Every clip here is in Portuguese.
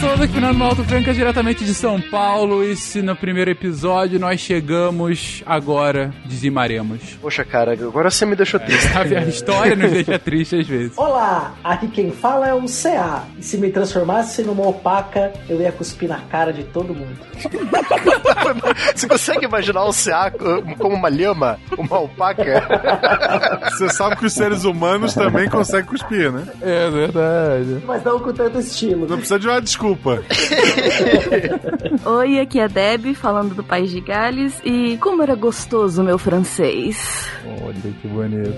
Começando aqui no Alto Franca, diretamente de São Paulo. E se no primeiro episódio nós chegamos, agora dizimaremos. Poxa, cara, agora você me deixou triste. A história nos deixa triste às vezes. Olá, aqui quem fala é o CA. E se me transformasse numa opaca, eu ia cuspir na cara de todo mundo. você consegue imaginar o CA como uma lhama? Uma alpaca? Você sabe que os seres humanos também conseguem cuspir, né? É verdade. Mas não com tanto estilo. Não precisa de uma desculpa. Oi, aqui é a Deb, falando do País de Gales. E como era gostoso meu francês. Olha que bonito.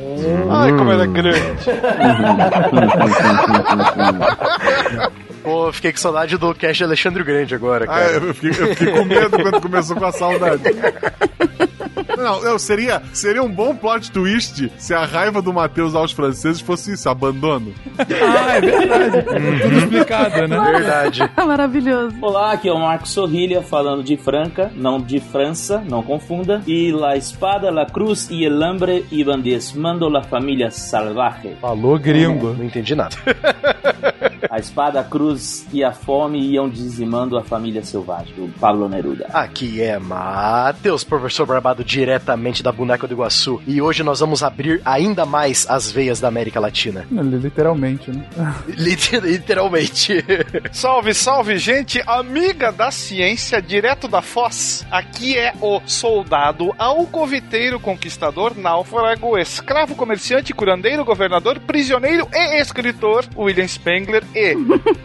Ai, como era grande. Pô, fiquei com saudade do cast Alexandre Grande agora, cara. Ah, eu, fiquei, eu fiquei com medo quando começou com a saudade. Não, não, seria, seria um bom plot twist se a raiva do Matheus aos franceses fosse isso, abandono. Ah, é verdade. Tudo explicado, né? Verdade. Maravilhoso. Olá, aqui é o Marco Sorrilha falando de Franca, não de França, não confunda. E la espada, la cruz y el hambre iban diezmando la familia salvaje. Falou gringo. Não entendi nada. A espada, a cruz e a fome iam dizimando a família selvagem, o Pablo Neruda. Aqui é Matheus, professor Barbado, diretamente da Boneca do Iguaçu. E hoje nós vamos abrir ainda mais as veias da América Latina. Literalmente, né? Liter- Literalmente. Salve, salve, gente, amiga da ciência, direto da Foz. Aqui é o soldado alcoviteiro, conquistador, náufrago, escravo, comerciante, curandeiro, governador, prisioneiro e escritor, William Spengler. E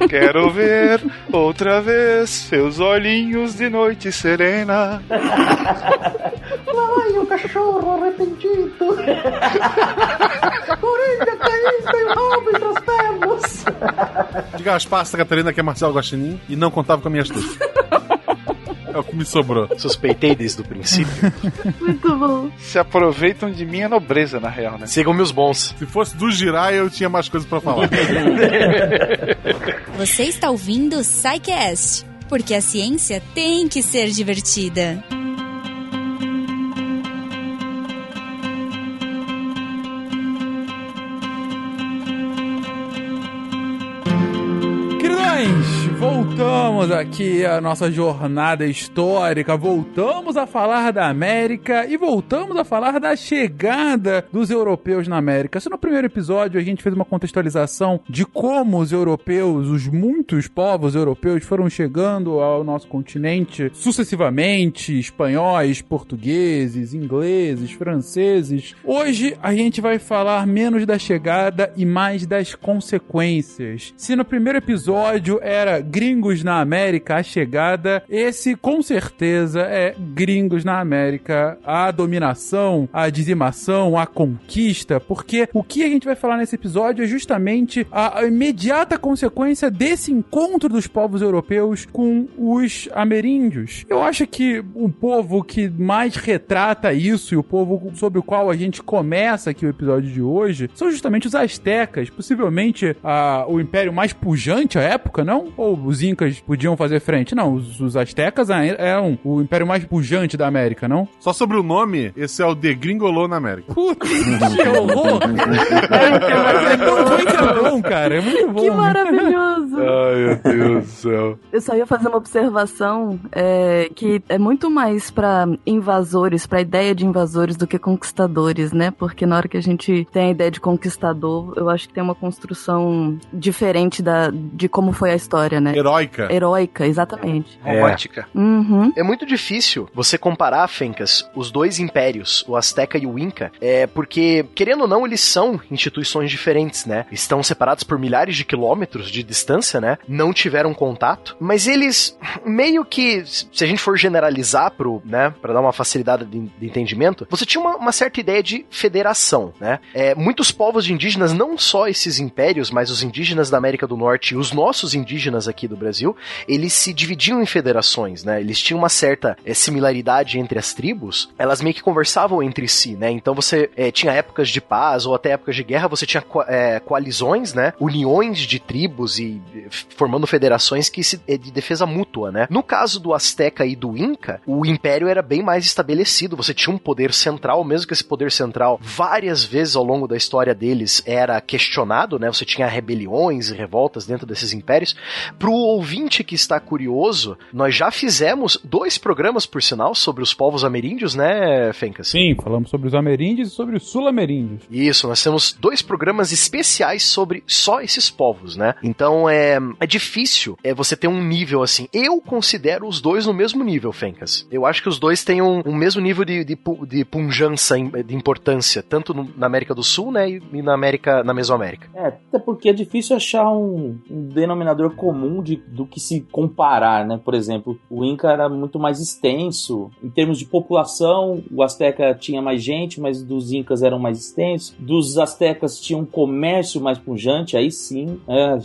quero ver outra vez seus olhinhos de noite serena. Ai, o cachorro arrependido. Coringa caindo tem rabo entre as pernas. Diga as passas, Catarina, que é Marcelo Guaxinim e não contava com a minha astúcia. É o que me sobrou. Suspeitei desde o princípio. Muito bom. Se aproveitam de minha nobreza, na real, né? Sigam-me os bons. Se fosse do Jirai, eu tinha mais coisas pra falar. Você está ouvindo o SciCast, porque a ciência tem que ser divertida. Voltamos aqui à nossa jornada histórica, voltamos a falar da América e voltamos a falar da chegada dos europeus na América. Se no primeiro episódio a gente fez uma contextualização de como os europeus, os muitos povos europeus foram chegando ao nosso continente sucessivamente, espanhóis, portugueses, ingleses, franceses. Hoje a gente vai falar menos da chegada e mais das consequências. Se no primeiro episódio era gringos na América a chegada, esse com certeza é gringos na América a dominação, a dizimação, a conquista, porque o que a gente vai falar nesse episódio é justamente a, imediata consequência desse encontro dos povos europeus com os ameríndios. Eu acho que o povo que mais retrata isso e o povo sobre o qual a gente começa aqui o episódio de hoje são justamente os astecas, possivelmente a, o império mais pujante à época, não? Ou os incas podiam fazer frente? Não, os, os astecas eram o império mais pujante da América, não? Só sobre o nome, esse é o The Gringolô na América. Putz, que horror! É, é tão ruim que é bom, cara. É muito bom. Que maravilhoso. Ai, meu Deus do céu. Eu só ia fazer uma observação é, que é muito mais pra invasores, pra ideia de invasores do que conquistadores, né? Porque na hora que a gente tem a ideia de conquistador, eu acho que tem uma construção diferente da, de como foi a história, né? Heróica. Heróica, exatamente. Romântica. Uhum. É muito difícil você comparar, Fencas, os dois impérios, o Azteca e o Inca, é porque, querendo ou não, eles são instituições diferentes, né? Estão separados por milhares de quilômetros de distância, né? Não tiveram contato, mas eles meio que, se a gente for generalizar pro, né, para dar uma facilidade de, de entendimento, você tinha uma, uma certa ideia de federação, né? É, muitos povos de indígenas, não só esses impérios, mas os indígenas da América do Norte e os nossos indígenas aqui do Brasil, eles se dividiam em federações, né? Eles tinham uma certa é, similaridade entre as tribos, elas meio que conversavam entre si, né? Então você é, tinha épocas de paz ou até épocas de guerra, você tinha é, coalizões, né? Uniões de tribos e formando federações que se, de defesa mútua, né? No caso do Azteca e do Inca, o império era bem mais estabelecido. Você tinha um poder central, mesmo que esse poder central várias vezes ao longo da história deles era questionado, né? Você tinha rebeliões e revoltas dentro desses impérios. Pro ouvinte que está curioso, nós já fizemos dois programas, por sinal, sobre os povos ameríndios, né, Fencas? Sim, falamos sobre os ameríndios e sobre os sul-ameríndios. Isso, nós temos dois programas especiais sobre só esses povos, né? Então é, é difícil é você ter um nível assim. Eu considero os dois no mesmo nível, Fencas. Eu acho que os dois têm um, um mesmo nível de, de, de punjança, de importância, tanto no- na América do Sul, né, e e na América, na Mesoamérica. É, até porque é difícil achar um, um denominador comum de, do que se comparar, né? Por exemplo, o Inca era muito mais extenso. Em termos de população, o Azteca tinha mais gente, mas dos Incas eram mais extensos. Dos Aztecas tinha um comércio mais pujante, aí sim. né?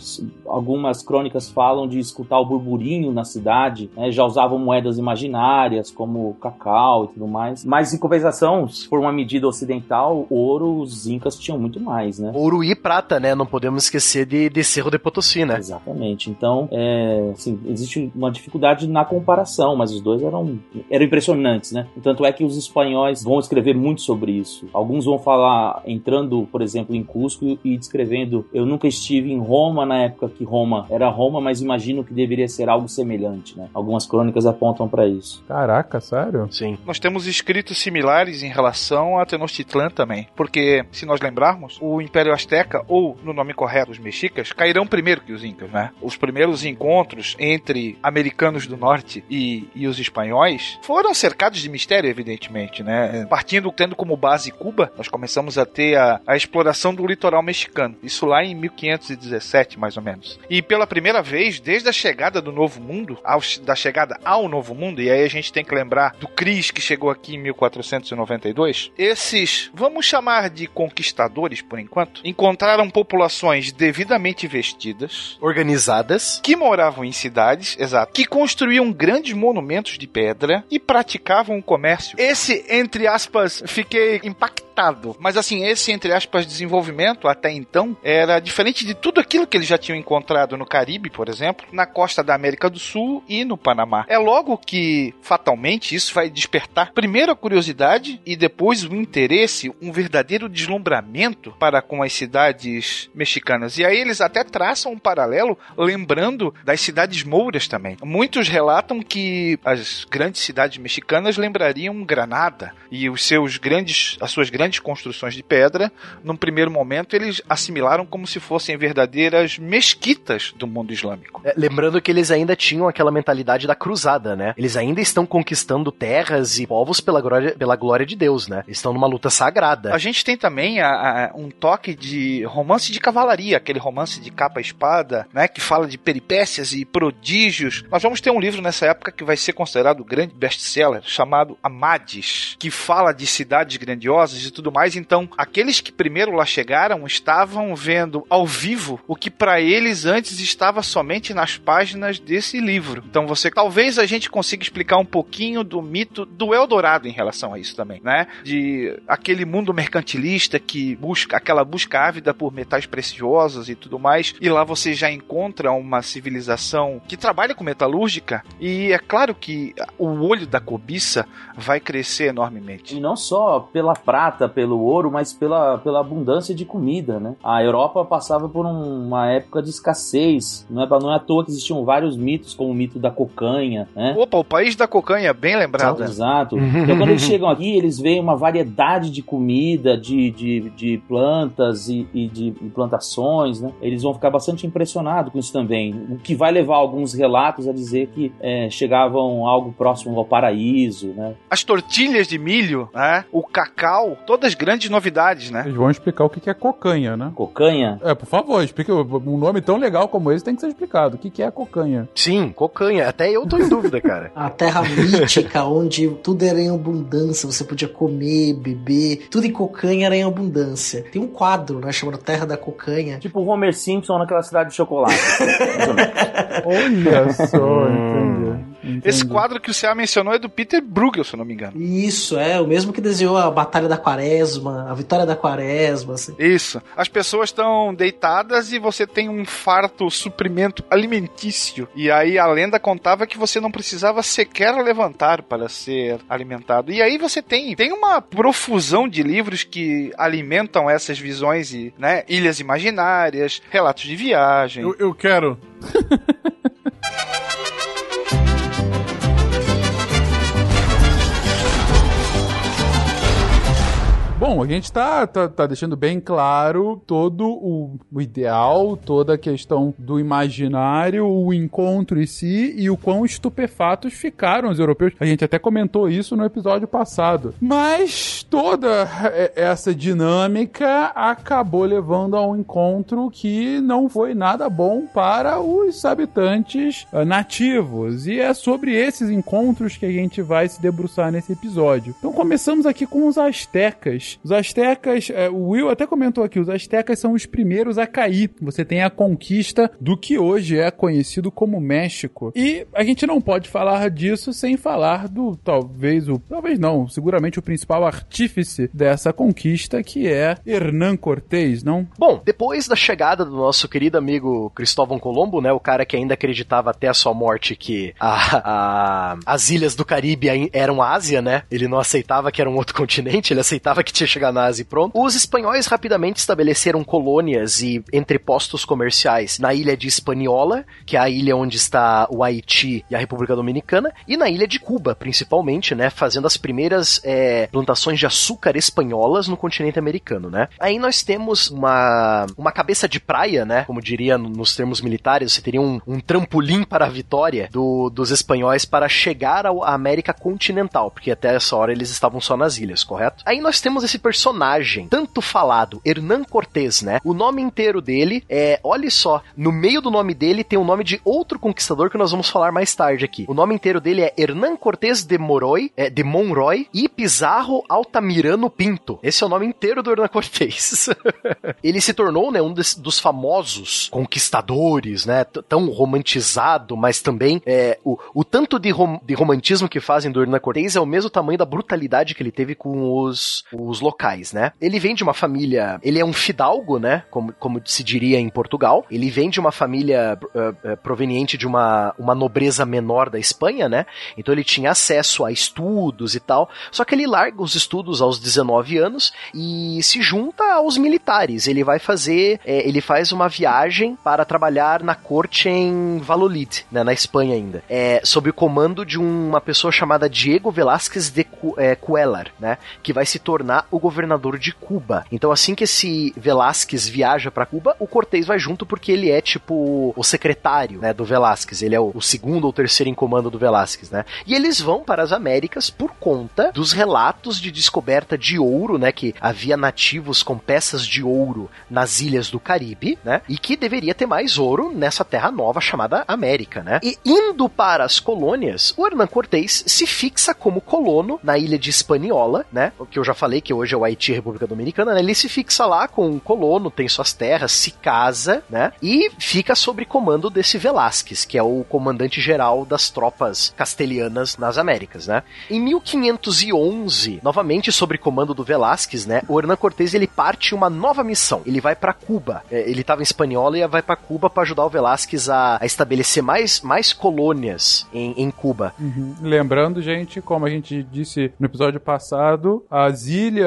algumas crônicas falam de escutar o burburinho na cidade, né? já usavam moedas imaginárias, como cacau e tudo mais. Mas em compensação, se for uma medida ocidental, ouro, os Incas tinham muito mais, né? Ouro e prata, né? Não podemos esquecer de, de Cerro de Potosí, né? Exatamente. Então, é, assim, existe uma dificuldade na comparação, mas os dois eram, eram impressionantes, né? Tanto é que os espanhóis vão escrever muito sobre isso. Alguns vão falar, entrando, por exemplo, em Cusco e descrevendo: Eu nunca estive em Roma na época que Roma era Roma, mas imagino que deveria ser algo semelhante, né? Algumas crônicas apontam para isso. Caraca, sério? Sim. Nós temos escritos similares em relação a Tenochtitlan também. Porque, se nós lembrarmos, o Império Azteca, ou no nome correto, os mexicas, cairão primeiro que os incas, né? Os primeiros encontros entre americanos do norte e, e os espanhóis foram cercados de mistério, evidentemente, né? Partindo, tendo como base Cuba, nós começamos a ter a, a exploração do litoral mexicano. Isso lá em 1517, mais ou menos. E pela primeira vez, desde a chegada do Novo Mundo, ao- da chegada ao Novo Mundo, e aí a gente tem que lembrar do Cris que chegou aqui em 1492, esses, vamos chamar de conquistadores por enquanto, encontraram populações devidamente vestidas, Organizadas. Que moravam em cidades, exato, que construíam grandes monumentos de pedra e praticavam o comércio. Esse, entre aspas, fiquei impactado. Mas assim, esse, entre aspas, desenvolvimento até então era diferente de tudo aquilo que eles já tinham encontrado no Caribe, por exemplo, na costa da América do Sul e no Panamá. É logo que, fatalmente, isso vai despertar primeiro a curiosidade e depois o interesse, um verdadeiro deslumbramento para com as cidades mexicanas. E aí eles até traçam um paralelo, lembrando das cidades mouras também. Muitos relatam que as grandes cidades mexicanas lembrariam Granada e os seus grandes, as suas grandes construções de pedra, num primeiro momento eles assimilaram como se fossem verdadeiras mesquitas do mundo islâmico. É, lembrando que eles ainda tinham aquela mentalidade da cruzada, né? Eles ainda estão conquistando terras e povos pela glória, pela glória de Deus, né? Eles estão numa luta sagrada. A gente tem também a- a- um toque de romance de cavalaria, aquele romance de capa e espada, né, que fala de peripécias e prodígios. Nós vamos ter um livro nessa época que vai ser considerado grande best-seller, chamado Amades, que fala de cidades grandiosas e tudo mais. Então, aqueles que primeiro lá chegaram estavam vendo ao vivo o que para eles antes estava somente nas páginas desse livro. Então, você talvez a gente consiga explicar um pouquinho do mito do Eldorado em relação a isso também, né? De aquele mundo mercantilista que busca aquela busca ávida por metais preciosos e tudo mais, e lá você já encontra uma civilização que trabalha com metalúrgica e é claro que o olho da cobiça vai crescer enormemente. E não só pela prata, pelo ouro, mas pela, pela abundância de comida, né? A Europa passava por um- uma época de escassez. Não é, não é à toa que existiam vários mitos, como o mito da cocanha, né? Opa, o país da cocanha, bem lembrado. Exato. Então, quando eles chegam aqui, eles veem uma variedade de comida, de, de, de plantas e, e de plantações, né? Eles vão ficar bastante impressionados com isso também. O que vai levar alguns relatos a dizer que é, chegavam algo próximo ao paraíso, né? As tortilhas de milho, né? O cacau, todas grandes novidades, né? Eles vão explicar o que é cocanha, né? Cocanha. É, por favor, explique. Um nome tão legal como esse tem que ser explicado. O que que é cocanha? Sim, cocanha. Até eu tô em dúvida, cara. A terra mítica, onde tudo era em abundância, você podia comer, beber, tudo em cocanha era em abundância. Tem um quadro, né, chamado Terra da Cocanha. Tipo o Homer Simpson naquela cidade de chocolate. Olha só, entendi. Entendi. Esse quadro que o CA mencionou é do Peter Bruegel, se eu não me engano. Isso, é, o mesmo que desenhou a Batalha da Quaresma, a Vitória da Quaresma, assim. Isso. As pessoas estão deitadas e você tem um farto suprimento alimentício. E aí a lenda contava que você não precisava sequer levantar para ser alimentado. E aí você tem, tem uma profusão de livros que alimentam essas visões e, né, ilhas imaginárias, relatos de viagem. Eu, eu quero. Bom, a gente tá, tá, tá deixando bem claro todo o, o ideal, toda a questão do imaginário, o encontro em si e o quão estupefatos ficaram os europeus. A gente até comentou isso no episódio passado. Mas toda essa dinâmica acabou levando a um encontro que não foi nada bom para os habitantes eh, nativos. E é sobre esses encontros que a gente vai se debruçar nesse episódio. Então começamos aqui com os astecas. Os astecas, eh, o Will até comentou aqui, os astecas são os primeiros a cair. Você tem a conquista do que hoje é conhecido como México. E a gente não pode falar disso sem falar do talvez o, talvez não, seguramente o principal artífice dessa conquista que é Hernán Cortés, não? Bom, depois da chegada do nosso querido amigo Cristóvão Colombo, né, o cara que ainda acreditava até a sua morte que a- a- as ilhas do Caribe eram a Ásia, né? Ele não aceitava que era um outro continente, ele aceitava que chegado na Ásia e pronto. Os espanhóis rapidamente estabeleceram colônias e entrepostos comerciais na ilha de Hispaniola, que é a ilha onde está o Haiti e a República Dominicana, e na ilha de Cuba, principalmente, né, fazendo as primeiras é, plantações de açúcar espanholas no continente americano, né? Aí nós temos uma, uma cabeça de praia, né, como diria no- nos termos militares, você teria um, um trampolim para a vitória do- dos espanhóis para chegar à América continental, porque até essa hora eles estavam só nas ilhas, correto? Aí nós temos esse personagem, tanto falado, Hernán Cortés, né? O nome inteiro dele é, olha só, no meio do nome dele tem o nome de outro conquistador que nós vamos falar mais tarde aqui. O nome inteiro dele é Hernán Cortés de Moroy, é, de Monroy e Pizarro Altamirano Pinto. Esse é o nome inteiro do Hernán Cortés. Ele se tornou, né, um dos famosos conquistadores, né, tão romantizado, mas também é, o, o tanto de, rom- de romantismo que fazem do Hernán Cortés é o mesmo tamanho da brutalidade que ele teve com os, os locais, né? Ele vem de uma família, ele é um fidalgo, né, como, como se diria em Portugal. Ele vem de uma família eh, eh, proveniente de uma, uma nobreza menor da Espanha, né? Então ele tinha acesso a estudos e tal. Só que ele larga os estudos aos 19 anos e se junta aos militares. Ele vai fazer, eh, ele faz uma viagem para trabalhar na corte em Valladolid, né, na Espanha ainda, é, sob o comando de uma pessoa chamada Diego Velázquez de Cu- Cuellar, né, que vai se tornar o governador de Cuba. Então assim que esse Velázquez viaja para Cuba, o Cortés vai junto porque ele é tipo o secretário, né, do Velázquez. Ele é o, o segundo ou terceiro em comando do Velázquez, né? E eles vão para as Américas por conta dos relatos de descoberta de ouro, né, que havia nativos com peças de ouro nas ilhas do Caribe, né? E que deveria ter mais ouro nessa terra nova chamada América, né? E indo para as colônias, o Hernán Cortés se fixa como colono na ilha de Hispaniola, né? Que eu já falei que hoje é o Haiti República Dominicana, né? Ele se fixa lá com um colono, tem suas terras, se casa, né? E fica sob comando desse Velázquez, que é o comandante geral das tropas castelhanas nas Américas, né? Em 1511, novamente sob comando do Velázquez, né? O Hernán Cortés ele parte uma nova missão. Ele vai para Cuba. É, ele estava em Espanhola e vai para Cuba para ajudar o Velázquez a, a estabelecer mais, mais colônias em, em Cuba. Uhum. Lembrando, gente, como a gente disse no episódio passado, as ilhas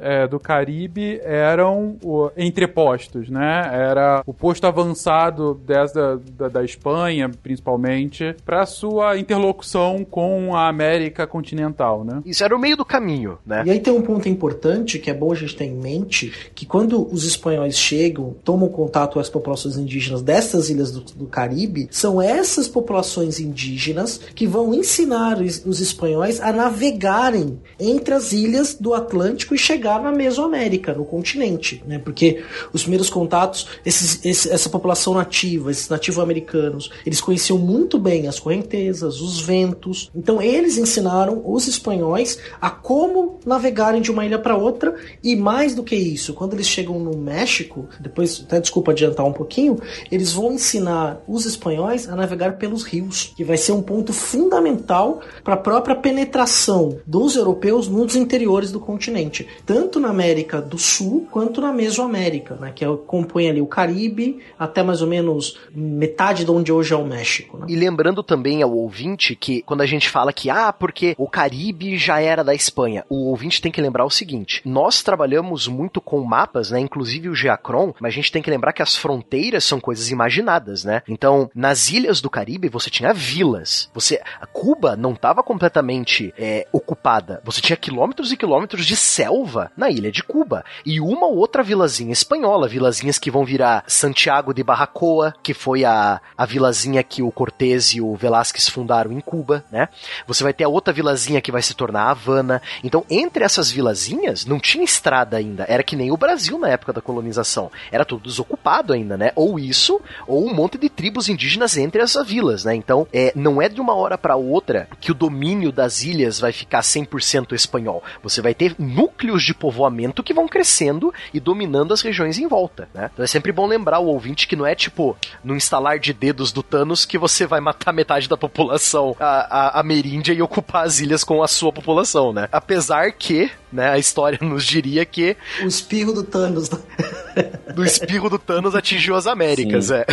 é, do Caribe eram o, entrepostos, né? Era o posto avançado dessa, da, da Espanha, principalmente, para sua interlocução com a América continental, né? Isso era o meio do caminho, né? E aí tem um ponto importante que é bom a gente ter em mente, que quando os espanhóis chegam, tomam contato com as populações indígenas dessas ilhas do, do Caribe, são essas populações indígenas que vão ensinar os, os espanhóis a navegarem entre as ilhas do Atlântico Atlântico e chegar na Mesoamérica, no continente, né? Porque os primeiros contatos, esses, esse, essa população nativa, esses nativo-americanos, eles conheciam muito bem as correntezas, os ventos. Então eles ensinaram os espanhóis a como navegarem de uma ilha para outra e mais do que isso, quando eles chegam no México, depois até desculpa adiantar um pouquinho, eles vão ensinar os espanhóis a navegar pelos rios, que vai ser um ponto fundamental para a própria penetração dos europeus nos interiores do continente, tanto na América do Sul quanto na Mesoamérica, né, que é, compõe ali o Caribe até mais ou menos metade de onde hoje é o México. Né? E lembrando também ao ouvinte que quando a gente fala que, ah, porque o Caribe já era da Espanha, o ouvinte tem que lembrar o seguinte: nós trabalhamos muito com mapas, né, inclusive o Geacron, mas a gente tem que lembrar que as fronteiras são coisas imaginadas, né? Então, nas ilhas do Caribe você tinha vilas. Você, a Cuba não estava completamente é, ocupada. Você tinha quilômetros e quilômetros de selva na ilha de Cuba e uma ou outra vilazinha espanhola, vilazinhas que vão virar Santiago de Barracoa, que foi a, a vilazinha que o Cortés e o Velázquez fundaram em Cuba, né? Você vai ter a outra vilazinha que vai se tornar Havana. Então, entre essas vilazinhas, não tinha estrada ainda. Era que nem o Brasil na época da colonização. Era tudo desocupado ainda, né? Ou isso, ou um monte de tribos indígenas entre essas vilas, né? Então, é, não é de uma hora para outra que o domínio das ilhas vai ficar 100% espanhol. Você vai ter núcleos de povoamento que vão crescendo e dominando as regiões em volta, né? Então é sempre bom lembrar o ouvinte que não é tipo no instalar de dedos do Thanos que você vai matar metade da população a, a, ameríndia e ocupar as ilhas com a sua população, né? Apesar que, né, a história nos diria que o espirro do Thanos né? do espirro do Thanos atingiu as Américas, Sim. é.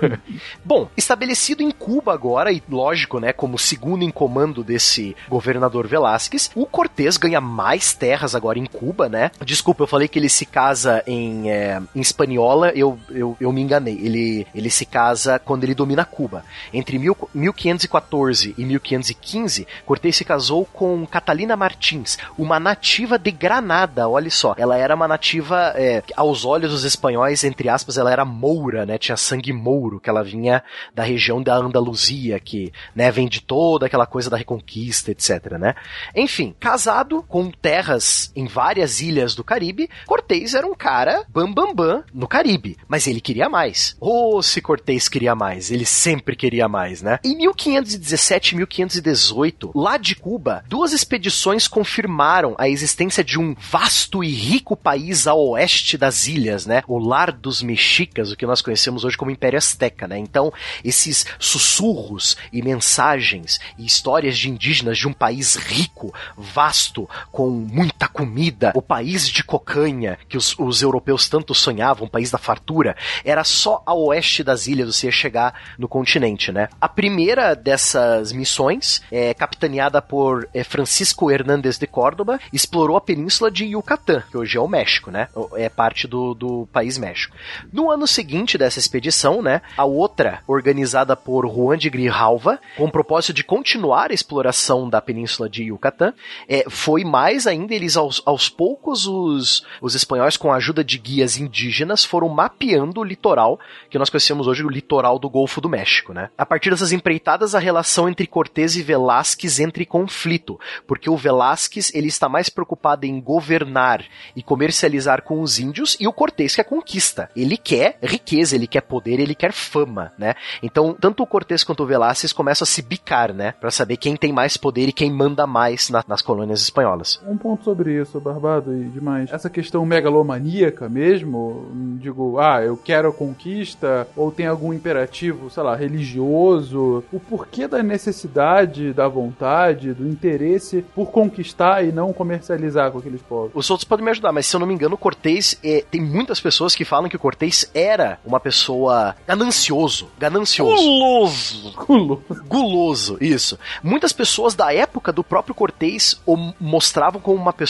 Bom, estabelecido em Cuba agora, e lógico, né, como segundo em comando desse governador Velázquez, o Cortés ganha mais terras agora em Cuba, né? Desculpa, eu falei que ele se casa em, é, em Espanhola, eu, eu, eu me enganei. Ele, ele se casa quando ele domina Cuba. Entre mil, 1514 e 1515, Cortés se casou com Catalina Martins, uma nativa de Granada, olha só. Ela era uma nativa, é, aos olhos dos espanhóis, entre aspas, ela era moura, né? Tinha sangue mouro, que ela vinha da região da Andaluzia, que, né, vem de toda aquela coisa da reconquista, etc, né? Enfim, casado com terras em várias ilhas do Caribe, Cortés era um cara bam bam bam no Caribe, mas ele queria mais. Oh, se Cortés queria mais, ele sempre queria mais, né? Em 1517 e 1518, lá de Cuba, duas expedições confirmaram a existência de um vasto e rico país a oeste das ilhas, né? O lar dos mexicas, o que nós conhecemos hoje como Império Azteca, né? Então, esses sussurros e mensagens e histórias de indígenas de um país rico, vasto, com muita comida, o país de cocanha que os, os europeus tanto sonhavam, o país da fartura, era só a oeste das ilhas você ia chegar no continente, né? A primeira dessas missões, é, capitaneada por é, Francisco Hernández de Córdoba, explorou a península de Yucatán, que hoje é o México, né? É parte do, do país México. No ano seguinte dessa expedição, né, a outra, organizada por Juan de Grijalva, com o propósito de continuar a exploração da península de Yucatán, é, foi mais ainda, eles aos, aos poucos, os, os espanhóis, com a ajuda de guias indígenas, foram mapeando o litoral, que nós conhecemos hoje o litoral do Golfo do México, né? A partir dessas empreitadas, a relação entre Cortés e Velázquez entra em conflito, porque o Velázquez, ele está mais preocupado em governar e comercializar com os índios, e o Cortés quer conquista. Ele quer riqueza, ele quer poder, ele quer fama, né? Então, tanto o Cortés quanto o Velázquez começam a se bicar, né? Para saber quem tem mais poder e quem manda mais na, nas colônias espanholas. Um ponto sobre isso, Barbado e demais. Essa questão megalomaníaca mesmo, digo, ah, eu quero a conquista, ou tem algum imperativo, sei lá, religioso, o porquê da necessidade, da vontade, do interesse por conquistar e não comercializar com aqueles povos. Os outros podem me ajudar, mas se eu não me engano, o Cortés, é, tem muitas pessoas que falam que o Cortés era uma pessoa ganancioso, ganancioso. Guloso. Guloso. Guloso, isso. Muitas pessoas da época do próprio Cortés o mostravam como uma pessoa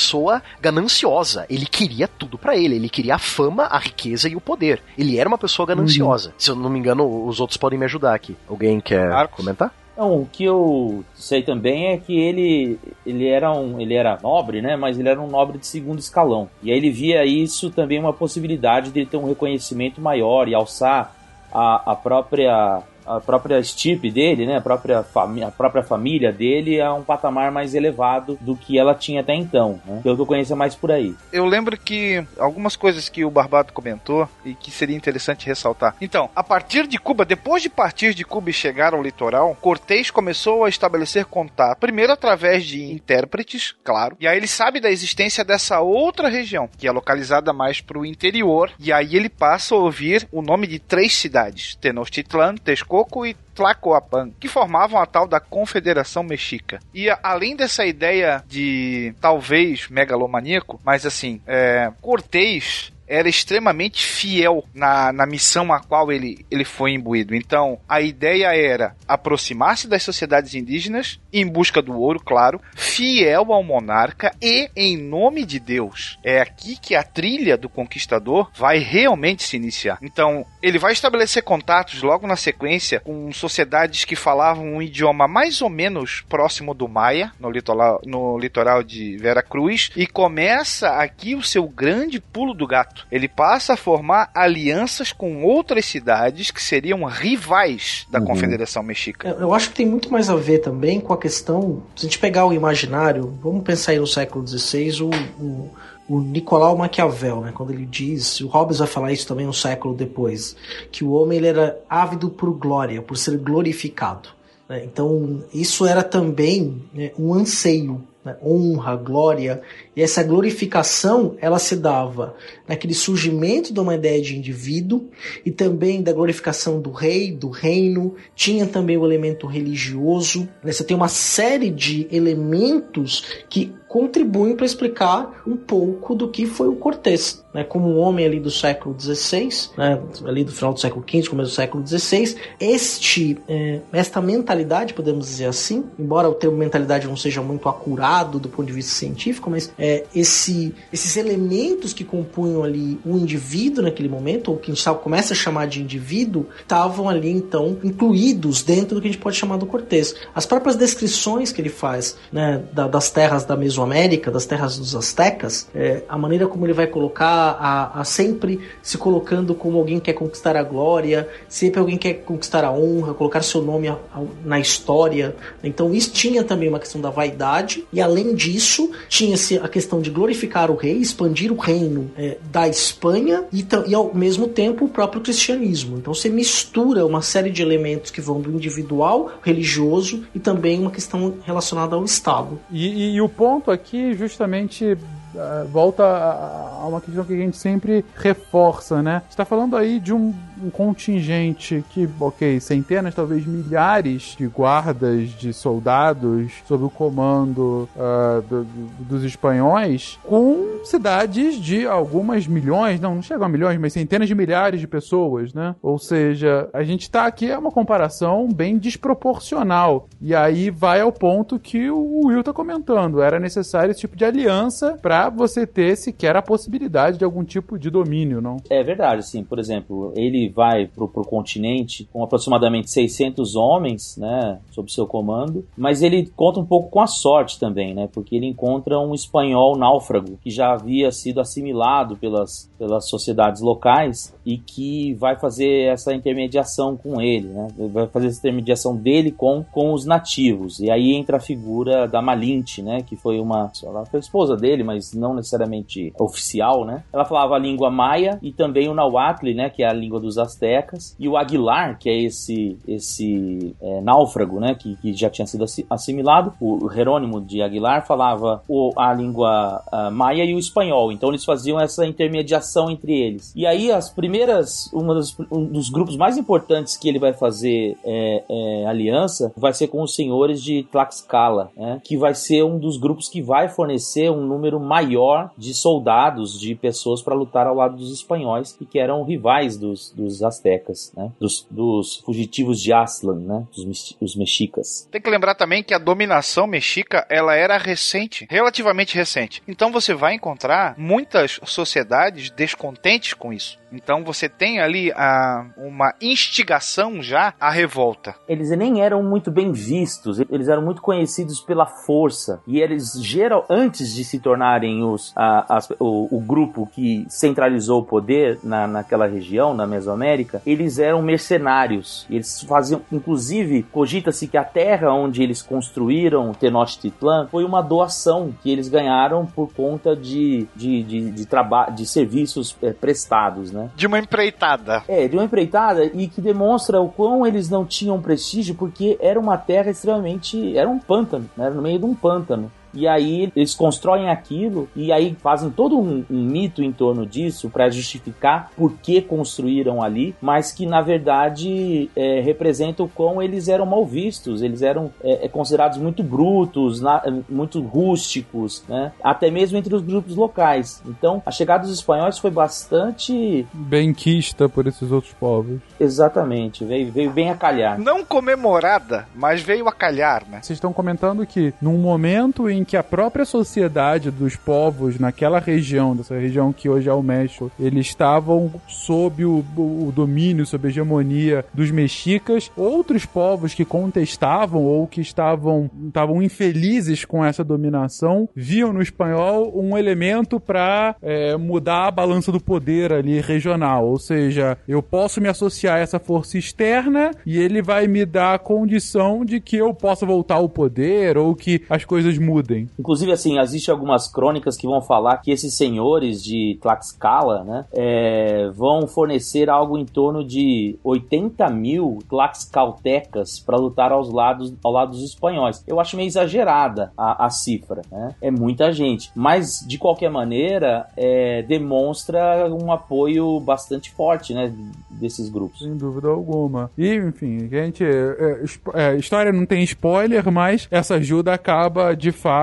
gananciosa. Ele queria tudo para ele, ele queria a fama, a riqueza e o poder. Ele era uma pessoa gananciosa. Uhum. Se eu não me engano, os outros podem me ajudar aqui. Alguém quer Marcos. comentar? Não, o que eu sei também é que ele, ele era um ele era nobre, né? Mas ele era um nobre de segundo escalão. E aí ele via isso também uma possibilidade de ele ter um reconhecimento maior e alçar a, a própria a própria estirpe dele, né, a própria, a própria família dele a um patamar mais elevado do que ela tinha até então, né? Pelo que eu conheço é mais por aí. Eu lembro que algumas coisas que o Barbado comentou e que seria interessante ressaltar. Então, a partir de Cuba, depois de partir de Cuba e chegar ao litoral, Cortés começou a estabelecer contato, primeiro através de intérpretes, claro, e aí ele sabe da existência dessa outra região, que é localizada mais para o interior, e aí ele passa a ouvir o nome de três cidades, Tenochtitlan, Texcoco e Tlacoapan, que formavam a tal da Confederação Mexica. E além dessa ideia de talvez megalomaníaco, mas assim, é, Cortés era extremamente fiel na, na missão a qual ele, ele foi imbuído. Então, a ideia era aproximar-se das sociedades indígenas em busca do ouro, claro, fiel ao monarca e em nome de Deus. É aqui que a trilha do conquistador vai realmente se iniciar. Então, ele vai estabelecer contatos logo na sequência com sociedades que falavam um idioma mais ou menos próximo do maia, no litoral, no litoral de Vera Cruz, e começa aqui o seu grande pulo do gato ele passa a formar alianças com outras cidades que seriam rivais da uhum. Confederação Mexica. Eu acho que tem muito mais a ver também com a questão. Se a gente pegar o imaginário, vamos pensar aí no século XVI, o, o o Nicolau Maquiavel, né, quando ele diz, o Hobbes vai falar isso também um século depois, que o homem ele era ávido por glória, por ser glorificado. Né? Então, isso era também né, um anseio né, honra, glória, e essa glorificação ela se dava naquele surgimento de uma ideia de indivíduo e também da glorificação do rei, do reino, tinha também o elemento religioso. Né, você tem uma série de elementos que contribuem para explicar um pouco do que foi o Cortés. Né, como um homem ali do século XVI, né, ali do final do século XV, começo do século XVI, este, é, esta mentalidade, podemos dizer assim, embora o termo mentalidade não seja muito acurado do ponto de vista científico, mas é, esse, esses elementos que compunham ali o indivíduo naquele momento, ou que a gente começa a chamar de indivíduo, estavam ali então incluídos dentro do que a gente pode chamar do Cortés. As próprias descrições que ele faz né, da, das terras da Mesoamérica Mesoamérica, das terras dos astecas, é, a maneira como ele vai colocar, a, a, sempre se colocando como alguém que quer conquistar a glória, sempre alguém que quer conquistar a honra, colocar seu nome a, a, na história. Então isso tinha também uma questão da vaidade, e além disso, tinha-se a questão de glorificar o rei, expandir o reino é, da Espanha e, e ao mesmo tempo o próprio cristianismo. Então você mistura uma série de elementos que vão do individual, religioso e também uma questão relacionada ao Estado. E, e, e o ponto aqui justamente uh, volta a, uma questão que a gente sempre reforça, né? está falando aí de um, um, contingente que, ok, centenas, talvez milhares de guardas, de soldados sob o comando uh, do, do, dos espanhóis, com cidades de algumas milhões, não, não chegam a milhões, mas centenas de milhares de pessoas, né? Ou seja, a gente está aqui é uma comparação bem desproporcional. E aí vai ao ponto que o Will está comentando. Era necessário esse tipo de aliança para você ter sequer a possibilidade de algum tipo de domínio, não? É verdade, sim. Por exemplo, ele vai pro, pro continente com aproximadamente 600 homens, né, sob seu comando, mas ele conta um pouco com a sorte também, né, porque ele encontra um espanhol náufrago que já havia sido assimilado pelas, pelas sociedades locais e que vai fazer essa intermediação com ele, né, vai fazer essa intermediação dele com, com os nativos. E aí entra a figura da Malinte, né, que foi uma, ela foi esposa dele, mas não necessariamente oficial, né? Ela falava a língua maia e também o nahuatl, né, que é a língua dos astecas, e o aguilar, que é esse esse é, náufrago, né, que, que já tinha sido assimilado. O Jerônimo de Aguilar falava o, a língua a maia e o espanhol, então eles faziam essa intermediação entre eles. E aí as primeiras, uma dos, um dos grupos mais importantes que ele vai fazer é, é, aliança vai ser com os senhores de Tlaxcala, né, que vai ser um dos grupos que vai fornecer um número maior de soldados, de pessoas para lutar ao lado dos espanhóis e que eram rivais dos, dos astecas, né? Dos, dos fugitivos de Aslan, né? Dos, dos mexicas. Tem que lembrar também que a dominação mexica ela era recente, relativamente recente. Então você vai encontrar muitas sociedades descontentes com isso. Então você tem ali a, uma instigação já à revolta. Eles nem eram muito bem vistos, eles eram muito conhecidos pela força. E eles, geral, antes de se tornarem os, a, o, o grupo que centralizou o poder na, naquela região, na Mesoamérica, eles eram mercenários. Eles faziam, inclusive, cogita-se que a terra onde eles construíram Tenochtitlan foi uma doação que eles ganharam por conta de, de, de, de, de serviços eh, prestados, né? De uma empreitada. É, de uma empreitada e que demonstra o quão eles não tinham prestígio, porque era uma terra extremamente. Era um pântano, né? Era no meio de um pântano. E aí eles constroem aquilo e aí fazem todo um, um mito em torno disso para justificar por que construíram ali, mas que na verdade é, representa o quão eles eram mal vistos, eles eram é, é, considerados muito brutos, na- muito rústicos, né? até mesmo entre os grupos locais. Então a chegada dos espanhóis foi bastante Benquista por esses outros povos. Exatamente, veio, veio bem a calhar. Não comemorada, mas veio a calhar, né? Vocês estão comentando que num momento em que a própria sociedade dos povos naquela região, dessa região que hoje é o México, eles estavam sob o, o domínio, sob a hegemonia dos mexicas, outros povos que contestavam ou que estavam, estavam infelizes com essa dominação viam no espanhol um elemento para mudar a balança do poder ali regional. Ou seja, eu posso me associar a essa força externa e ele vai me dar a condição de que eu possa voltar ao poder ou que as coisas mudem. Inclusive, assim, existem algumas crônicas que vão falar que esses senhores de Tlaxcala, né, é, vão fornecer algo em torno de 80 mil tlaxcaltecas para lutar aos lados, ao lado dos espanhóis. Eu acho meio exagerada a, a cifra, né? É muita gente. Mas, de qualquer maneira, é, demonstra um apoio bastante forte, né, desses grupos. Sem dúvida alguma. E, enfim, gente, é, é, é, história não tem spoiler, mas essa ajuda acaba, de fato,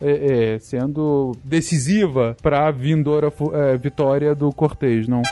é, é, sendo decisiva para a vindoura é, vitória do Cortez, não?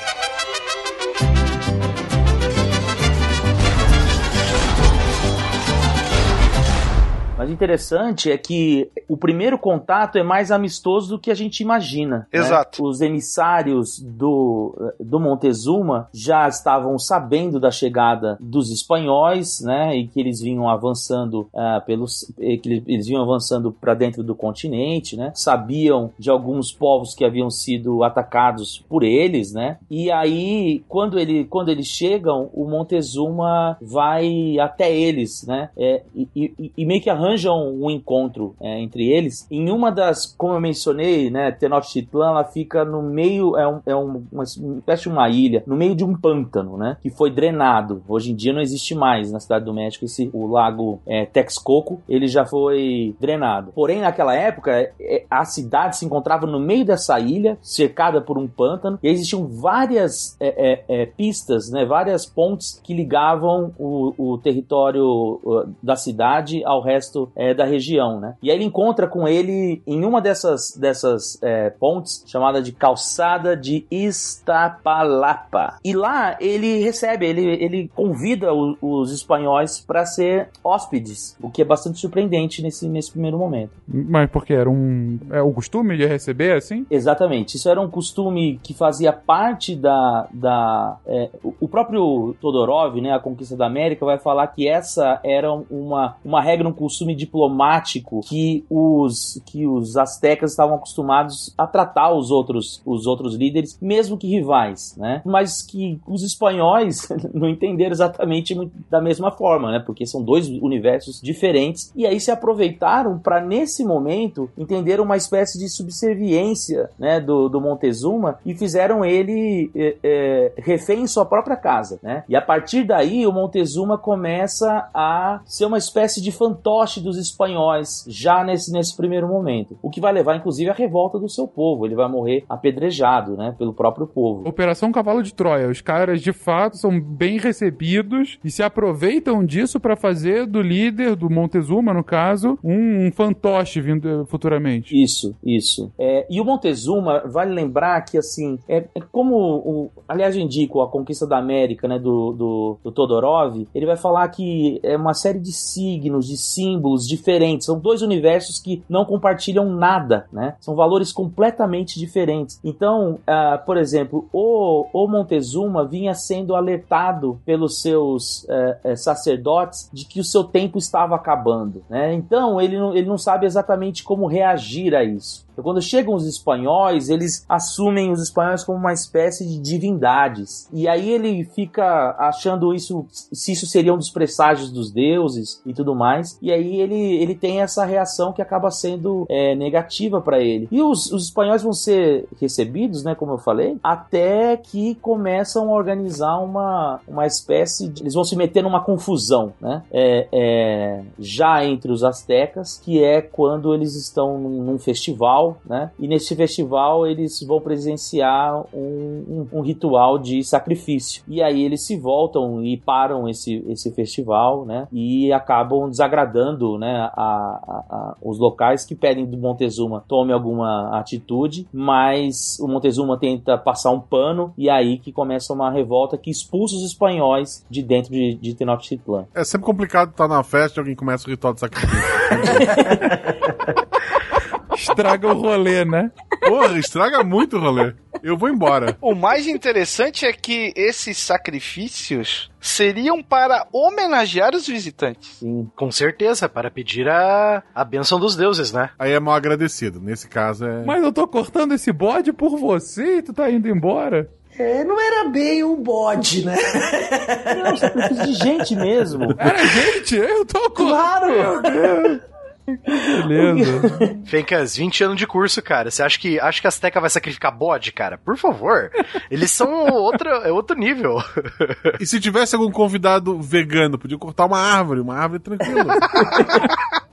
Mas o interessante é que o primeiro contato é mais amistoso do que a gente imagina. né? Exato. Os emissários do, do Montezuma já estavam sabendo da chegada dos espanhóis, né? E que eles vinham avançando ah, pelos, que eles- vinham avançando para dentro do continente, né? Sabiam de alguns povos que haviam sido atacados por eles, né? E aí, quando, ele, quando eles chegam, o Montezuma vai até eles, né? É, e, e- e meio que arranjam um encontro é, entre eles. Em uma das, como eu mencionei, né? Tenochtitlan, ela fica no meio, é, um, é um, uma espécie de uma ilha, no meio de um pântano, né? Que foi drenado. Hoje em dia não existe mais na Cidade do México esse, o lago é, Texcoco, ele já foi drenado. Porém, naquela época, é, a cidade se encontrava no meio dessa ilha, cercada por um pântano, e existiam várias é, é, é, pistas, né, várias pontes que ligavam o, o território da cidade ao resto é, da região. Né? E aí ele encontra com ele em uma dessas, dessas é, pontes, chamada de Calçada de Iztapalapa. E lá ele recebe, ele, ele convida o- os espanhóis para ser hóspedes, o que é bastante surpreendente nesse, nesse primeiro momento. Mas porque era um. É o costume de receber assim? Exatamente. Isso era um costume que fazia parte da. da é, o- o próprio Todorov, né, a conquista da América, vai falar que essa era uma, uma regra, um costume diplomático que os, que os astecas estavam acostumados a tratar os outros, os outros líderes, mesmo que rivais, né? Mas que os espanhóis não entenderam exatamente da mesma forma, né? Porque são dois universos diferentes e aí se aproveitaram para nesse momento entender uma espécie de subserviência, né, do, do Montezuma e fizeram ele é, é, refém em sua própria casa, né? E a partir daí o Montezuma começa a ser uma espécie de fantoche dos espanhóis já nesse, nesse primeiro momento, o que vai levar inclusive à revolta do seu povo. Ele vai morrer apedrejado, né, pelo próprio povo. Operação Cavalo de Troia. Os caras, de fato, são bem recebidos e se aproveitam disso para fazer do líder, do Montezuma, no caso, um, um fantoche vindo eh, futuramente. Isso, isso. É, e o Montezuma, vale lembrar que, assim, é, é como, o, aliás, eu indico a Conquista da América, né, do, do, do Todorov, ele vai falar que é uma série de signos, de símbolos, diferentes, são dois universos que não compartilham nada, né? São valores completamente diferentes. Então, uh, por exemplo, o, o Montezuma vinha sendo alertado pelos seus uh, sacerdotes de que o seu tempo estava acabando, né? Então, ele não, ele não sabe exatamente como reagir a isso. Então, quando chegam os espanhóis, eles assumem os espanhóis como uma espécie de divindades. E aí ele fica achando isso, se isso seria um dos presságios dos deuses e tudo mais. E aí ele, ele tem essa reação que acaba sendo é, negativa para ele. E os, os espanhóis vão ser recebidos, né, como eu falei, até que começam a organizar uma, uma espécie de. Eles vão se meter numa confusão, né? É, é, já entre os astecas, que é quando eles estão num, num festival né? E nesse festival eles vão presenciar um, um, um, ritual de sacrifício. E aí eles se voltam e param esse, esse festival, né? E acabam desagradando, né? A, a, a, os locais que pedem do Montezuma tome alguma atitude, mas o Montezuma tenta passar um pano e aí que começa uma revolta que expulsa os espanhóis de dentro de, de Tenochtitlan. É sempre complicado estar na festa e alguém começa o ritual de sacrifício. Estraga o rolê, né? Porra, estraga muito o rolê. Eu vou embora. O mais interessante é que esses sacrifícios seriam para homenagear os visitantes. Sim. Com certeza, para pedir a, a bênção dos deuses, né? Aí é mal agradecido. Nesse caso é. Mas eu tô cortando esse bode por você e tu tá indo embora. É, não era bem um bode, né? Não, sacrifício de gente mesmo. Era gente? Eu tô com. Claro! Meu Deus. Beleza. Fencas, 20 anos de curso, cara. Você acha que acha que a Azteca vai sacrificar bode, cara? Por favor. Eles são outro, é outro nível. E se tivesse algum convidado vegano, podia cortar uma árvore, uma árvore tranquila.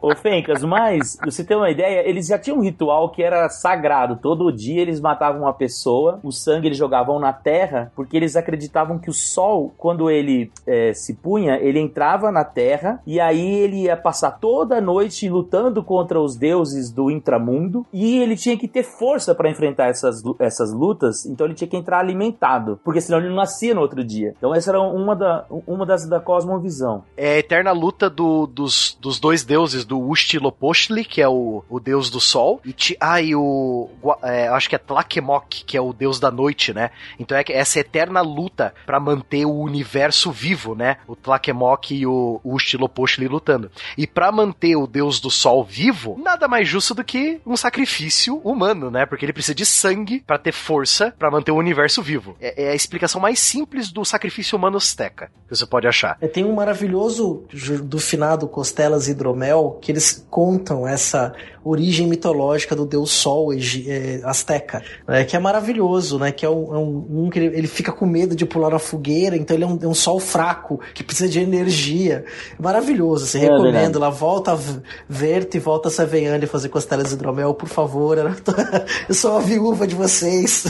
Ô Fencas, mas, você tem uma ideia, eles já tinham um ritual que era sagrado. Todo dia eles matavam uma pessoa, o sangue eles jogavam na terra, porque eles acreditavam que o sol, quando ele é, se punha, ele entrava na terra e aí ele ia passar toda a noite lutando contra os deuses do intramundo e ele tinha que ter força para enfrentar essas, essas lutas, então ele tinha que entrar alimentado, porque senão ele não nascia no outro dia. Então essa era uma, da, uma das da cosmovisão. É a eterna luta do, dos, dos dois deuses, do Huitzilopochtli, que é o, o deus do sol, e, ti, ah, e o. É, acho que é Tlakemok, que é o deus da noite, né? Então é essa eterna luta para manter o universo vivo, né? O Tlakemok e o Huitzilopochtli lutando. E para manter o deus do sol vivo, nada mais justo do que um sacrifício humano, né? Porque ele precisa de sangue para ter força para manter o universo vivo. É, é, a explicação mais simples do sacrifício humano azteca que você pode achar. É, tem um maravilhoso do finado Costelas Hidromel que eles contam essa origem mitológica do deus Sol é, azteca, né, que é maravilhoso, né? Que é um, é um, um que ele, ele, fica com medo de pular na fogueira, então ele é um, é um sol fraco que precisa de energia. Maravilhoso, você é, recomendo lá, volta a Verte e volta a Saveane fazer costelas de hidromel, por favor. Eu sou a viúva de vocês.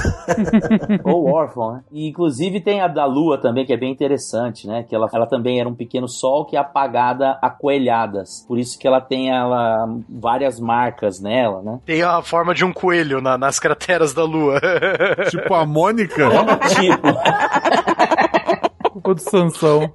Ou órfão, né? E inclusive tem a da Lua também, que é bem interessante, né? Que ela, ela também era um pequeno sol que é apagada a coelhadas. Por isso que ela tem ela, várias marcas nela, né? Tem a forma de um coelho na, nas crateras da Lua. tipo a Mônica? tipo. Culpa do Sansão.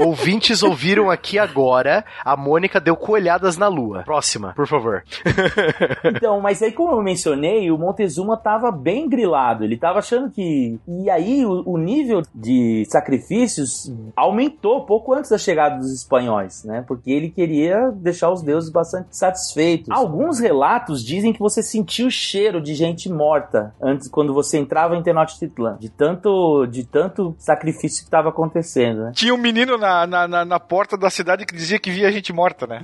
Ouvintes ouviram aqui agora, a Mônica deu coelhadas na lua. Próxima, por favor. então, mas aí como eu mencionei, o Montezuma tava bem grilado. Ele tava achando que... E aí o, o nível de sacrifícios aumentou pouco antes da chegada dos espanhóis, né? Porque ele queria deixar os deuses bastante satisfeitos. Alguns relatos dizem que você sentiu o cheiro de gente morta antes, quando você entrava em Tenochtitlan. De tanto, de tanto sacrifício que estava acontecendo, né? Tinha um menino na, na, na, na, porta da cidade que dizia que via gente morta, né?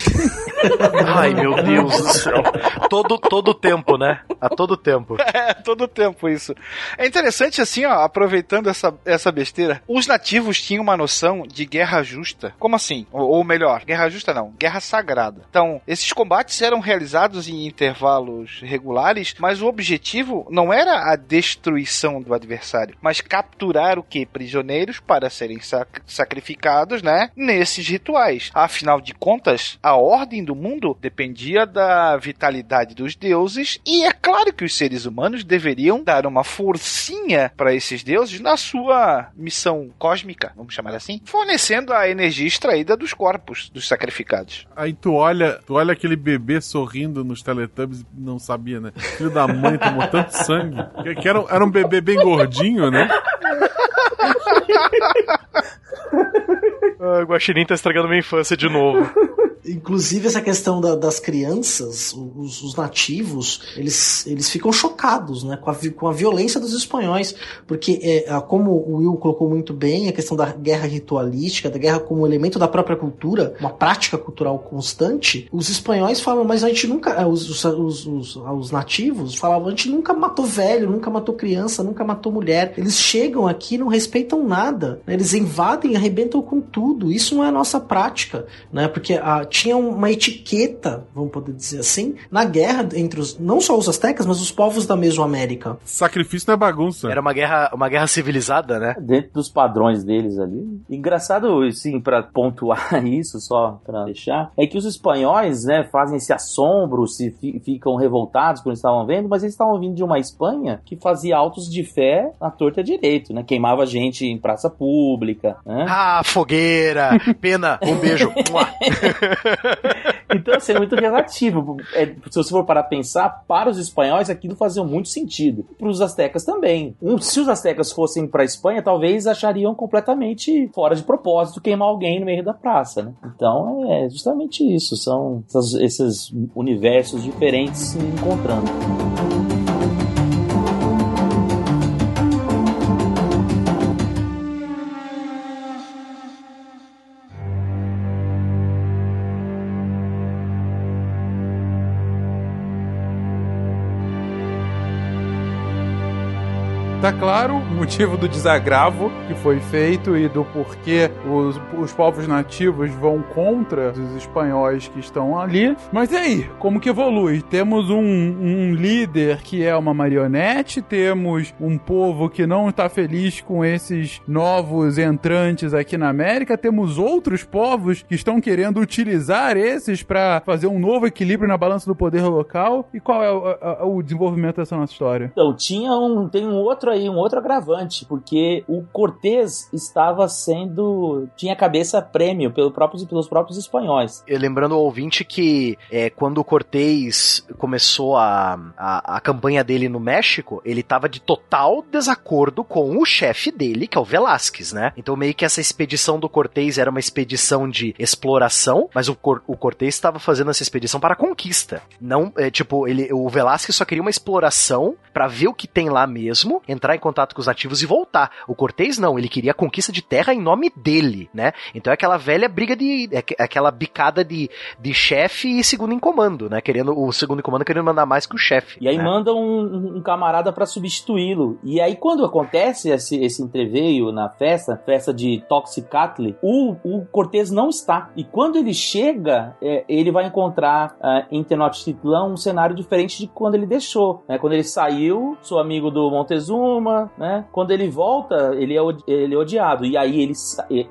Ai, meu Deus do céu. Todo, todo tempo, né? A todo tempo. É, todo tempo isso. É interessante assim, ó, aproveitando essa, essa besteira, os nativos tinham uma noção de guerra justa. Como assim? Ou, ou melhor, guerra justa não, guerra sagrada. Então, esses combates eram realizados em intervalos regulares, mas o objetivo não era a destruição do adversário, mas capturar o que? Prisioneiros para serem sac sacrificados né, nesses rituais. Afinal de contas, a ordem do mundo dependia da vitalidade dos deuses e, é claro que os seres humanos deveriam dar uma forcinha para esses deuses na sua missão cósmica, vamos chamar assim, fornecendo a energia extraída dos corpos dos sacrificados. Aí tu olha, tu olha aquele bebê sorrindo nos Teletubbies e não sabia, né? Filho da mãe tomou tanto sangue. Que, era, era um bebê bem gordinho, né? Ah, o Guaxinim tá estragando minha infância de novo. Inclusive, essa questão da- das crianças, os, os nativos, eles, eles ficam chocados né, com, a, com a violência dos espanhóis, porque, é, a- como o Will colocou muito bem, a questão da guerra ritualística, da guerra como elemento da própria cultura, uma prática cultural constante, os espanhóis falam, mas a gente nunca, os, os, os, os- os nativos falavam, a gente nunca matou velho, nunca matou criança, nunca matou mulher. Eles chegam aqui não respeitam nada, né, eles invadem e arrebentam com tudo. Isso não é a nossa prática, né? Porque ah, tinha uma etiqueta, vamos poder dizer assim, na guerra entre os não só os astecas, mas os povos da Mesoamérica. Sacrifício não é bagunça. Era uma guerra, uma guerra civilizada, né? Dentro dos padrões deles ali. Engraçado, sim, pra pontuar isso, só pra deixar, é que os espanhóis, né, fazem esse assombro, se fi- ficam revoltados quando estavam vendo, mas eles estavam vindo de uma Espanha que fazia autos de fé à torta direito, né? Queimava gente em praça pública, né? Ah, fogueira! Pena, um beijo. Então, assim, é muito relativo. É, se você for parar a pensar, para os espanhóis aquilo fazia muito sentido. Para os astecas também. Um, se os astecas fossem para a Espanha, talvez achariam completamente fora de propósito queimar alguém no meio da praça, né? Então, é justamente isso. São essas- esses universos diferentes se encontrando. Tá claro o motivo do desagravo que foi feito e do porquê os, os povos nativos vão contra os espanhóis que estão ali. Mas e aí, como que evolui? Temos um, um líder que é uma marionete, temos um povo que não está feliz com esses novos entrantes aqui na América, temos outros povos que estão querendo utilizar esses para fazer um novo equilíbrio na balança do poder local. E qual é o, a- o desenvolvimento dessa nossa história? Então, tinha um, tem um outro aí, um outro agravante, porque o Cortés estava sendo. tinha cabeça prêmio pelo próprios, pelos próprios espanhóis. E Lembrando ao ouvinte que é, quando o Cortez começou a, a, a campanha dele no México, ele tava de total desacordo com o chefe dele, que é o Velázquez, né? Então meio que essa expedição do Cortez era uma expedição de exploração, mas o, Cor o Cortez estava fazendo essa expedição para conquista. Não, é, tipo, ele, o Velázquez só queria uma exploração para ver o que tem lá mesmo, entrar em contato com os nativos e voltar. O Cortez não, ele queria a conquista de terra em nome dele, né? Então é aquela velha briga de. É é aquela bicada de, de chefe e segundo em comando, né? Querendo, o segundo em comando querendo mandar mais que o chefe. E aí né? mandam um, um camarada pra substituí-lo. E aí, quando acontece esse, esse entreveio na festa, festa de Toxicatli, o, o Cortez não está. E quando ele chega, é, ele vai encontrar ah, em Tenochtitlan um cenário diferente de quando ele deixou. né? Quando ele saiu, sou amigo do Montezuma, né? Quando ele volta, ele é, ele é odiado. E aí, ele,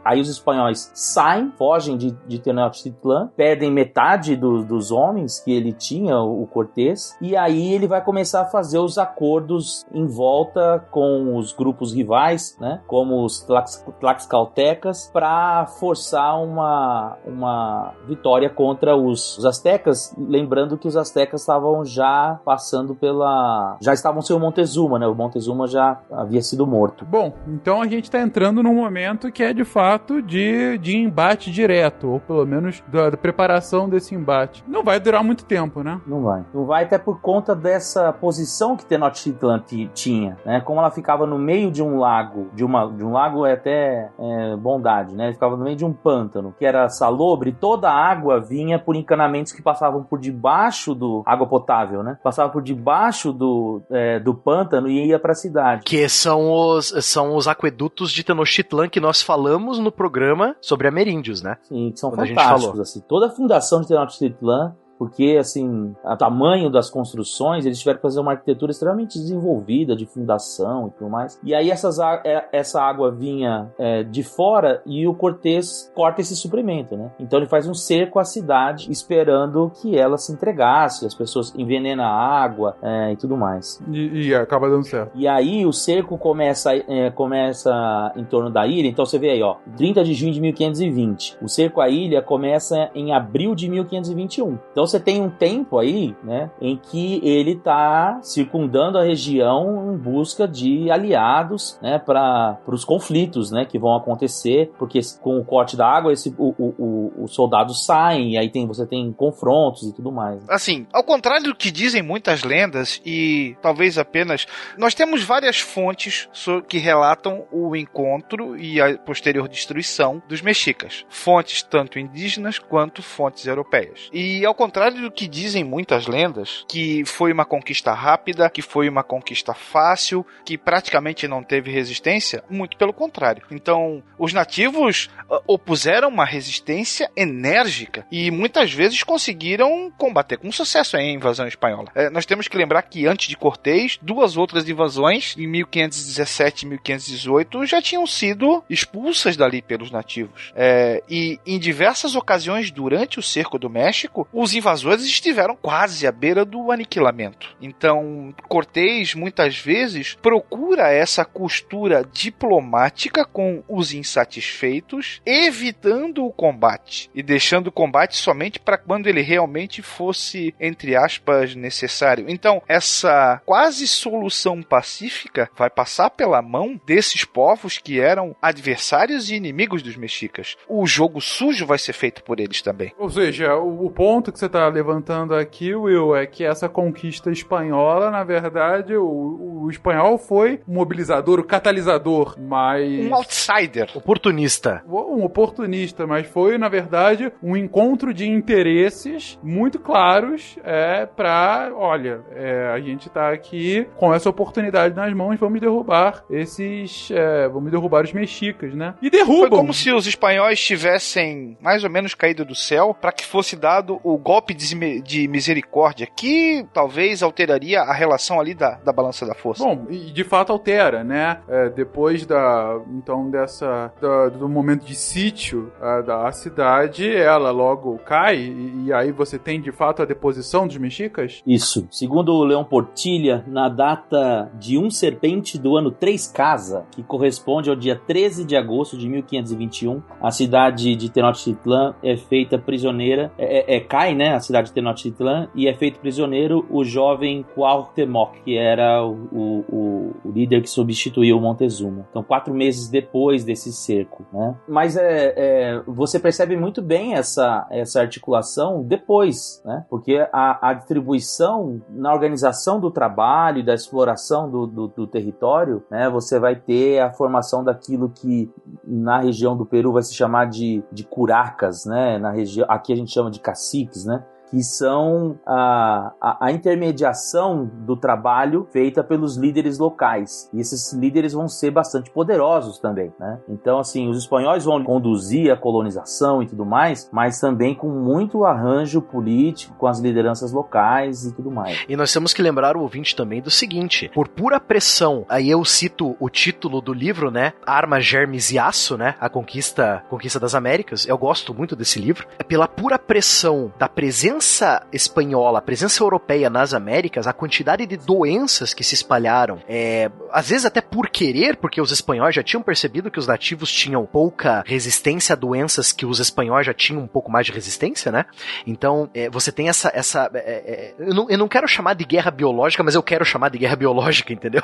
aí os espanhóis saem, fogem de, de Tenochtitlan, perdem metade do- dos homens que ele tinha, o, Cortez, e aí ele vai começar a fazer os acordos em volta com os grupos rivais, né? Como os Tlax- Tlaxcaltecas, para forçar uma, uma vitória contra os, os astecas. Lembrando que os astecas estavam já passando pela. Já estavam sem o Montezuma, né? O Montezuma já havia sido morto. Bom, então a gente tá entrando num momento que é de fato de, de embate direto, ou pelo menos da, da preparação desse embate. Não vai durar muito tempo, né? Não vai. Não vai até por conta dessa posição que Tenochtitlan ti- tinha, né? Como ela ficava no meio de um lago, de, uma, de um lago é até é, bondade, né? Ele ficava no meio de um pântano, que era salobre, toda a água vinha por encanamentos que passavam por debaixo do... água potável, né? Passava por debaixo do, é, do pântano e ia pra cidade. Que são os, são os aquedutos de Tenochtitlan que nós falamos no programa sobre ameríndios, né? Sim, que são Quando a gente fantásticos, falou. assim. Toda a fundação de Tenochtitlan porque assim, o tamanho das construções, eles tiveram que fazer uma arquitetura extremamente desenvolvida de fundação e tudo mais. E aí essas, é, essa água vinha é, de fora e o Cortés corta esse suprimento, né? Então ele faz um cerco à cidade esperando que ela se entregasse, as pessoas envenenam a água é, e tudo mais. E, e, acaba dando certo. E aí o cerco começa, é, começa em torno da ilha, então você vê aí, ó, 30 de junho de 1520. O cerco à ilha começa em abril de 1521. Então você tem um tempo aí, né, em que ele tá circundando a região em busca de aliados, né, para os conflitos, né, que vão acontecer, porque com o corte da água, esse, o, o, os soldados saem, e aí tem, você tem confrontos e tudo mais. Assim, ao contrário do que dizem muitas lendas, e talvez apenas, nós temos várias fontes que relatam o encontro e a posterior destruição dos mexicas. Fontes tanto indígenas quanto fontes europeias. E ao contrário do que dizem muitas lendas, que foi uma conquista rápida, que foi uma conquista fácil, que praticamente não teve resistência, muito pelo contrário. Então, os nativos uh, opuseram uma resistência enérgica e muitas vezes conseguiram combater com sucesso a invasão espanhola. É, nós temos que lembrar que antes de Cortés, duas outras invasões, em 1517 e 1518, já tinham sido expulsas dali pelos nativos. É, e em diversas ocasiões durante o cerco do México, os invasores estiveram quase à beira do aniquilamento. Então, Cortés muitas vezes procura essa costura diplomática com os insatisfeitos, evitando o combate e deixando o combate somente para quando ele realmente fosse, entre aspas, necessário. Então, essa quase solução pacífica vai passar pela mão desses povos que eram adversários e inimigos dos mexicas. O jogo sujo vai ser feito por eles também. Ou seja, o, ponto que você está levantando aqui, Will, é que essa conquista espanhola, na verdade, o, o espanhol foi o mobilizador, o catalisador, mas. Um outsider. Oportunista. Um oportunista, mas foi, na verdade, um encontro de interesses muito claros é, para, olha, é, a gente está aqui com essa oportunidade nas mãos, vamos derrubar esses. É, vamos derrubar os mexicas, né? E derrubam. Foi como se os espanhóis tivessem mais ou menos caído do céu para que fosse dado o golpe de, de misericórdia, que talvez alteraria a relação ali da, da balança da força. Bom, e de fato altera, né? É, depois da. Então, dessa. Da, do momento de sítio a, da cidade, ela logo cai, e, e, aí você tem de fato a deposição dos mexicas? Isso. Segundo o Leão Portilha, na data de um serpente do ano 3 Casa, que corresponde ao dia 13 de agosto de 1521, a cidade de Tenochtitlan é feita prisioneira, é, é, é cai, né? A cidade de Tenochtitlan, e é feito prisioneiro o jovem Cuauhtémoc, que era o, o, o, líder que substituiu o Montezuma. Então, quatro meses depois desse cerco, né? Mas é, é, você percebe muito bem essa, essa articulação depois, né? Porque a, a distribuição na organização do trabalho e da exploração do, do, do território, né? Você vai ter a formação daquilo que na região do Peru vai se chamar de, de curacas, né? Na região, aqui a gente chama de caciques, né? Que são a, a, a, intermediação do trabalho feita pelos líderes locais. E esses líderes vão ser bastante poderosos também, né? Então, assim, os espanhóis vão conduzir a colonização e tudo mais, mas também com muito arranjo político com as lideranças locais e tudo mais. E nós temos que lembrar o ouvinte também do seguinte: por pura pressão, aí eu cito o título do livro, né? Arma, Germes e Aço, né? A conquista, conquista das Américas. Eu gosto muito desse livro. É pela pura pressão da presença presença espanhola, a presença europeia nas Américas, a quantidade de doenças que se espalharam, é, às vezes até por querer, porque os espanhóis já tinham percebido que os nativos tinham pouca resistência a doenças que os espanhóis já tinham um pouco mais de resistência, né? Então, é, você tem essa. essa é, é eu, não, eu não quero chamar de guerra biológica, mas eu quero chamar de guerra biológica, entendeu?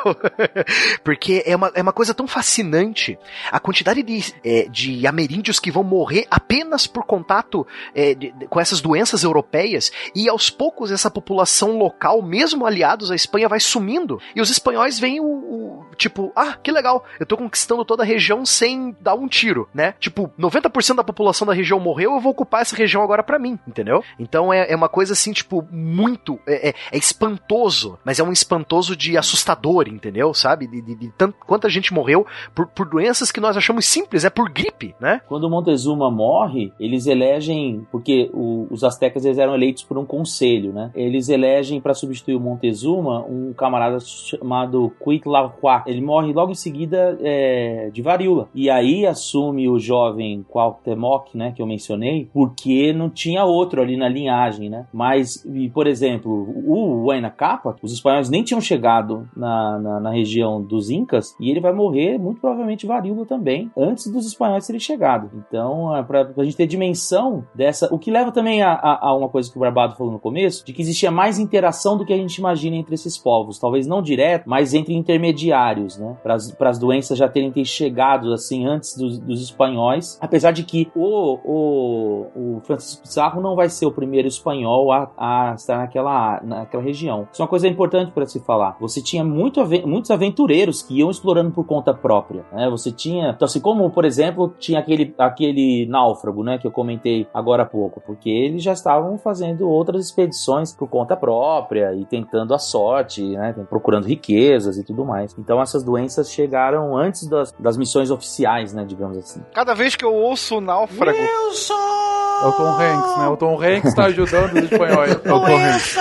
porque é uma, é uma coisa tão fascinante a quantidade de, é, de ameríndios que vão morrer apenas por contato é, de, de, com essas doenças europeias europeias, e aos poucos essa população local, mesmo aliados à Espanha, vai sumindo. E os espanhóis veem o, o tipo, ah, que legal, eu tô conquistando toda a região sem dar um tiro, né? Tipo, 90% da população da região morreu, eu vou ocupar essa região agora para mim, entendeu? Então é, é uma coisa assim, tipo, muito. É, é, é, espantoso, mas é um espantoso de assustador, entendeu? Sabe? De, de, de tanto, quanta gente morreu por, por doenças que nós achamos simples, é por gripe, né? Quando Montezuma morre, eles elegem, porque o, os astecas eles eram eleitos por um conselho, né? Eles elegem para substituir o Montezuma um camarada chamado Cuitlahuac. Ele morre logo em seguida é, de varíola. E aí assume o jovem Cuauhtémoc, né, que eu mencionei, porque não tinha outro ali na linhagem, né? Mas, por exemplo, o Huayna os espanhóis nem tinham chegado na, na, na, região dos Incas e ele vai morrer muito provavelmente varíola também, antes dos espanhóis terem chegado. Então, é para a gente ter dimensão dessa. O que leva também a, a, a, uma coisa que o Barbado falou no começo, de que existia mais interação do que a gente imagina entre esses povos. Talvez não direto, mas entre intermediários, né? Para as doenças já terem ter chegado assim antes dos, dos espanhóis. Apesar de que o, o, o Francisco Pizarro não vai ser o primeiro espanhol a, a estar naquela, naquela região. Isso é uma coisa importante para se falar. Você tinha muito, muitos aventureiros que iam explorando por conta própria. Né? Você tinha, então, assim como, por exemplo, tinha aquele, aquele náufrago né, que eu comentei agora há pouco, porque eles já estavam fazendo outras expedições por conta própria e tentando a sorte, né, procurando riquezas e tudo mais. Então essas doenças chegaram antes das, das missões oficiais, né, digamos assim. Cada vez que eu ouço o náufrago. Wilson! É o Tom Hanks, né? O Tom Hanks tá ajudando os espanhóis. É o Tom Hanks.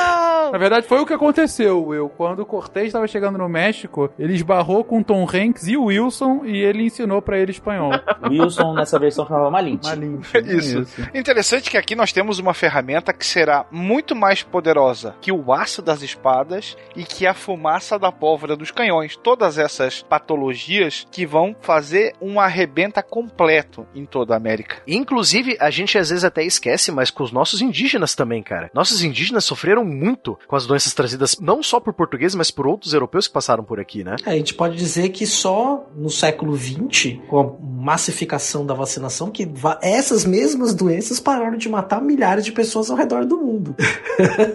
Na verdade, foi o que aconteceu, Will. Quando o Cortez estava chegando no México, ele esbarrou com o Tom Hanks e o Wilson e ele ensinou para ele espanhol. Wilson, nessa versão, chamava Malinte. Malinte. Isso. Isso. Interessante que aqui nós temos uma ferramenta que será muito mais poderosa que o aço das espadas e que a fumaça da pólvora dos canhões. Todas essas patologias que vão fazer um arrebenta completo em toda a América. Inclusive, a gente às vezes até esquece, mas com os nossos indígenas também, cara. Nossos indígenas sofreram muito com as doenças trazidas não só por portugueses, mas por outros europeus que passaram por aqui, né? É, a gente pode dizer que só no século XX, com a massificação da vacinação, que essas mesmas doenças pararam de matar milhares de pessoas ao redor do mundo.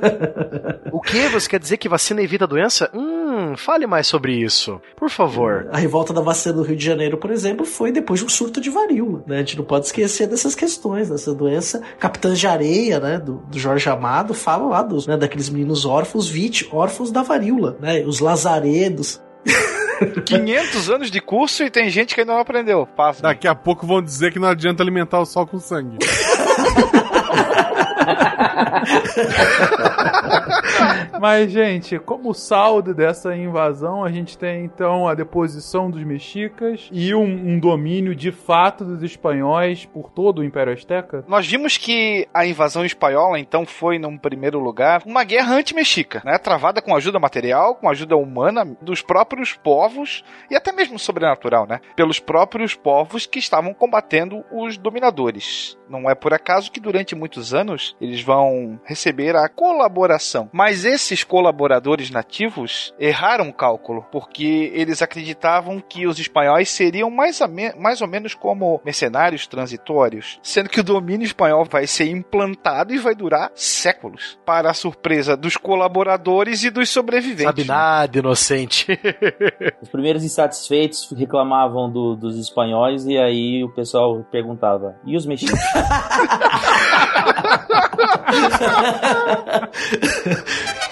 o que? Você quer dizer que vacina evita a doença? Hum, fale mais sobre isso, por favor. A revolta da vacina do Rio de Janeiro, por exemplo, foi depois de um surto de varíola. Né? A gente não pode esquecer dessas questões, dessa doença Capitãs de Areia, né, do, do Jorge Amado, fala lá dos, né, daqueles meninos órfãos, vit, órfãos da varíola, né, os lazaredos. 500 anos de curso e tem gente que ainda não aprendeu. Passa. Daqui a pouco vão dizer que não adianta alimentar o sol com sangue. Mas, gente, como saldo dessa invasão, a gente tem então a deposição dos mexicas e um, um, domínio de fato dos espanhóis por todo o Império Azteca? Nós vimos que a invasão espanhola, então, foi, num primeiro lugar, uma guerra anti-mexica, né? Travada com ajuda material, com ajuda humana dos próprios povos e até mesmo sobrenatural, né? Pelos próprios povos que estavam combatendo os dominadores. Não é por acaso que durante muitos anos eles vão receber a colaboração. Mas esses colaboradores nativos erraram o cálculo, porque eles acreditavam que os espanhóis seriam mais, mais ou menos como mercenários transitórios, sendo que o domínio espanhol vai ser implantado e vai durar séculos, para a surpresa dos colaboradores e dos sobreviventes. Sabe nada, inocente. Os primeiros insatisfeitos reclamavam do, dos espanhóis e aí o pessoal perguntava: e os mexicanos? Ha ha ha ha ha!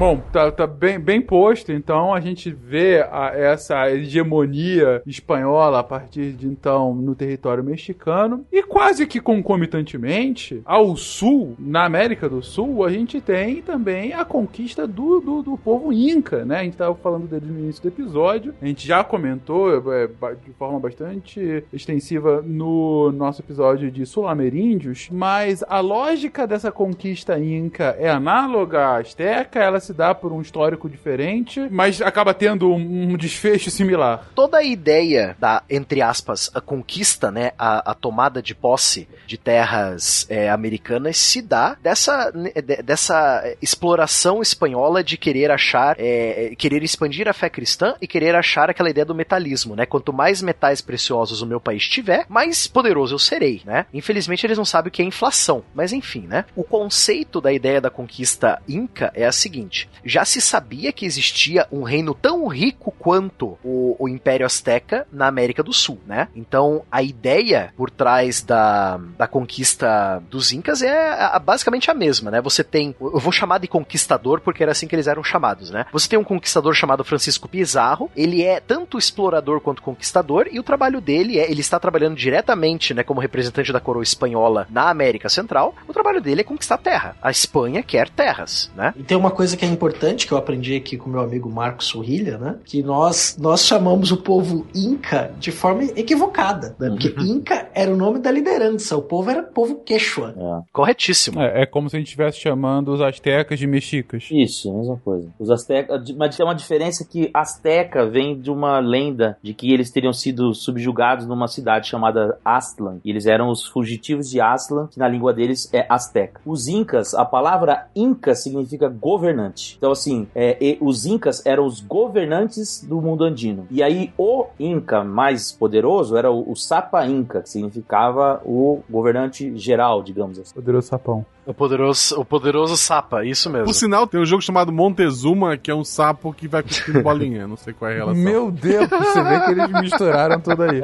Bom, tá, tá bem, bem posto, então a gente vê a, essa hegemonia espanhola a partir de então no território mexicano. E quase que concomitantemente ao sul, na América do Sul, a gente tem também a conquista do, do, do povo inca, né? A gente estava falando dele no início do episódio, a gente já comentou é, de forma bastante extensiva no nosso episódio de sul-ameríndios, mas a lógica dessa conquista inca é análoga à azteca, ela se se dá por um histórico diferente, mas acaba tendo um, desfecho similar. Toda a ideia da, entre aspas, a conquista, né, a, a tomada de posse de terras é, americanas se dá dessa, de- dessa exploração espanhola de querer achar, é, querer expandir a fé cristã e querer achar aquela ideia do metalismo, né? Quanto mais metais preciosos o meu país tiver, mais poderoso eu serei, né? Infelizmente eles não sabem o que é inflação, mas enfim, né? O conceito da ideia da conquista inca é a seguinte: já se sabia que existia um reino tão rico quanto o, o Império Azteca na América do Sul, né? Então a ideia por trás da, da conquista dos incas é a- a- basicamente a mesma, né? Você tem, eu vou chamar de conquistador porque era assim que eles eram chamados, né? Você tem um conquistador chamado Francisco Pizarro, ele é tanto explorador quanto conquistador e o trabalho dele é, ele está trabalhando diretamente, né, como representante da coroa espanhola na América Central. O trabalho dele é conquistar terra. A Espanha quer terras, né? E tem uma coisa que é importante que eu aprendi aqui com meu amigo Marcos Sorrilha, né? Que nós, nós chamamos o povo Inca de forma equivocada, né? Porque Inca era o nome da liderança, o povo era povo quechua. Corretíssimo. É, é como se a gente estivesse chamando os astecas de mexicas. Isso, mesma coisa. Os astecas, mas tem uma diferença que Azteca vem de uma lenda de que eles teriam sido subjugados numa cidade chamada Aztlan. E eles eram os fugitivos de Aztlan, que na língua deles é Azteca. Os Incas, a palavra Inca significa governante. Então, assim, é, os Incas eram os governantes do mundo andino. E aí, o Inca mais poderoso era o, o Sapa Inca, que significava o governante geral, digamos assim. Poderoso sapão. O poderoso, o poderoso Sapa, isso mesmo. Por sinal, tem um jogo chamado Montezuma, que é um sapo que vai cuspindo bolinha. Não sei qual é a relação. Meu Deus, você vê que eles misturaram tudo aí.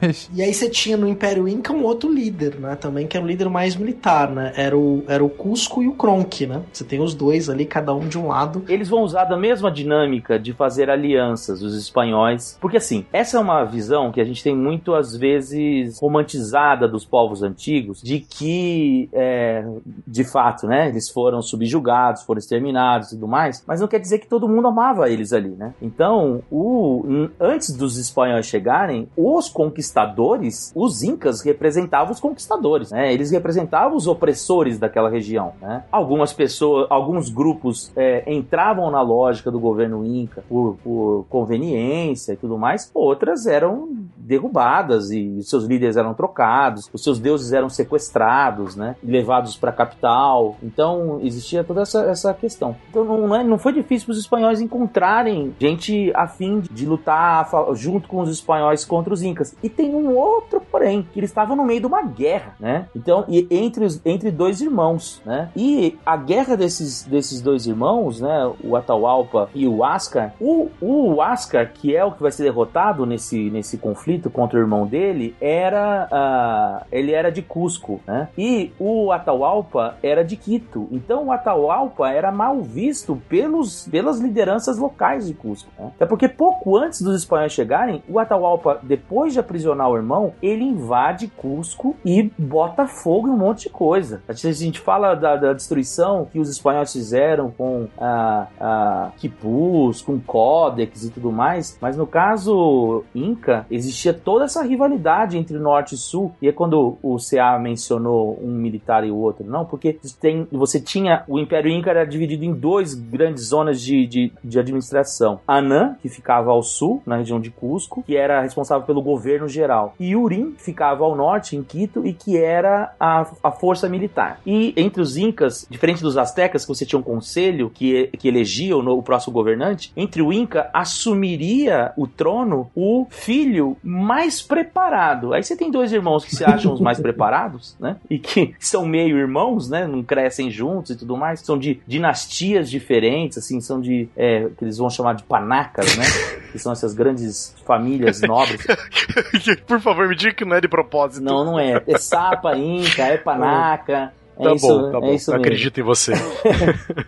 Mas. E aí você tinha no Império Inca um outro líder, né? Também que era um líder mais militar, né? Era o, era o Cusco e o Kronk, né? Você tem os dois ali, cada um de um lado. Eles vão usar da mesma dinâmica de fazer alianças, os espanhóis. Porque assim, essa é uma visão que a gente tem muito, às vezes, romantizada dos povos antigos, de que, é, de fato, né, eles foram subjugados, foram exterminados e tudo mais, mas não quer dizer que todo mundo amava eles ali, né? Então, o, antes dos espanhóis chegarem, os conquistadores, os incas representavam os conquistadores, né? Eles representavam os opressores daquela região, né? Algumas pessoas, alguns grupos é, entravam na lógica do governo inca por, por conveniência e tudo mais, outras eram derrubadas e seus líderes eram trocados, os seus deuses eram sequestrados, né? Levados para a capital. Então existia toda essa, essa questão. Então não, é- não foi difícil para os espanhóis encontrarem gente afim de lutar a junto com os espanhóis contra os incas. E tem um outro porém, que eles estavam no meio de uma guerra, né? Então, e entre, os, entre dois irmãos, né? E a guerra desses, desses dois irmãos, né? O Atahualpa e o Ascar, o, o Ascar, que é o que vai ser derrotado nesse, nesse conflito contra o irmão dele, era ah, ele era de Cusco, né? E o Atahualpa era de Quito. Então o Atahualpa era mal visto pelos, pelas lideranças locais de Cusco. Né? Até porque pouco antes dos espanhóis chegarem, o Atahualpa, depois de aprisionar o irmão, ele invade Cusco e bota fogo em um monte de coisa. A gente, fala da, da destruição que os espanhóis fizeram com a, a Quipus, com Codex e tudo mais, mas no caso Inca, existia toda essa rivalidade entre norte e sul, e é quando o CA mencionou um militar e o outro, não, porque tem, você tinha, o Império Inca era dividido em duas grandes zonas de, de, de administração. Anã, que ficava ao sul, na região de Cusco, que era responsável pelo governo geral, e Urim, que ficava ao norte, em Quito, e que era a, a força militar. E entre os Incas, diferente dos Aztecas, que você tinha um conselho que, que elegia o, o próximo governante, entre o Inca assumiria o trono o filho mais preparado. Aí você tem dois irmãos que se acham os mais preparados, né? E que são meio irmãos, né? Não crescem juntos e tudo mais. São de dinastias diferentes, assim, são de. é, que eles vão chamar de panacas, né? Que são essas grandes famílias nobres. Por favor, me diga que não é de propósito. Não, não é. É Sapa, Inca, é Panaca. É Tá isso, bom, tá bom. É isso Eu mesmo. acredito em você.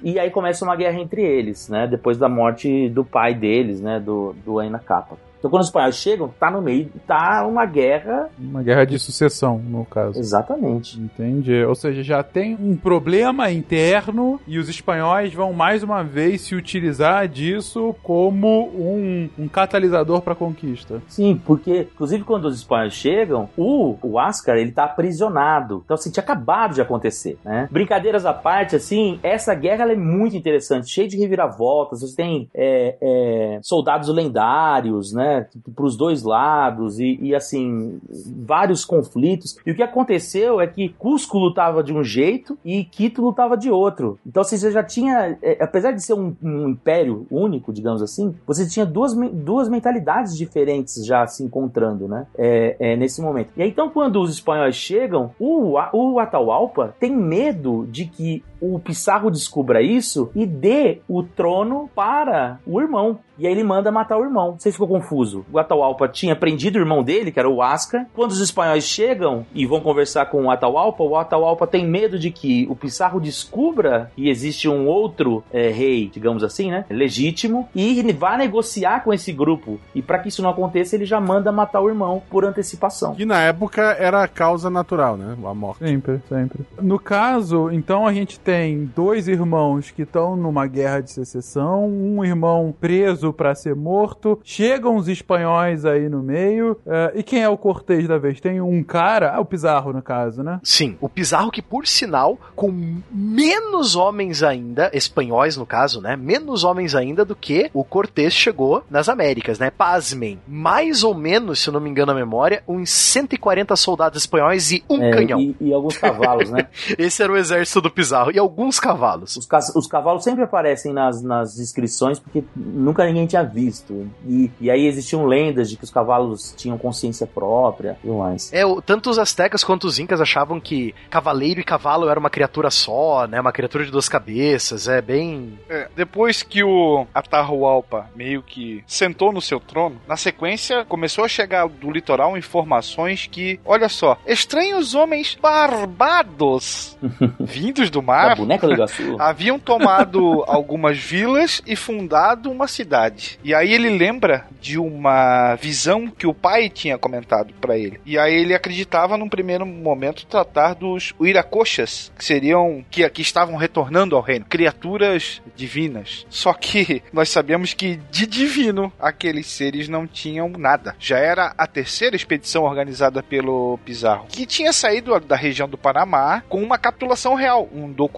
E aí começa uma guerra entre eles, né? Depois da morte do pai deles, né? Do, do Aina Kappa. Então quando os espanhóis chegam, tá no meio, tá uma guerra. Uma guerra de sucessão, no caso. Exatamente. Entendi. Ou seja, já tem um problema interno e os espanhóis vão mais uma vez se utilizar disso como um, um catalisador para conquista. Sim, porque, inclusive, quando os espanhóis chegam, o, o Ascar, ele tá aprisionado. Então, assim, tinha acabado de acontecer, né? Brincadeiras à parte, assim, essa guerra ela é muito interessante, cheia de reviravoltas. Você tem é, é, soldados lendários, né? Pros dois lados e, e, assim, vários conflitos. E o que aconteceu é que Cusco lutava de um jeito e Quito lutava de outro. Então, assim, você já tinha, é, apesar de ser um, um império único, digamos assim, você tinha duas, duas mentalidades diferentes já se encontrando, né? É, é, nesse momento. E aí, então, quando os espanhóis chegam, o, o Atahualpa tem medo de que o Pissarro descubra isso e dê o trono para o irmão. E aí ele manda matar o irmão. Você ficou confuso. O Atahualpa tinha prendido o irmão dele, que era o Ascar. Quando os espanhóis chegam e vão conversar com o Atahualpa, o Atahualpa tem medo de que o Pissarro descubra que existe um outro é, rei, digamos assim, né? Legítimo. E ele vai negociar com esse grupo. E para que isso não aconteça, ele já manda matar o irmão por antecipação. Que na época era a causa natural, né? A morte. Sempre, sempre. No caso, então a gente tem dois irmãos que estão numa guerra de secessão, um irmão preso para ser morto, chegam os espanhóis aí no meio, uh, e quem é o cortês da vez? Tem um cara, ah, o Pizarro no caso, né? Sim, o Pizarro que por sinal, com menos homens ainda, espanhóis no caso, né, menos homens ainda do que o Cortês chegou nas Américas, né, pasmem, mais ou menos, se eu não me engano a memória, uns 140 soldados espanhóis e um É, canhão. e, e alguns cavalos, né? Esse era o exército do Pizarro, e alguns cavalos. Os, ca- os cavalos sempre aparecem nas, nas inscrições porque nunca ninguém tinha visto. E, e aí existiam lendas de que os cavalos tinham consciência própria e tudo mais. É, o- tanto os astecas quanto os incas achavam que cavaleiro e cavalo era uma criatura só, né? Uma criatura de duas cabeças. É bem. É, depois que o Atahualpa meio que sentou no seu trono, na sequência começou a chegar do litoral informações que, olha só, estranhos homens barbados vindos do Da mar boneca do Iguaçu. haviam tomado algumas vilas e fundado uma cidade. E aí ele lembra de uma visão que o pai tinha comentado pra ele. E aí ele acreditava num primeiro momento tratar dos Uiracochas, que seriam que aqui estavam retornando ao reino, criaturas divinas. Só que nós sabemos que de divino aqueles seres não tinham nada. Já era a terceira expedição organizada pelo Pizarro, que tinha saído da região do Panamá com uma capitulação real, um documento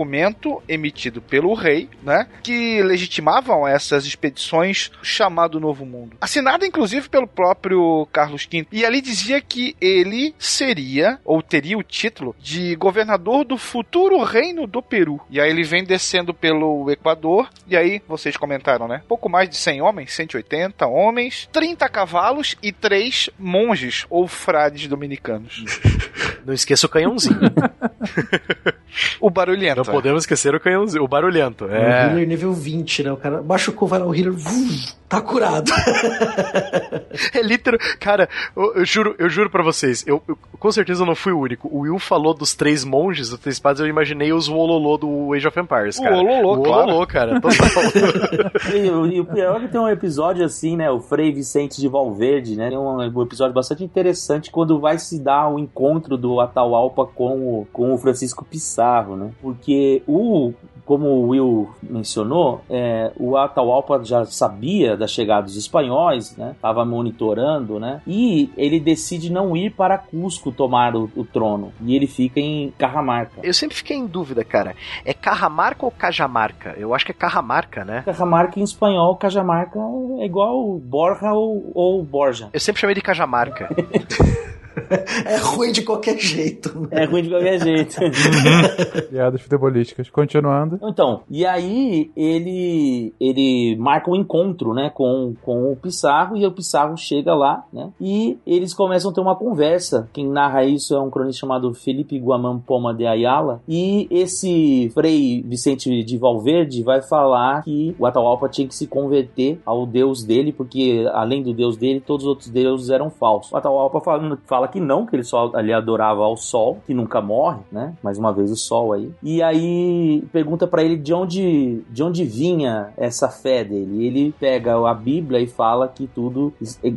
emitido pelo rei, né, que legitimavam essas expedições chamado Novo Mundo. Assinado inclusive pelo próprio Carlos V. E ali dizia que ele seria ou teria o título de governador do futuro reino do Peru. E aí ele vem descendo pelo Equador e aí vocês comentaram, né? Pouco mais de 100 homens, 180 homens, 30 cavalos e 3 monges ou frades dominicanos. Não esqueça o canhãozinho. O barulhento. Podemos esquecer o canhãozinho, o barulhento. O É. healer nível 20, né? O cara machucou, vai lá, o healer, vum, tá curado. É literal. Cara, eu, eu juro, eu juro pra vocês, eu, eu- com certeza não fui o único. O Will falou dos três monges do Três Espadas, eu imaginei os Wololô do Age of Empires, O cara. Wololô, o claro. Wololô, cara. E, o- e o pior é que tem um episódio assim, né? O Frei Vicente de Valverde, né? Tem um, um episódio bastante interessante quando vai se dar o encontro do Atahualpa com o, com o Francisco Pissarro, né? Porque o. Como o Will mencionou, é, o Atahualpa já sabia da chegada dos espanhóis, né? Tava monitorando, né? E ele decide não ir para Cusco tomar o, o trono. E ele fica em Carramarca. eu sempre fiquei em dúvida, cara. É Carramarca ou Cajamarca? Eu acho que é Carramarca, né? Cajamarca em espanhol, Cajamarca é igual Borja ou, ou Borja. Eu sempre chamei de Cajamarca. É ruim de qualquer jeito. É ruim de qualquer jeito. Piadas futebolísticas. Continuando. Então, e aí ele ele marca um encontro, né, com, com o Pissarro e o Pissarro chega lá, né, e eles começam a ter uma conversa. Quem narra isso é um cronista chamado Felipe Guamán Poma de Ayala e esse Frei Vicente de Valverde vai falar que o Atahualpa tinha que se converter ao deus dele, porque além do deus dele, todos os outros deuses eram falsos. O Atahualpa fala, fala fala que não, que ele só ali adorava ao sol, que nunca morre, né? Mais uma vez o sol aí. E aí pergunta para ele de onde, de onde vinha essa fé dele. Ele pega a Bíblia e fala que tudo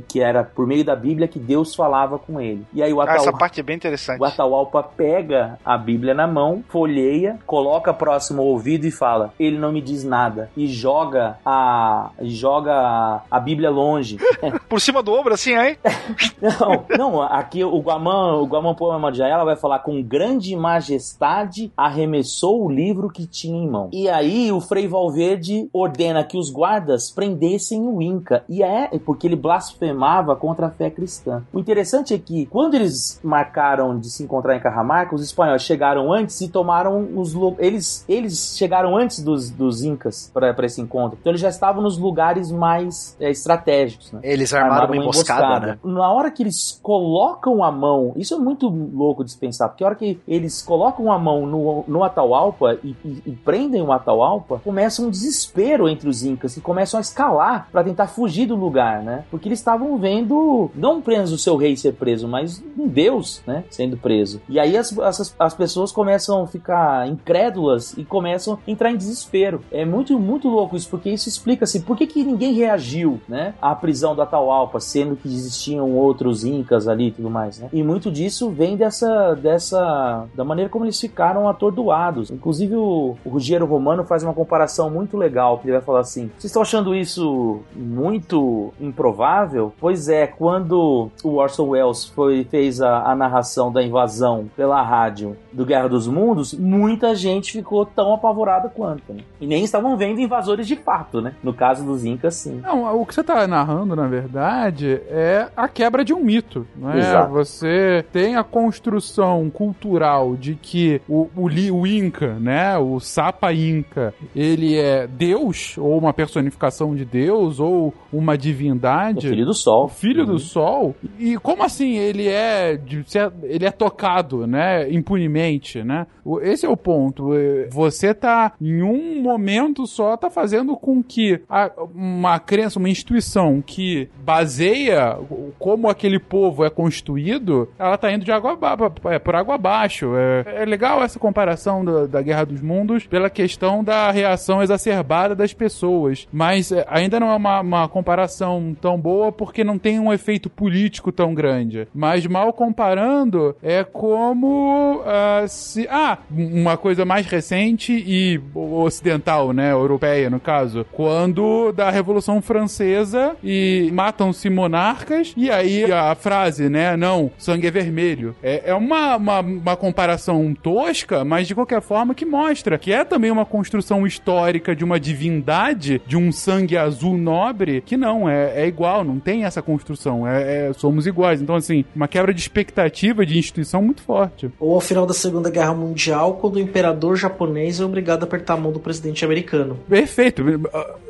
que era por meio da Bíblia que Deus falava com ele. E aí o Ah, Atahualpa, essa parte é bem interessante. o Atahualpa pega a Bíblia na mão, folheia, coloca próximo ao ouvido e fala: "Ele não me diz nada" e joga a joga a, Bíblia longe. Por cima do ombro, assim, hein? Não, não, aqui o Guamã, o Guamã Poema de ela vai falar com grande majestade arremessou o livro que tinha em mão. E aí o Frei Valverde ordena que os guardas prendessem o Inca. E é porque ele blasfemava contra a fé cristã. O interessante é que quando eles marcaram de se encontrar em Carramarca, os espanhóis chegaram antes e tomaram os eles eles chegaram antes dos, dos incas para esse encontro. Então eles já estavam nos lugares mais é, estratégicos, né? Eles armaram uma emboscada, né? Na hora que eles colocam a mão, isso é muito louco de pensar, porque a hora que eles colocam a mão no, no Atahualpa e, e- e prendem o Atahualpa, começa um desespero entre os incas que começam a escalar para tentar fugir do lugar, né? Porque eles estavam vendo não apenas o seu rei ser preso, mas um deus, né, sendo preso. E aí as, as, as pessoas começam a ficar incrédulas e começam a entrar em desespero. É muito muito louco isso, porque isso explica assim, por que, que ninguém reagiu, né, à prisão do Atahualpa, sendo que existiam outros incas ali tudo mais, né? E muito disso vem dessa dessa da maneira como eles ficaram atordoados. Inclusive o, o Ruggiero Romano faz uma comparação muito legal, que ele vai falar assim: "Vocês estão achando isso muito improvável? Pois é, quando o Orson Welles foi fez a, a narração da invasão pela rádio do Guerra dos Mundos, muita gente ficou tão apavorada quanto, né? E nem estavam vendo invasores de fato, né? No caso dos incas, sim. Não, o que você tá narrando, na verdade, é a quebra de um mito. Não é? Exato. Você tem a construção cultural de que o, o, o Inca, né? O Sapa Inca, ele é Deus, ou uma personificação de Deus, ou uma O divindade. filho do sol. O filho do Uhum. sol. E como assim ele é de ele é tocado, né, impunemente, né? Esse é o ponto. É, Você tá em um momento só tá fazendo com que a- uma crença, uma instituição que baseia como aquele povo é constituído, ela tá indo de água é, por água abaixo. É, é legal essa comparação da, da Guerra dos Mundos pela questão da reação exacerbada das pessoas, mas é, ainda não é uma, uma comparação tão boa porque não tem um efeito político tão grande. Mas mal comparando, é como se. Ah, uma coisa mais recente e ocidental, né? Europeia, no caso. Quando da Revolução Francesa e matam-se monarcas, e aí a frase, né? Não, sangue é vermelho. É, é uma, uma, uma comparação tosca, mas de qualquer forma que mostra que é também uma construção histórica de uma divindade, de um sangue azul nobre, que não, é, é igual, não tem essa construção. É, é- somos iguais. Então, assim, uma quebra de expectativa de instituição muito forte. Ou ao final da Segunda Guerra Mundial, quando o imperador japonês é obrigado a apertar a mão do presidente americano. Perfeito.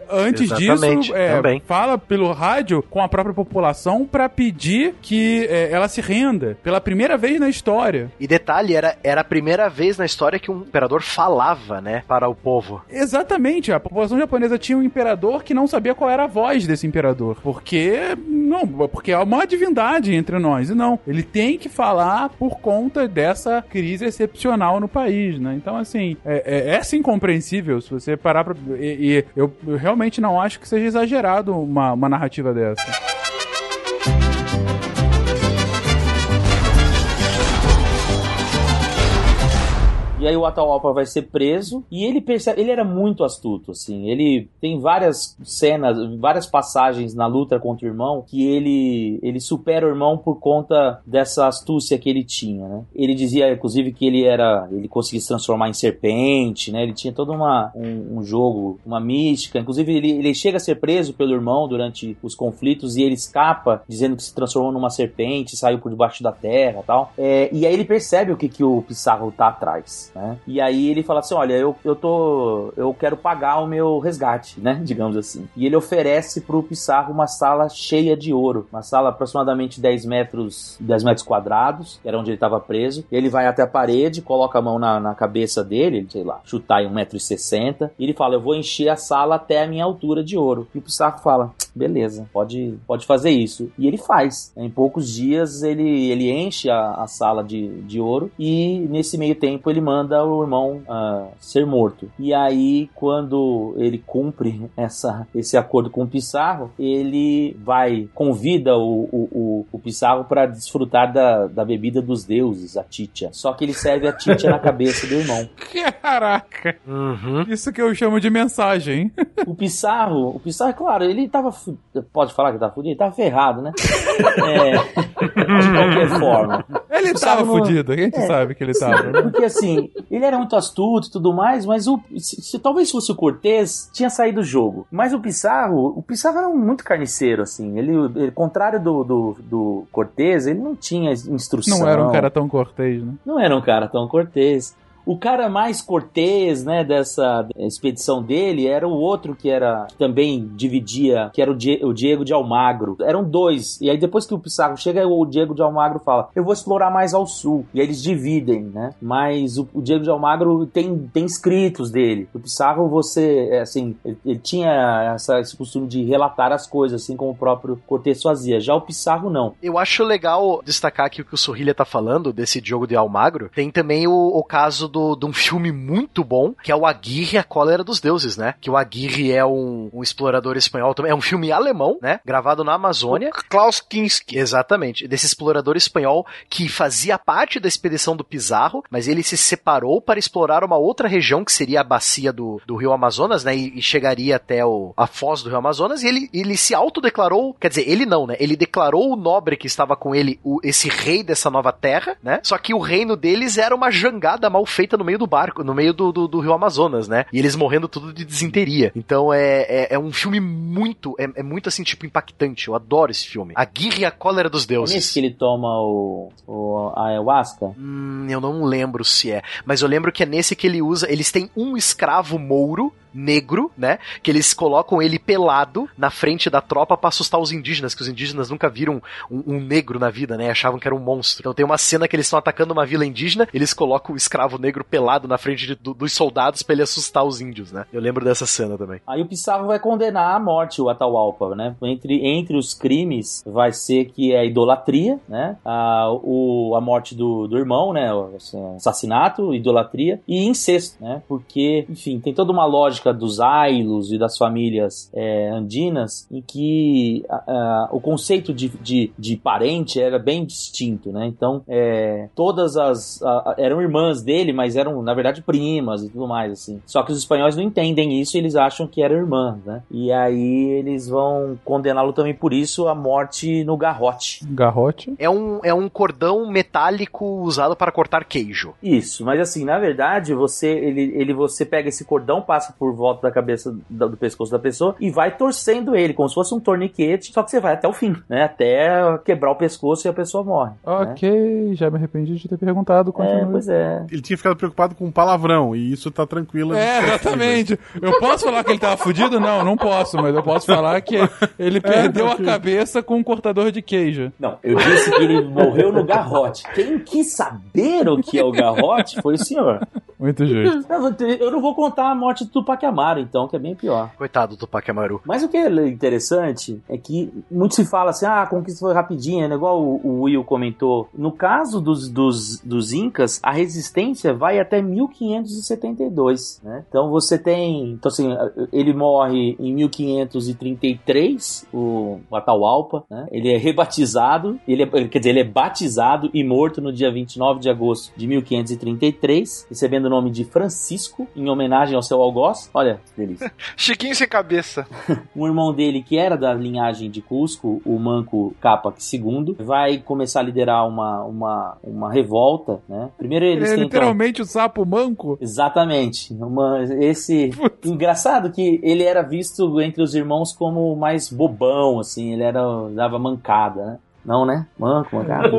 Antes Exatamente, disso, é, fala pelo rádio com a própria população pra pedir que é, ela se renda pela primeira vez na história. E detalhe, era, era a primeira vez na história que um imperador falava, né, para o povo. Exatamente, a população japonesa tinha um imperador que não sabia qual era a voz desse imperador. Porque, não, porque é uma divindade entre nós. E não, ele tem que falar por conta dessa crise excepcional no país, né? Então, assim, é, é, é sim compreensível se você parar pra. E, e eu, eu realmente não acho que seja exagerado uma, uma narrativa dessa. E aí o Atahualpa vai ser preso e ele percebe, ele era muito astuto, assim. Ele tem várias cenas, várias passagens na luta contra o irmão que ele ele supera o irmão por conta dessa astúcia que ele tinha, né? Ele dizia, inclusive, que ele era, ele conseguia se transformar em serpente, né? Ele tinha todo uma, um, um jogo, uma mística. Inclusive, ele, ele chega a ser preso pelo irmão durante os conflitos e ele escapa, dizendo que se transformou numa serpente, saiu por debaixo da terra tal. É, e aí ele percebe o que, que o Pissarro tá atrás. Né? E aí ele fala assim: olha, eu, eu tô. Eu quero pagar o meu resgate, né? Digamos assim. E ele oferece pro Pissarro uma sala cheia de ouro. Uma sala aproximadamente 10 metros, 10 metros quadrados, que era onde ele estava preso. Ele vai até a parede, coloca a mão na, na cabeça dele, sei lá, chutar em 1,60m. E ele fala: Eu vou encher a sala até a minha altura de ouro. E o Pissarro fala: beleza, pode, pode fazer isso. E ele faz. Em poucos dias ele, ele enche a, a sala de, de ouro e nesse meio tempo ele manda o irmão uh, ser morto. E aí, quando ele cumpre essa, esse acordo com o Pissarro, ele vai, convida o, o, o, o Pissarro para desfrutar da, da bebida dos deuses, a Titia. Só que ele serve a Titia na cabeça do irmão. Caraca! Uhum. Isso que eu chamo de mensagem. O Pissarro, o Pissarro, claro, ele tava. fu- Pode falar que tá fudido? Ele tava ferrado, né? É, de qualquer forma. Ele tava não- fudido, a gente sabe que ele tava. né? Porque assim, ele era muito astuto e tudo mais, mas o, se, se talvez fosse o Cortez, tinha saído do jogo. Mas o Pissarro, o Pissarro era muito carniceiro, assim. Ele, ele contrário do, do, do Cortez, ele não tinha instrução. Não era um cara tão cortês, né? Não era um cara tão cortês. O cara mais cortês, né, dessa expedição dele era o outro que era também dividia, que era o, Die- o Diego de Almagro. Eram dois. E aí depois que o Pissarro chega, o Diego de Almagro fala: "Eu vou explorar mais ao sul". E aí eles dividem, né? Mas o, o Diego de Almagro tem tem escritos dele. O Pissarro você, é, assim, ele, ele tinha essa, esse costume de relatar as coisas, assim como o próprio Cortez fazia. Já o Pissarro não. Eu acho legal destacar aqui o que o Sorrilha tá falando desse Diogo de Almagro. Tem também o, o caso do, de um filme muito bom, que é o Aguirre, a Cólera dos Deuses, né? Que o Aguirre é um, um explorador espanhol também. É um filme alemão, né? Gravado na Amazônia. Klaus Kinski. Exatamente, desse explorador espanhol que fazia parte da expedição do Pizarro, mas ele se separou para explorar uma outra região que seria a bacia do, do rio Amazonas, né? E, e chegaria até o, a foz do rio Amazonas. E ele, ele se autodeclarou, quer dizer, ele não, né? Ele declarou o nobre que estava com ele, o, esse rei dessa nova terra, né? Só que o reino deles era uma jangada mal feita no meio do barco, no meio do, do, do rio Amazonas, né? E eles morrendo tudo de desinteria. Então é, é, é um filme muito, é, é muito assim, tipo, impactante. Eu adoro esse filme. A Guerra e a Cólera dos É Deuses. nesse que ele toma o, o a ayahuasca? Hum, eu não lembro se é, mas eu lembro que é nesse que ele usa. Eles têm um escravo mouro negro, né? Que eles colocam ele pelado na frente da tropa pra assustar os indígenas, que os indígenas nunca viram um, um negro na vida, né? Achavam que era um monstro. Então tem uma cena que eles estão atacando uma vila indígena, eles colocam o escravo negro pelado na frente de- do- dos soldados pra ele assustar os índios, né? Eu lembro dessa cena também. Aí o Pissarro vai condenar à morte o Atahualpa, né? Entre, entre os crimes vai ser que é a idolatria, né? A, o, a morte do, do irmão, né? O assassinato, idolatria e incesto, né? Porque, enfim, tem toda uma lógica dos ailos e das famílias é, andinas em que a- a- o conceito de, de, de parente era bem distinto, né? Então, é, todas as... a- eram irmãs dele, mas eram, na verdade, primas e tudo mais, assim. Só que os espanhóis não entendem isso e eles acham que eram irmãs, né? E aí eles vão condená-lo também por isso à morte no garrote. Garrote. É um, é um cordão metálico usado para cortar queijo. Isso, mas assim, na verdade, você ele, ele você pega esse cordão, passa por volta da cabeça da- do pescoço da pessoa e vai torcendo ele, como se fosse um torniquete, só que você vai até o fim, né? Até quebrar o pescoço e a pessoa morre. né? Ok, já me arrependi de ter perguntado. É, Continue. pois é. Ele tinha ficado preocupado com palavrão, e isso tá tranquilo. É, exatamente. Eu posso falar que ele tava fudido? Não, não posso, mas eu posso falar que ele perdeu a cabeça com um cortador de queijo. Não, eu disse que ele morreu no garrote. Quem quis saber o que é o garrote foi o senhor. Muito justo. Eu eu não vou contar a morte do Tupac Amaru, então, que é bem pior. Coitado do Tupac Amaru. Mas o que é interessante é que muito se fala assim, ah, a conquista foi rapidinha, né? igual o, o Will comentou. No caso dos, dos, dos Incas, a resistência vai até 1572, né? Então você tem... Então assim, ele morre em 1533, o, o Atahualpa, né? Ele é rebatizado, ele é, quer dizer, ele é batizado e morto no dia 29 de agosto de 1533, recebendo o nome de Francisco, em homenagem ao seu algoz. Olha, que delícia Chiquinho sem cabeça. um irmão dele que era da linhagem de Cusco, o Manco Capac II, vai começar a liderar uma, uma, uma revolta, né? Primeiro eles É tentam... literalmente o sapo manco. Exatamente. Uma, esse engraçado que ele era visto entre os irmãos como o mais bobão, assim, ele era dava mancada, né? Não, né? Manco, mancada.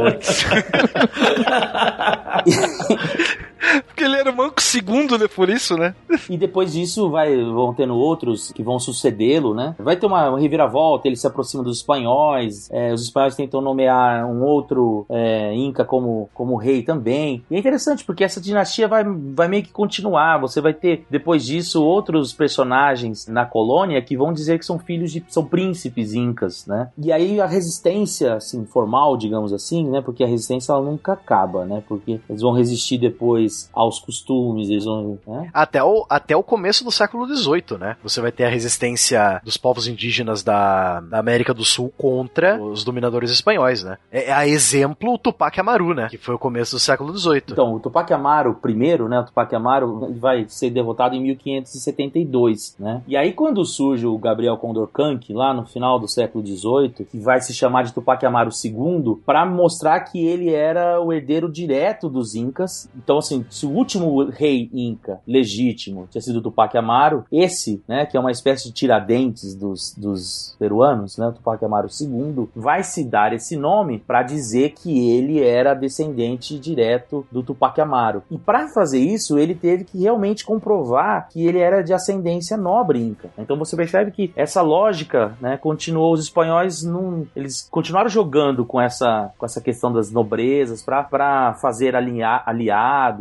Porque ele era manco segundo né, por isso, né? E depois disso vai, vão tendo outros que vão sucedê-lo, né? Vai ter uma reviravolta, ele se aproxima dos espanhóis, é, os espanhóis tentam nomear um outro é, Inca como, como rei também. E é interessante porque essa dinastia vai, vai meio que continuar. Você vai ter, depois disso, outros personagens na colônia que vão dizer que são filhos de. são príncipes incas, né? E aí a resistência, assim, formal, digamos assim, né? Porque a resistência ela nunca acaba, né? Porque eles vão resistir depois aos costumes, eles vão. Né? Até o, até o começo do século XVIII, né? Você vai ter a resistência dos povos indígenas da, da América do Sul contra os dominadores espanhóis, né? É, é a exemplo o Tupac Amaru, né? Que foi o começo do século XVIII. Então, o Tupac Amaru primeiro, né? O Tupac Amaru vai ser derrotado em 1572, né? E aí quando surge o Gabriel Condorcanqui lá no final do século XVIII, que vai se chamar de Tupac Amaru II, para mostrar que ele era o herdeiro direto dos Incas. Então, assim, se o último rei Inca legítimo tinha sido Tupac Amaru, esse, né, que é uma espécie de tiradentes dos, dos peruanos, né, Tupac Amaru II, vai se dar esse nome para dizer que ele era descendente direto do Tupac Amaru. E para fazer isso, ele teve que realmente comprovar que ele era de ascendência nobre Inca. Então você percebe que essa lógica, né, continuou os espanhóis num, eles continuaram jogando com essa com essa questão das nobrezas para fazer alinha,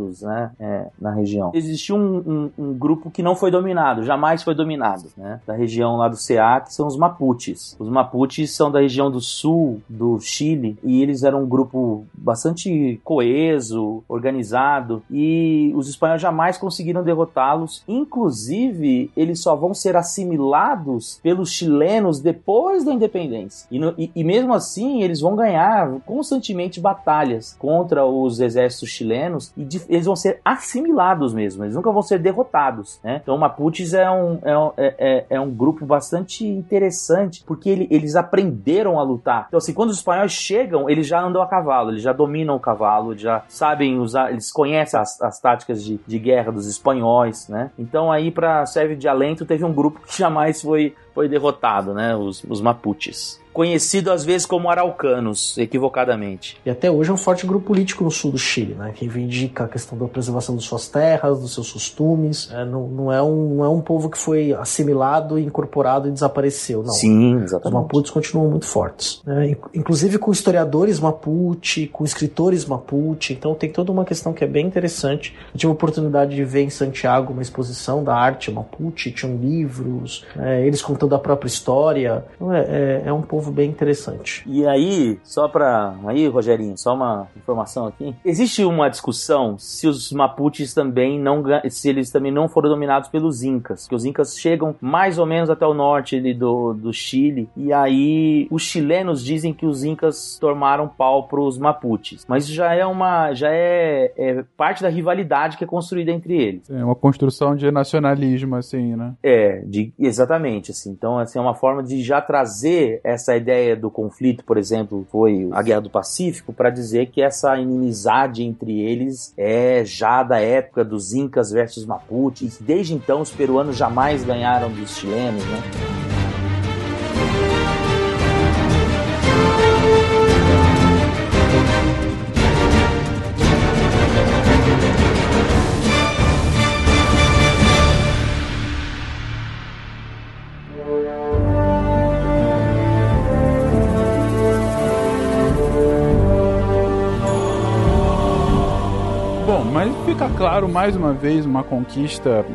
aliados, né, é, na região. Existiu um, um, um, grupo que não foi dominado, jamais foi dominado, né, da região lá do CA, que são os Mapuches. Os Mapuches são da região do sul do Chile e eles eram um grupo bastante coeso, organizado e os espanhóis jamais conseguiram derrotá-los. Inclusive, eles só vão ser assimilados pelos chilenos depois da independência. E, no, e, e mesmo assim, eles vão ganhar constantemente batalhas contra os exércitos chilenos e de, eles vão ser assimilados mesmo. Eles nunca vão ser derrotados. Né? Então, Mapuches é um, é, é, é um grupo bastante interessante porque ele, eles aprenderam a lutar. Então, assim, quando os espanhóis chegam, eles já andam a cavalo, eles já dominam o cavalo, já sabem usar, eles conhecem as, as táticas de, de guerra dos espanhóis, né? Então, aí, para serve de alento, teve um grupo que jamais foi, foi derrotado, né? Os, os Mapuches conhecido às vezes como araucanos, equivocadamente. E até hoje é um forte grupo político no sul do Chile, né, que reivindica a questão da preservação de suas terras, dos seus costumes. É, não, não, é um, não é um povo que foi assimilado, incorporado e desapareceu, não. Sim, exatamente. Os Mapuches continuam muito fortes. Né, inclusive com historiadores Mapuche, com escritores Mapuche, então tem toda uma questão que é bem interessante. Eu tive a oportunidade de ver em Santiago uma exposição da arte Mapuche, tinham livros, é, eles contando a própria história. Então é, é, é um povo bem interessante. E aí, só pra. Aí, Rogerinho, só uma informação aqui. Existe uma discussão se os Mapuches também não. se eles também não foram dominados pelos Incas. Que os Incas chegam mais ou menos até o norte do, do Chile. E aí, os chilenos dizem que os Incas tomaram pau pros Mapuches. Mas isso já é uma. já é, é parte da rivalidade que é construída entre eles. É uma construção de nacionalismo, assim, né? É, de, exatamente, assim. Então, assim, é uma forma de já trazer essa ideia do conflito, por exemplo, foi a Guerra do Pacífico, para dizer que essa inimizade entre eles é já da época dos Incas versus Mapuches. Desde então, os peruanos jamais ganharam dos chilenos, né? Claro mais uma vez uma conquista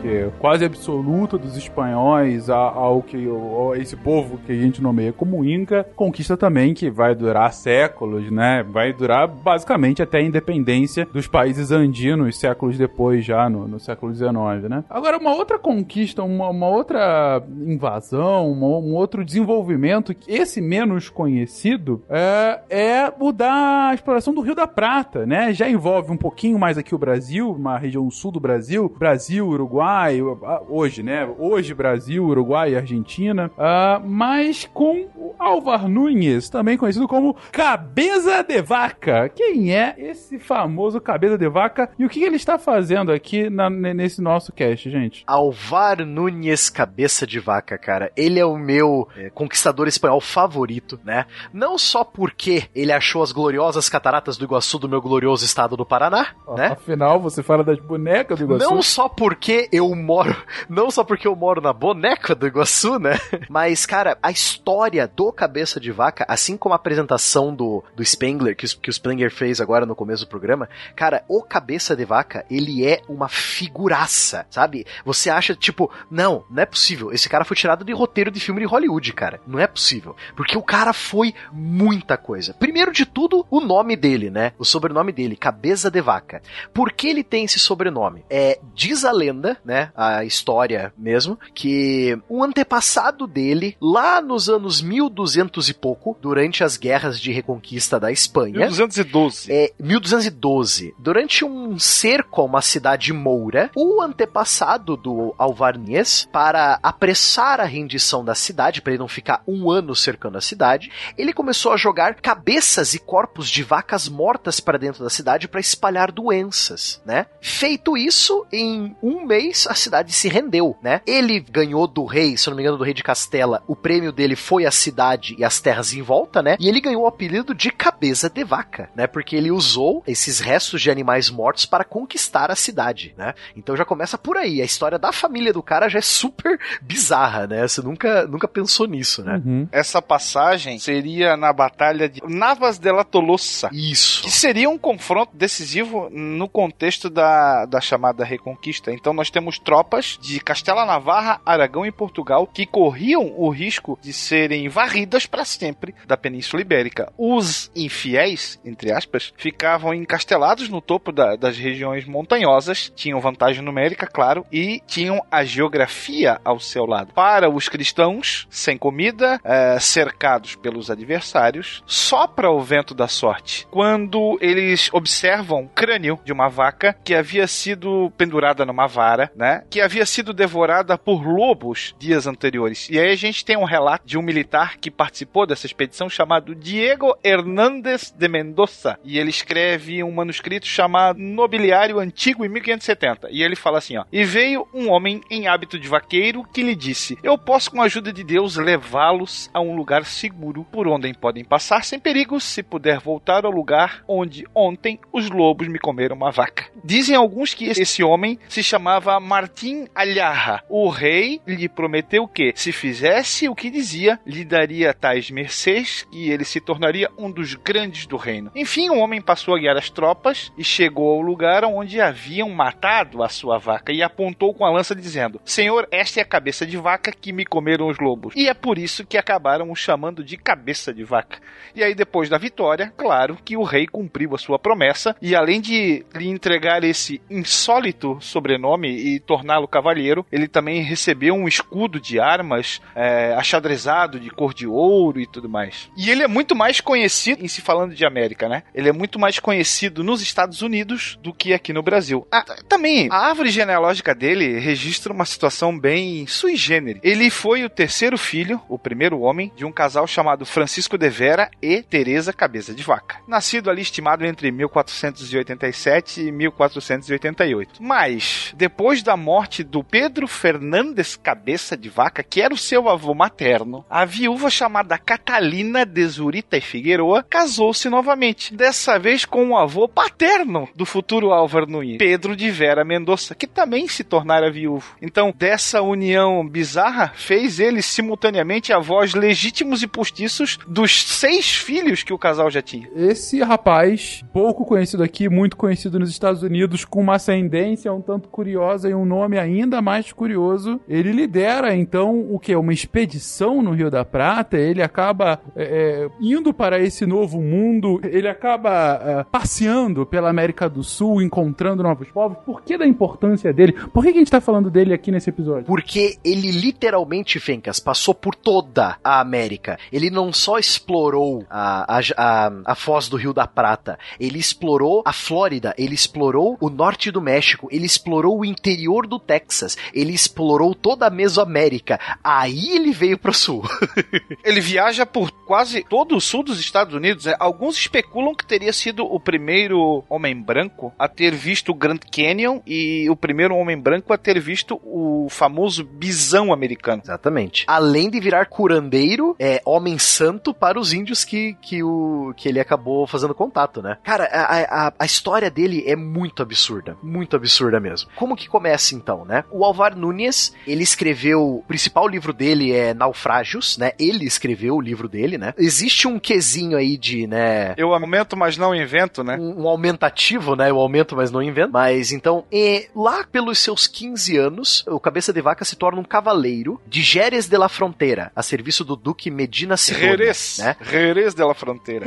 que é quase absoluta dos espanhóis ao que esse povo que a gente nomeia como Inca, conquista também que vai durar séculos, né? Vai durar basicamente até a independência dos países andinos séculos depois já no, no século XIX, né? Agora uma outra conquista, uma, uma outra invasão, uma, um outro desenvolvimento, esse menos conhecido é, é o da exploração do Rio da Prata, né? Já envolve um pouquinho mais aqui o Brasil, uma região sul do Brasil, Brasil, Uruguai Uruguai, hoje, né? Hoje Brasil, Uruguai e Argentina, ah, mas com o Álvar Nunes, também conhecido como Cabeça de Vaca. Quem é esse famoso Cabeça de Vaca e o que ele está fazendo aqui na- nesse nosso cast, gente? Alvar Nunes Cabeça de Vaca, cara. Ele é o meu é, conquistador espanhol favorito, né? Não só porque ele achou as gloriosas cataratas do Iguaçu do meu glorioso estado do Paraná, né? Afinal, você fala das bonecas do Iguaçu. Não só porque eu moro, não só porque eu moro na boneca do Iguaçu, né? Mas, cara, a história do Cabeça de Vaca, assim como a apresentação do, do Spengler, que, que o Spengler fez agora no começo do programa, cara, o Cabeça de Vaca, ele é uma figuraça, sabe? Você acha, tipo, não, não é possível. Esse cara foi tirado de roteiro de filme de Hollywood, cara. Não é possível. Porque o cara foi muita coisa. Primeiro de tudo, o nome dele, né? O sobrenome dele, Cabeça de Vaca. Por que ele tem esse sobrenome? É, diz a lenda, né, a história mesmo, que um antepassado dele, lá nos anos 1200 e pouco, durante as guerras de reconquista da Espanha, 1212. é 1212. Durante um cerco a uma cidade moura, o antepassado do Alvarnês, para apressar a rendição da cidade, para ele não ficar um ano cercando a cidade, ele começou a jogar cabeças e corpos de vacas mortas para dentro da cidade para espalhar doenças, né? Feito isso, em um mês a cidade se rendeu, né? Ele ganhou do rei, se eu não me engano, do rei de Castela, o prêmio dele foi a cidade e as terras em volta, né? E ele ganhou o apelido de cabeça de vaca, né? Porque ele usou esses restos de animais mortos para conquistar a cidade, né? Então já começa por aí. A história da família do cara já é super bizarra, né? Você nunca, nunca pensou nisso, né? Uhum. Essa passagem seria na Batalha de Navas de la Tolosa. Isso. Que seria um confronto decisivo no contexto da, da chamada Reconquista. Então nós temos tropas de Castela Navarra, Aragão e Portugal que corriam o risco de serem varridas para sempre da Península Ibérica. Os infiéis, entre aspas, ficavam encastelados no topo da- das regiões montanhosas, tinham vantagem numérica, claro, e tinham a geografia ao seu lado. Para os cristãos, sem comida, eh, cercados pelos adversários, sopra o vento da sorte quando eles observam o crânio de uma vaca que havia sido pendurada numa vara, né? Que havia sido devorada por lobos dias anteriores. E aí a gente tem um relato de um militar que participou dessa expedição chamado Diego Hernández de Mendoza. E ele escreve um manuscrito chamado Nobiliário Antigo em 1570. E ele fala assim, ó: "E veio um homem em hábito de vaqueiro que lhe disse: Eu posso com a ajuda de Deus levá-los a um lugar seguro por onde podem passar sem perigos, se puder voltar ao lugar onde ontem os lobos me comeram uma vaca." Dizem alguns que esse homem se chamava Martim Alharra. O rei lhe prometeu que, se fizesse o que dizia, lhe daria tais mercês que ele se tornaria um dos grandes do reino. Enfim, o homem passou a guiar as tropas e chegou ao lugar onde haviam matado a sua vaca e apontou com a lança dizendo: Senhor, esta é a cabeça de vaca que me comeram os lobos. E é por isso que acabaram o chamando de cabeça de vaca. E aí, depois da vitória, claro que o rei cumpriu a sua promessa e além de lhe entregar esse insólito sobrenome torná-lo cavalheiro, ele também recebeu um escudo de armas é, achadrezado de cor de ouro e tudo mais. E ele é muito mais conhecido, em se falando de América, né? Ele é muito mais conhecido nos Estados Unidos do que aqui no Brasil. Ah, também, a árvore genealógica dele registra uma situação bem sui generis. Ele foi o terceiro filho, o primeiro homem, de um casal chamado Francisco de Vera e Teresa Cabeça de Vaca. Nascido ali estimado entre 1487 e 1488. Mas, depois da morte do Pedro Fernandes Cabeça de Vaca, que era o seu avô materno, a viúva chamada Catalina de Zurita e Figueroa casou-se novamente, dessa vez com o avô paterno do futuro Álvaro Nunes, Pedro de Vera Mendonça, que também se tornara viúvo. Então, dessa união bizarra, fez eles simultaneamente avós legítimos e postiços dos seis filhos que o casal já tinha. Esse rapaz, pouco conhecido aqui, muito conhecido nos Estados Unidos, com uma ascendência um tanto curiosa e um nome ainda mais curioso, ele lidera então o que? Uma expedição no Rio da Prata, ele acaba é, é, indo para esse novo mundo, ele acaba é, passeando pela América do Sul, encontrando novos povos. Por que da importância dele? Por que, que a gente tá falando dele aqui nesse episódio? Porque ele literalmente, Fencas, passou por toda a América. Ele não só explorou a, a, a, a foz do Rio da Prata, ele explorou a Flórida, ele explorou o norte do México, ele explorou o interior interior do Texas. Ele explorou toda a Mesoamérica. Aí ele veio pro sul. Ele viaja por quase todo o sul dos Estados Unidos. né? Alguns especulam que teria sido o primeiro homem branco a ter visto o Grand Canyon e o primeiro homem branco a ter visto o famoso bisão americano. Exatamente. Além de virar curandeiro, é homem santo para os índios que, que, o, que ele acabou fazendo contato, né? Cara, a, a, a história dele é muito absurda. Muito absurda mesmo. Como que começa então, né? O Alvar Nunes, ele escreveu. O principal livro dele é Naufrágios, né? Ele escreveu o livro dele, né? Existe um quesinho aí de, né? Eu aumento, mas não invento, né? um, um aumentativo, né? Eu aumento, mas não invento. Mas então, e lá pelos seus 15 anos, o Cabeça de Vaca se torna um cavaleiro de Jerez de la Fronteira, a serviço do Duque Medina Sidonia, Jerez. né? Jerez de la Fronteira.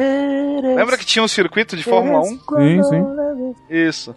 Lembra que tinha um circuito de Fórmula 1? Sim, sim. Isso.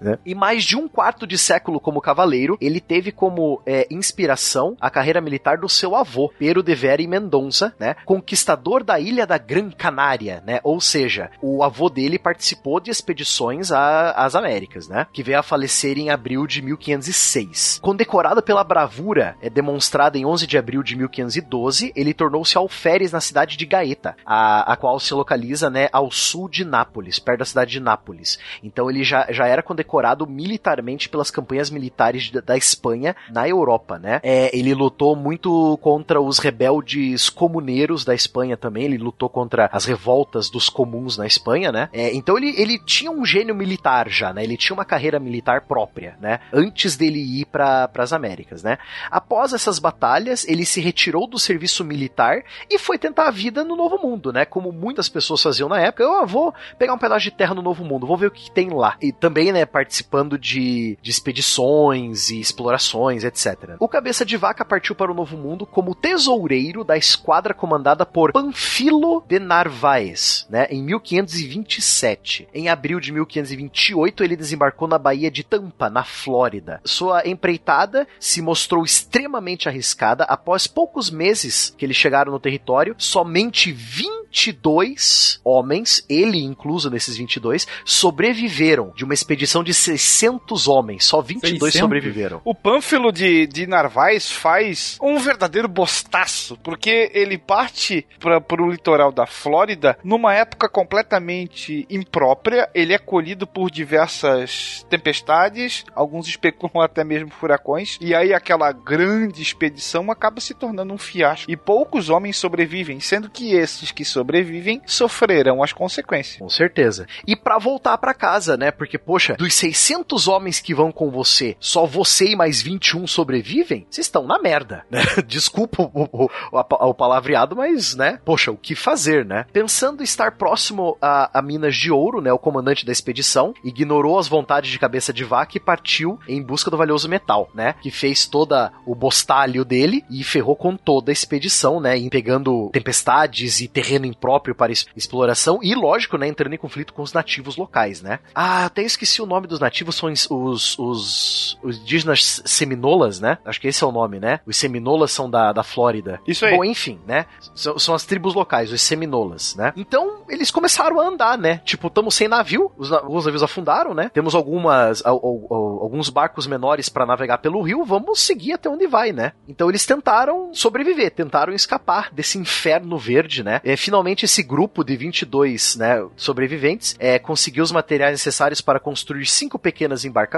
né? E mais de um quarto de século como cavaleiro, ele teve como é, inspiração a carreira militar do seu avô, Pero de Vera e Mendonça, né? Conquistador da ilha da Gran Canária, né? Ou seja, o avô dele participou de expedições às Américas, né? Que veio a falecer em abril de 1506. Condecorado pela bravura é, demonstrada em 11 de abril de 1512, ele tornou-se alferes na cidade de Gaeta, a, a qual se localiza, né, ao sul de Nápoles, perto da cidade de Nápoles. Então ele já, já era condecorado militarmente pelas campanhas militares da, da Espanha na Europa, né? É, ele lutou muito contra os rebeldes comuneiros da Espanha também, ele lutou contra as revoltas dos comuns na Espanha, né? É, então ele, ele tinha um gênio militar já, né? Ele tinha uma carreira militar própria, né? Antes dele ir para as Américas, né? Após essas batalhas, ele se retirou do serviço militar e foi tentar a vida no Novo Mundo, né? Como muitas pessoas faziam na época. Eu ah, vou pegar um pedaço de terra no Novo Mundo, vou ver o que tem lá. E também, né, participando de, de expedições e explorações, etc. O Cabeça de Vaca partiu para o Novo Mundo como tesoureiro da esquadra comandada por Panfilo de Narvaez, né? Em 1527. Em abril de 1528, ele desembarcou na Baía de Tampa, na Flórida. Sua empreitada se mostrou extremamente arriscada. Após poucos meses que eles chegaram no território, somente 22 homens, ele incluso nesses 22, sobreviveram de uma expedição de 600 homens. Só 22 600? sobreviveram. O Pânfilo de, de Narvaez faz um verdadeiro bostaço, porque ele parte para o litoral da Flórida numa época completamente imprópria. Ele é colhido por diversas tempestades, alguns especulam até mesmo furacões, e aí aquela grande expedição acaba se tornando um fiasco. E poucos homens sobrevivem, sendo que esses que sobrevivem sofrerão as consequências. Com certeza. E pra voltar pra casa, né? Porque, poxa, dos 600 homens que vão com você, só você e mais 21 sobrevivem? Vocês estão na merda, né? Desculpa o, o, o, palavreado, mas, né? Poxa, o que fazer, né? Pensando estar próximo a, a Minas de Ouro, né? O comandante da expedição ignorou as vontades de cabeça de vaca e partiu em busca do valioso metal, né? Que fez toda o bostalho dele e ferrou com toda a expedição, né? Pegando tempestades e terreno impróprio para exploração e, lógico, né? Entrando em conflito com os nativos locais, né? Ah, até esqueci o nome dos nativos, são os, os, os, os indígenas seminolas, né? Acho que esse é o nome, né? Os seminolas são da, da Flórida. Isso aí. Bom, enfim, né? São, são as tribos locais, os seminolas, né? Então, eles começaram a andar, né? Tipo, estamos sem navio, os, alguns navios afundaram, né? Temos algumas, al- al- al- alguns barcos menores para navegar pelo rio, vamos seguir até onde vai, né? Então eles tentaram sobreviver, tentaram escapar desse inferno verde, né? É, finalmente esse grupo de 22, né, sobreviventes é, conseguiu os materiais necessários para construir cinco pequenas embarcações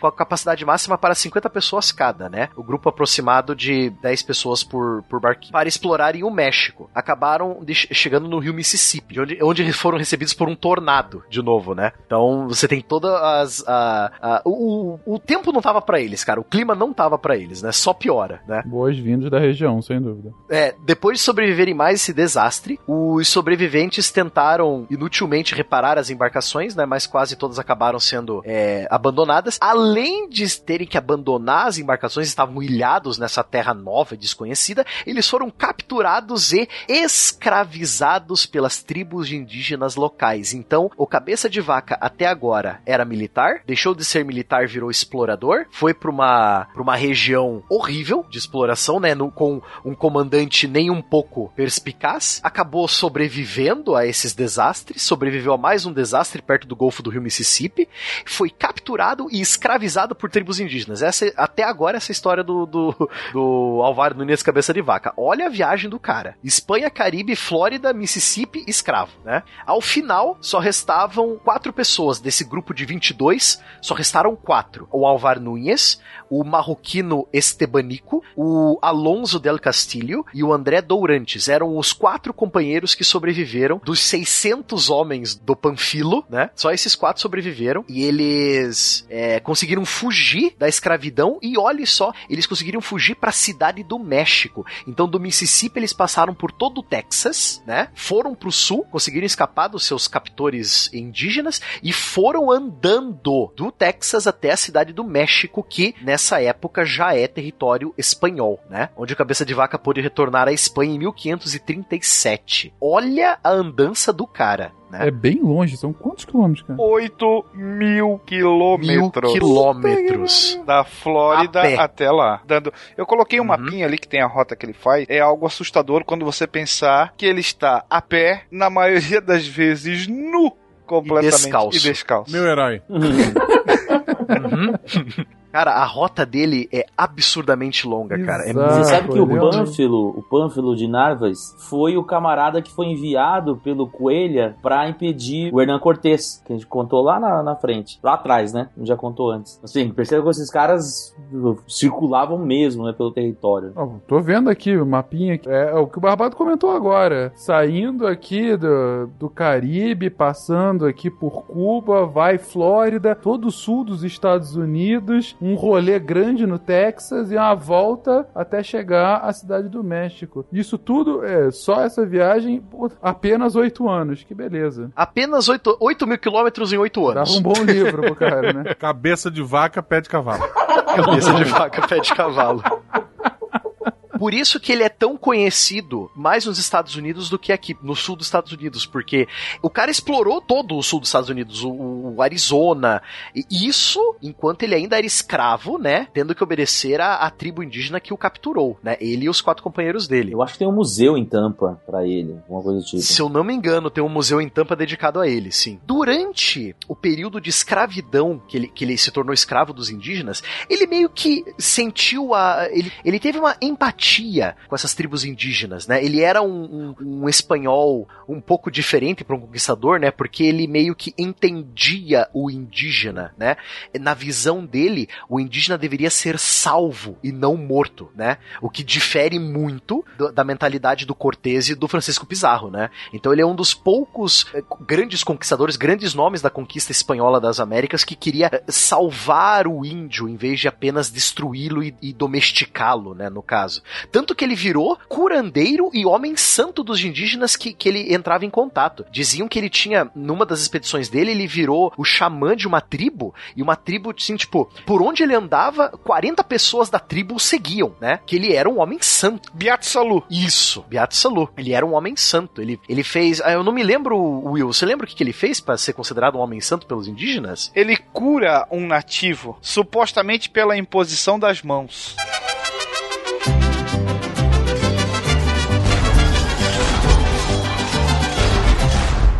com a capacidade máxima para 50 pessoas cada, né? O grupo aproximado de 10 pessoas por, por barquinho para explorarem o México. Acabaram de- chegando no rio Mississippi, de onde, onde foram recebidos por um tornado de novo, né? Então você tem todas as a, a- o, o- o tempo não tava para eles, cara. O clima não tava para eles, né? Só piora, né? Boas-vindas da região, sem dúvida. É, depois de sobreviverem mais esse desastre, os sobreviventes tentaram inutilmente reparar as embarcações, né? Mas quase todas acabaram sendo é, abandonadas. Além de terem que abandonar as embarcações, estavam ilhados nessa terra nova e desconhecida, eles foram capturados e escravizados pelas tribos tribos indígenas locais. Então, o cabeça de vaca até agora era militar, deixou de ser militar, virou explorador, foi para uma, pra uma região horrível de exploração, né? No, com um comandante nem um pouco perspicaz, acabou sobrevivendo a esses desastres, sobreviveu a mais um desastre perto do Golfo do Rio Mississippi, foi capturado e escravizado por tribos indígenas. Essa, até agora, essa história do, do, do Alvaro Nunes Cabeça de Vaca. Olha a viagem do cara. Espanha, Caribe, Flórida, Mississippi, escravo, né? Ao final, só restavam quatro pessoas desse grupo de 22, só restaram quatro. O Alvar Nunes, o marroquino Estebanico, o Alonso del Castillo e o André Dourantes. Eram os quatro companheiros que sobreviveram dos 600 homens do Panfilo, né? Só esses quatro sobreviveram e eles é, conseguiram fugir da escravidão e olhe só, eles conseguiram fugir para a cidade do México. Então do Mississippi eles passaram por todo o Texas, né? Foram pro sul, conseguiram escapar dos seus captores indígenas e foram andando do Texas até a cidade do México, que nessa época já é território espanhol, né? Onde o Cabeça de Vaca pôde retornar à Espanha em 1537. Olha a andança do cara. Né? É bem longe, são quantos quilômetros, cara? 8 mil quilômetros. Mil quilômetros. Da Flórida até lá. Dando... Eu coloquei um Uhum. mapinha ali que tem a rota que ele faz. É algo assustador quando você pensar que ele está a pé, na maioria das vezes nu, completamente descalço. e descalço. Meu herói. Uhum. Cara, a rota dele é absurdamente longa, cara. É Exato. Você sabe que o. Pânfilo, o Pânfilo de Narvas, foi o camarada que foi enviado pelo Coelha pra impedir o Hernan Cortés, que a gente contou lá na, na frente. Lá atrás, né? A gente já contou antes. Assim, perceba que esses caras circulavam mesmo, né, pelo território. Ó, tô vendo aqui o mapinha. aqui. É, o que o Barbado comentou agora. Saindo aqui do, do Caribe, passando aqui por Cuba, vai Flórida, todo o sul dos Estados Unidos, um rolê grande no Texas e uma volta até chegar à cidade do México. Isso tudo é só essa viagem por apenas oito anos. Que beleza. apenas 8, 8 mil quilômetros em 8 Dava anos. um bom livro pro cara, né? Cabeça de vaca, pé de cavalo. Cabeça de vaca, pé de cavalo. Por isso que ele é tão conhecido mais nos Estados Unidos do que aqui, no sul dos Estados Unidos, porque o cara explorou todo o sul dos Estados Unidos, o, o Arizona, e isso enquanto ele ainda era escravo, né, tendo que obedecer à, à tribo indígena que o capturou, né, ele e os quatro companheiros dele. Eu acho que tem um museu em Tampa pra ele, alguma coisa do tipo. Se eu não me engano, tem um museu em Tampa dedicado a ele, sim. Durante o período de escravidão, que ele, que ele se tornou escravo dos indígenas, ele meio que sentiu a. Ele, ele teve uma com essas tribos indígenas, né? Ele era um, um- um espanhol um pouco diferente para um conquistador, né? Porque ele meio que entendia o indígena, né? Na visão dele, o indígena deveria ser salvo e não morto, né? O que difere muito do- da mentalidade do Cortés e do Francisco Pizarro, né? Então ele é um dos poucos eh, grandes conquistadores, grandes nomes da conquista espanhola das Américas que queria salvar o índio em vez de apenas destruí-lo e, e domesticá-lo, né? No caso. Tanto que ele virou curandeiro e homem santo dos indígenas que, que ele entrava em contato. Diziam que ele tinha, numa das expedições dele, ele virou o xamã de uma tribo, e uma tribo, assim, tipo, por onde ele andava, 40 pessoas da tribo o seguiam, né? Que ele era um homem santo. Beato Salu. Isso, Beato Salu. Ele era um homem santo. Ele, ele fez. ah, Eu não me lembro, Will. Você lembra o que, que ele fez para ser considerado um homem santo pelos indígenas? Ele cura um nativo, supostamente pela imposição das mãos.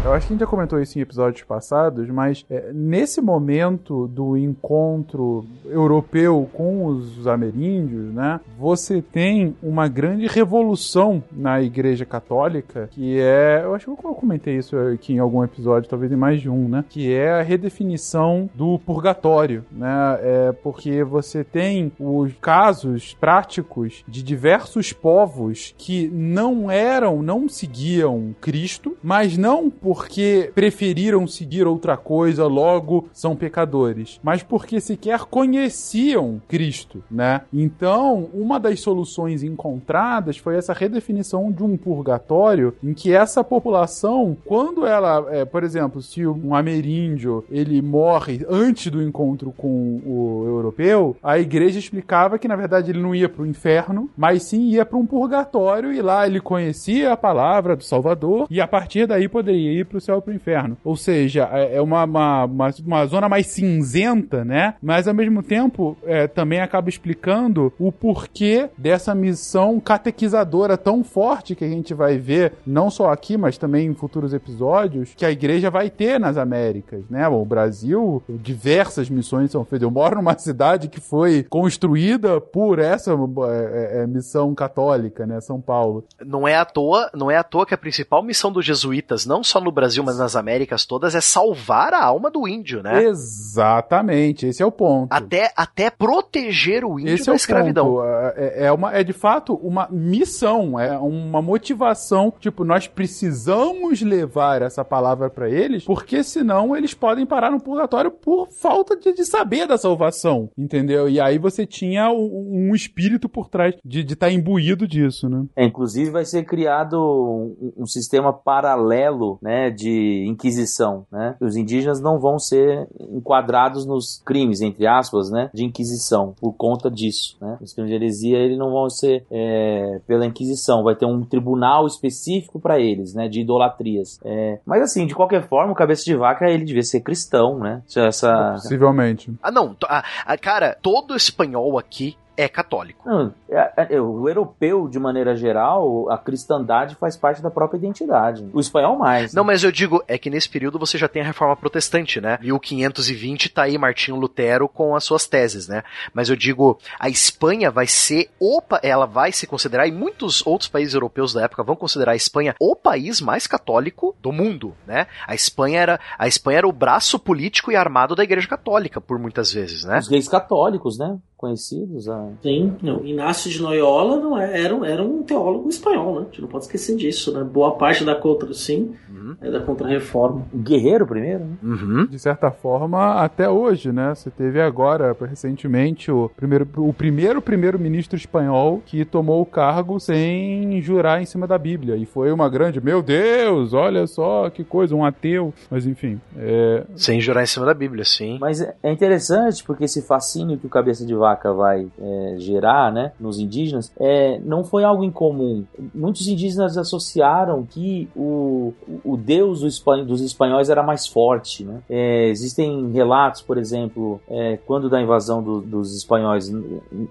Eu acho que a gente já comentou isso em episódios passados, mas é, nesse momento do encontro europeu com os ameríndios, né, você tem uma grande revolução na Igreja Católica, que é, eu acho que eu comentei isso aqui em algum episódio, talvez em mais de um, né, que é a redefinição do purgatório, né, é porque você tem os casos práticos de diversos povos que não eram, não seguiam Cristo, mas não porque porque preferiram seguir outra coisa, logo são pecadores, mas porque sequer conheciam Cristo, né? Então, uma das soluções encontradas foi essa redefinição de um purgatório em que essa população, quando ela, é, por exemplo, se um ameríndio ele morre antes do encontro com o europeu, a igreja explicava que na verdade ele não ia para o inferno, mas sim ia para um purgatório e lá ele conhecia a palavra do Salvador e a partir daí poderia ir para o céu e para o inferno. Ou seja, é, é uma, uma, uma, uma, zona mais cinzenta, né? Mas ao mesmo tempo é, também acaba explicando o porquê dessa missão catequizadora tão forte que a gente vai ver, não só aqui, mas também em futuros episódios, que a igreja vai ter nas Américas, né? Bom, o Brasil, diversas missões são feitas. Eu moro numa cidade que foi construída por essa é, é, missão católica, né? São Paulo. Não é à toa, não é à toa que a principal missão dos jesuítas, não só no Brasil, mas nas Américas todas, é salvar a alma do índio, né? Exatamente, esse é o ponto. Até, até proteger o índio esse da é escravidão. Ponto. É, é, uma, é de fato uma missão, é uma motivação. Tipo, nós precisamos levar essa palavra para eles, porque senão eles podem parar no purgatório por falta de, de saber da salvação, entendeu? E aí você tinha um, um espírito por trás de estar tá imbuído disso, né? É, inclusive vai ser criado um, um, sistema paralelo, né, de inquisição, né? Os indígenas não vão ser enquadrados nos crimes, entre aspas, né, de inquisição, por conta disso, né? Os crimes de heresia, eles não vão ser é, pela inquisição, vai ter um tribunal específico para eles, né, de idolatrias. É, mas assim, de qualquer forma, o cabeça de vaca, ele devia ser cristão, né? Essa... Possivelmente. Ah, não, a, a, cara, todo espanhol aqui é católico. Não, é, é, o europeu, de maneira geral, a cristandade faz parte da própria identidade. O espanhol mais. Não, né? mas eu digo, é que nesse período você já tem a reforma protestante, né? 1520 tá aí Martinho Lutero com as suas teses, né? Mas eu digo, a Espanha vai ser, opa, ela vai se considerar, e muitos outros países europeus da época vão considerar a Espanha o país mais católico do mundo, né? A Espanha era, a Espanha era o braço político e armado da Igreja Católica, por muitas vezes, né? Os gays católicos, né? Conhecidos. A... Sim, não. Inácio de Loyola não é, era, era um teólogo espanhol, né? A gente não pode esquecer disso, né? Boa parte da contra, sim, uhum. é da contra-reforma. Guerreiro primeiro, né? Uhum. De certa forma, até hoje, né? Você teve agora, recentemente, o primeiro o primeiro primeiro-ministro espanhol que tomou o cargo sem jurar em cima da Bíblia. E foi uma grande, meu Deus, olha só que coisa, um ateu. Mas enfim. É... Sem jurar em cima da Bíblia, sim. Mas é interessante porque esse fascínio que o cabeça de vaca vai é, gerar né, nos indígenas, é, não foi algo incomum. Muitos indígenas associaram que o, o deus dos espanhóis era mais forte. Né? É, existem relatos, por exemplo, é, quando da invasão do, dos espanhóis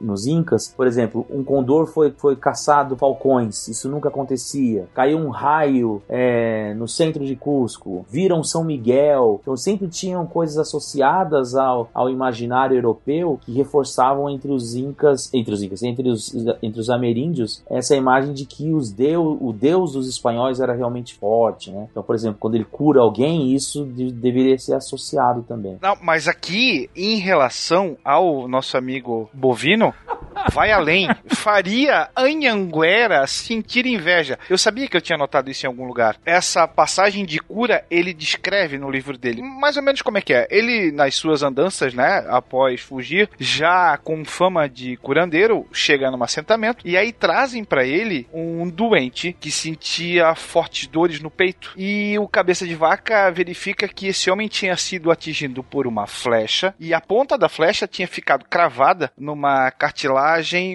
nos Incas, por exemplo, um condor foi, foi caçado falcões, isso nunca acontecia. Caiu um raio é, no centro de Cusco, viram São Miguel, então sempre tinham coisas associadas ao, ao imaginário europeu que reforçavam entre os incas, entre os incas, entre os, entre os ameríndios, essa imagem de que os deus, o deus dos espanhóis era realmente forte, né? Então, por exemplo, quando ele cura alguém, isso de, deveria ser associado também. Não, mas aqui, em relação ao nosso amigo bovino, vai além. Faria Anhanguera sentir inveja. Eu sabia que eu tinha notado isso em algum lugar. Essa passagem de cura, ele descreve no livro dele. Mais ou menos como é que é. Ele, nas suas andanças, né, após fugir, já com fama de curandeiro, chega num assentamento e aí trazem para ele um doente que sentia fortes dores no peito. E o cabeça de vaca verifica que esse homem tinha sido atingido por uma flecha e a ponta da flecha tinha ficado cravada numa cartilagem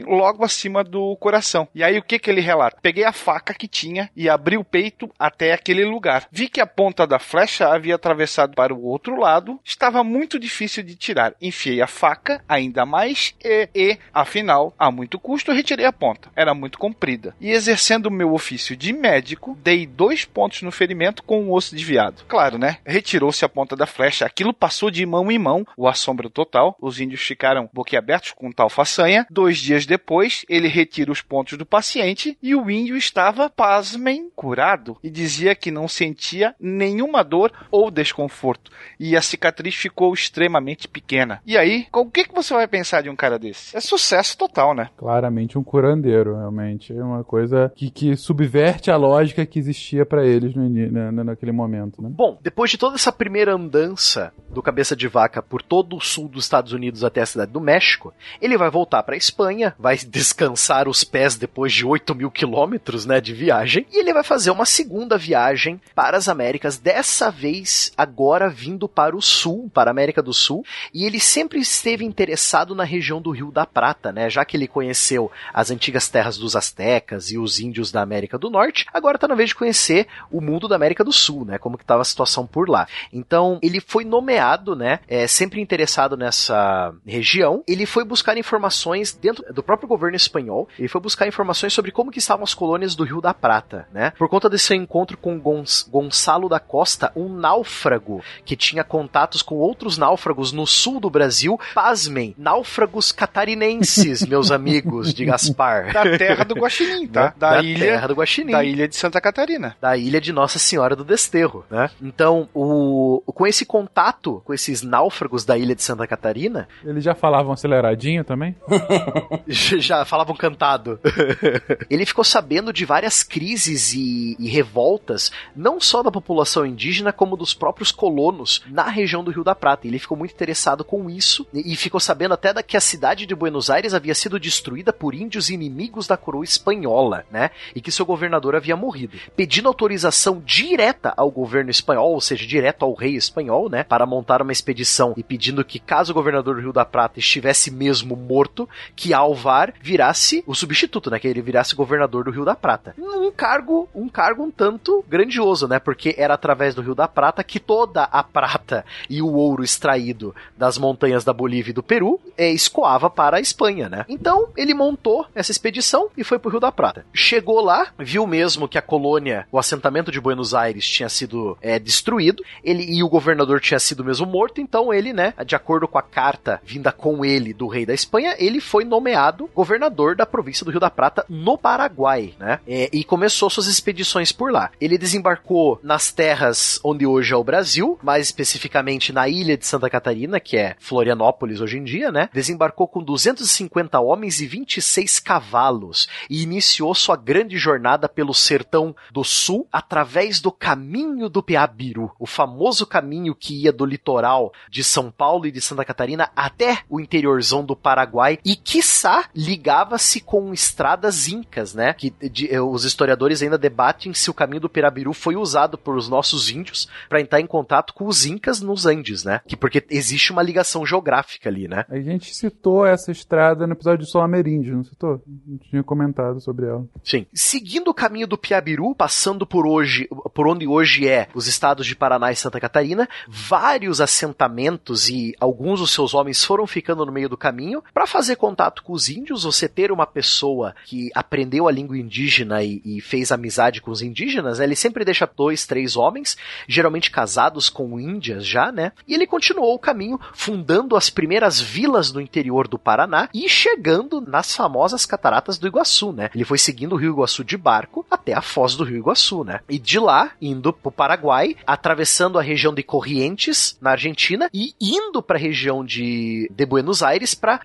logo acima do coração. E aí o que que ele relata? Peguei a faca que tinha e abri o peito até aquele lugar. Vi que a ponta da flecha havia atravessado para o outro lado, estava muito difícil de tirar. Enfiei a faca ainda mais e, e, afinal, a muito custo, retirei a ponta. Era muito comprida. E exercendo meu ofício de médico, dei dois pontos no ferimento com o osso desviado. Claro, né? Retirou-se a ponta da flecha. Aquilo passou de mão em mão, o assombro total. Os índios ficaram boquiabertos com tal façanha. Dois Dois dias depois, ele retira os pontos do paciente e o índio estava, pasmem, curado e dizia que não sentia nenhuma dor ou desconforto e a cicatriz ficou extremamente pequena. E aí, o que, que você vai pensar de um cara desse? É sucesso total, né? Claramente um curandeiro, realmente. É uma coisa que, que subverte a lógica que existia pra eles no, na, na- naquele momento, né? Bom, depois de toda essa primeira andança do cabeça de vaca por todo o sul dos Estados Unidos até a cidade do México, ele vai voltar para Espanha, vai descansar os pés depois de 8 mil quilômetros né, de viagem, e ele vai fazer uma segunda viagem para as Américas, dessa vez agora vindo para o sul, para a América do Sul, e ele sempre esteve interessado na região do Rio da Prata, né? Já que ele conheceu as antigas terras dos astecas e os índios da América do Norte, agora está na vez de conhecer o mundo da América do Sul, né? Como que estava a situação por lá. Então, ele foi nomeado, né? É, sempre interessado nessa região. Ele foi buscar informações dentro do próprio governo espanhol. Ele foi buscar informações sobre como que estavam as colônias do Rio da Prata, né? Por conta desse seu encontro com Gonç- Gonçalo da Costa, um náufrago que tinha contatos com outros náufragos no sul do Brasil. Pasmem, náufragos catarinenses, meus amigos de Gaspar. Da terra do Guaxinim, tá? Né? Da, ilha, terra do Guaxinim da ilha de Santa Catarina. da ilha de Nossa Senhora do Desterro, né? Então, o, com esse contato com esses náufragos da ilha de Santa Catarina, Eles já falavam aceleradinho também? já falavam cantado. Ele ficou sabendo de várias crises e, e revoltas, não só da população indígena, como dos próprios colonos na região do Rio da Prata. Ele ficou muito interessado com isso e, e ficou sabendo até da, que a cidade de Buenos Aires havia sido destruída por índios inimigos da coroa espanhola, né? E que seu governador havia morrido. Pedindo autorização direta ao governo espanhol, ou seja, direto ao rei espanhol, né? Para montar uma expedição e pedindo que, caso o governador do Rio da Prata estivesse mesmo morto, que Alvar virasse o substituto, né? Que ele virasse governador do Rio da Prata. Um cargo, um cargo um tanto grandioso, né? Porque era através do Rio da Prata que toda a prata e o ouro extraído das montanhas da Bolívia e do Peru é, escoava para a Espanha, né? Então ele montou essa expedição e foi pro Rio da Prata. Chegou lá, viu mesmo que a colônia, o assentamento de Buenos Aires tinha sido é, destruído, ele e o governador tinha sido mesmo morto, então ele, né, de acordo com a carta vinda com ele do rei da Espanha, ele foi nomeado governador da província do Rio da Prata no Paraguai, né? É, e começou suas expedições por lá. Ele desembarcou nas terras onde hoje é o Brasil, mais especificamente na ilha de Santa Catarina, que é Florianópolis hoje em dia, né? Desembarcou com 250 homens e 26 cavalos e iniciou sua grande jornada pelo sertão do sul através do caminho do Piabiru, o famoso caminho que ia do litoral de São Paulo e de Santa Catarina até o interiorzão do Paraguai e quiçá ligava-se com estradas incas, né? Que de- eh, os historiadores ainda debatem se o caminho do Pirabiru foi usado por os nossos índios para entrar em contato com os incas nos Andes, né? Que porque existe uma ligação geográfica ali, né? A gente citou essa estrada no episódio do Sol Ameríndio, não citou? Gente tinha comentado sobre ela. Sim. Seguindo o caminho do Piabiru, passando por hoje, por onde hoje é os estados de Paraná e Santa Catarina, vários assentamentos e alguns dos seus homens foram ficando no meio do caminho para fazer contato com os índios. Você ter uma pessoa que aprendeu a língua indígena e, e fez amizade com os indígenas, né, ele sempre deixa dois, três homens, geralmente casados com índias já, né? E ele continuou o caminho, fundando as primeiras vilas no interior do Paraná e chegando nas famosas cataratas do Iguaçu, né? Ele foi seguindo o Rio Iguaçu de barco até a foz do Rio Iguaçu, né? E de lá, indo pro Paraguai, atravessando a região de Corrientes, na Argentina, e indo para a região de, de Buenos Aires para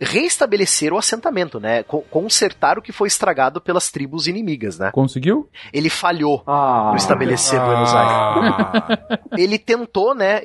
restabelecer o assentamento, né? Co- consertar o que foi estragado pelas tribos inimigas, né? Conseguiu? Ele falhou Ah, no estabelecer Buenos Aires ele tentou, né,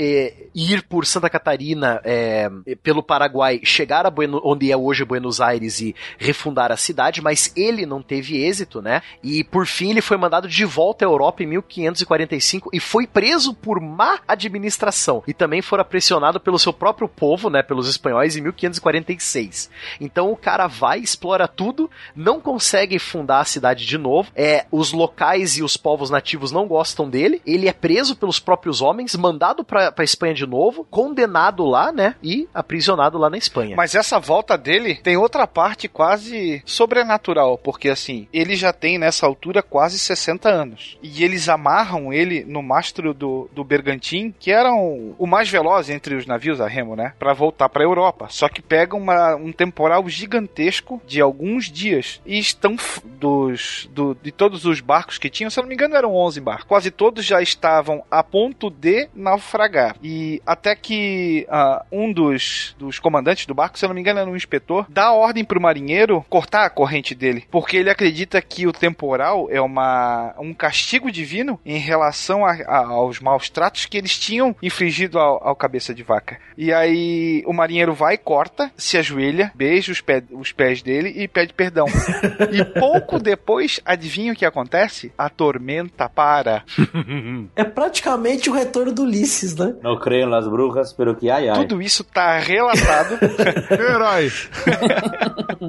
ir por Santa Catarina, eh, pelo Paraguai, chegar a Bueno- onde é hoje Buenos Aires e refundar a cidade, mas ele não teve êxito, né? E por fim ele foi mandado de volta à Europa em 1545 e foi preso por má administração e também fora pressionado pelo seu próprio povo, né, pelos espanhóis em 1546. Então o cara vai, explora tudo, não consegue fundar a cidade de novo. É, os locais e os povos nativos não gostam dele. Ele é preso pelos próprios homens, mandado pra, pra Espanha de novo, condenado lá, né? E aprisionado lá na Espanha. Mas essa volta dele tem outra parte quase sobrenatural, porque assim, ele já tem nessa altura quase 60 anos. E eles amarram ele no mastro do, do Bergantim, que era um- o mais veloz entre os navios a remo, né? Pra voltar pra Europa. Só que pega uma- um temporal gigantesco de alguns dias e estão dos do, de todos os barcos que tinham, se eu não me engano eram 11 barcos. Quase todos já estavam a ponto de naufragar. E até que ah, um dos, dos comandantes do barco, se eu não me engano era um inspetor, dá ordem pro marinheiro cortar a corrente dele, porque ele acredita que o temporal é uma um castigo divino em relação a- a- aos maus tratos que eles tinham infligido ao, ao cabeça de vaca. E aí o marinheiro vai, corta, se ajoelha, beija os, pé- os pés dele e pede perdão. e pouco depois, adivinha o que acontece? A tormenta para. É praticamente o retorno do Ulisses, né? Não creio nas brujas, pero que ai ai. Tudo isso tá relatado. Herói.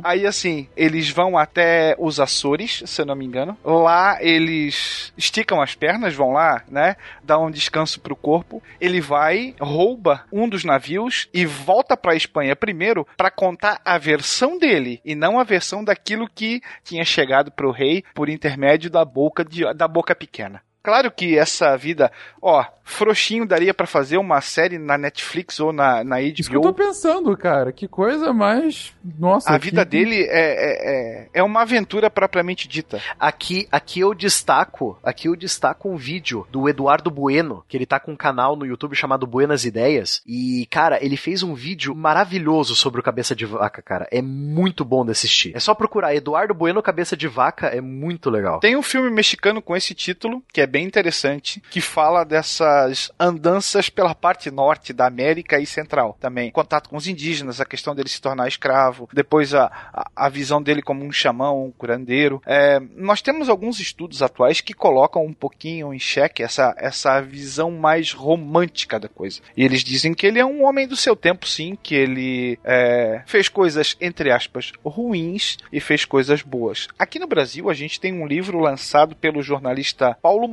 Aí assim, eles vão até os Açores, se eu não me engano. Lá eles esticam as pernas, vão lá, né? Dá um descanso pro corpo. Ele vai, rouba um dos navios e volta pra Espanha primeiro pra contar a versão dele e não a versão daquilo que tinha chegado pro rei por intermédio da boca de, da boca pequena. Claro que essa vida, ó, frouxinho daria pra fazer uma série na Netflix ou na, na Isso que eu tô HBO. pensando, cara. Que coisa mais. Nossa. A que- vida dele é, é, é, é uma aventura propriamente dita. Aqui, aqui eu destaco, aqui eu destaco um vídeo do Eduardo Bueno, que ele tá com um canal no YouTube chamado Buenas Ideias, e cara, ele fez um vídeo maravilhoso sobre o Cabeça de Vaca, cara. É muito bom de assistir. É só procurar Eduardo Bueno Cabeça de Vaca, é muito legal. Tem um filme mexicano com esse título, que é bem interessante, que fala dessas andanças pela parte norte da América e Central também. Contato com os indígenas, a questão dele se tornar escravo, depois a, a, a visão dele como um xamão, um curandeiro. É, nós temos alguns estudos atuais que colocam um pouquinho em xeque essa, essa visão mais romântica da coisa. E eles dizem que ele é um homem do seu tempo, sim, que ele é, fez coisas, entre aspas, ruins e fez coisas boas. Aqui no Brasil, a gente tem um livro lançado pelo jornalista Paulo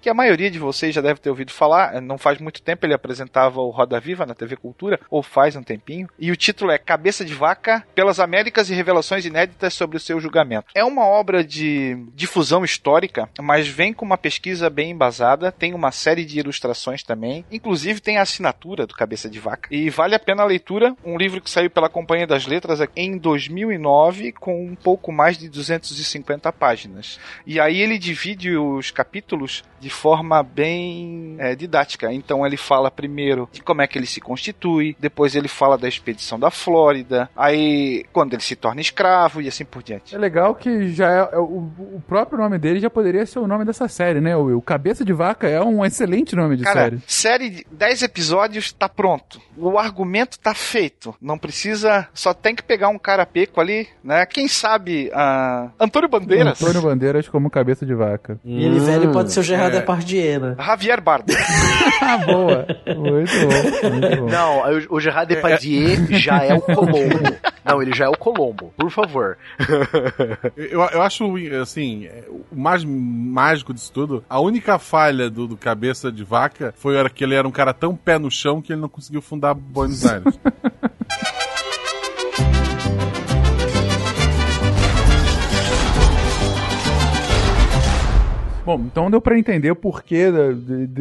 Que a maioria de vocês já deve ter ouvido falar. Não faz muito tempo ele apresentava o Roda Viva na TV Cultura, ou faz um tempinho. E o título é Cabeça de Vaca pelas Américas e Revelações Inéditas sobre o seu julgamento. É uma obra de difusão histórica, mas vem com uma pesquisa bem embasada, tem uma série de ilustrações também, inclusive tem a assinatura do Cabeça de Vaca. E vale a pena a leitura, um livro que saiu pela Companhia das Letras em 2009 com um pouco mais de 250 páginas. E aí ele divide os capítulos de forma bem é, didática. Então ele fala primeiro de como é que ele se constitui, depois ele fala da expedição da Flórida, aí quando ele se torna escravo e assim por diante. É legal que já é, é o, o próprio nome dele já poderia ser o nome dessa série, né, Will? Cabeça de Vaca é um excelente nome de Cara, série. série de 10 episódios tá pronto. O argumento tá feito. Não precisa. Só tem que pegar um cara peco ali, né? Quem sabe. ah, Antônio Bandeiras. Antônio Bandeiras como Cabeça de Vaca. E ele velho pode ser o Gerard é. Depardieu, né? Javier Bardem. Ah, boa. Muito bom. Muito bom. Não, o, o Gerard Depardieu já é o Colombo. Não, ele já é o Colombo, por favor. Eu, eu acho, assim, é, o mais mágico disso tudo, a única falha do, do Cabeça de Vaca foi a hora que ele era um cara tão pé no chão que ele não conseguiu fundar Buenos Aires. Bom, então deu pra entender o porquê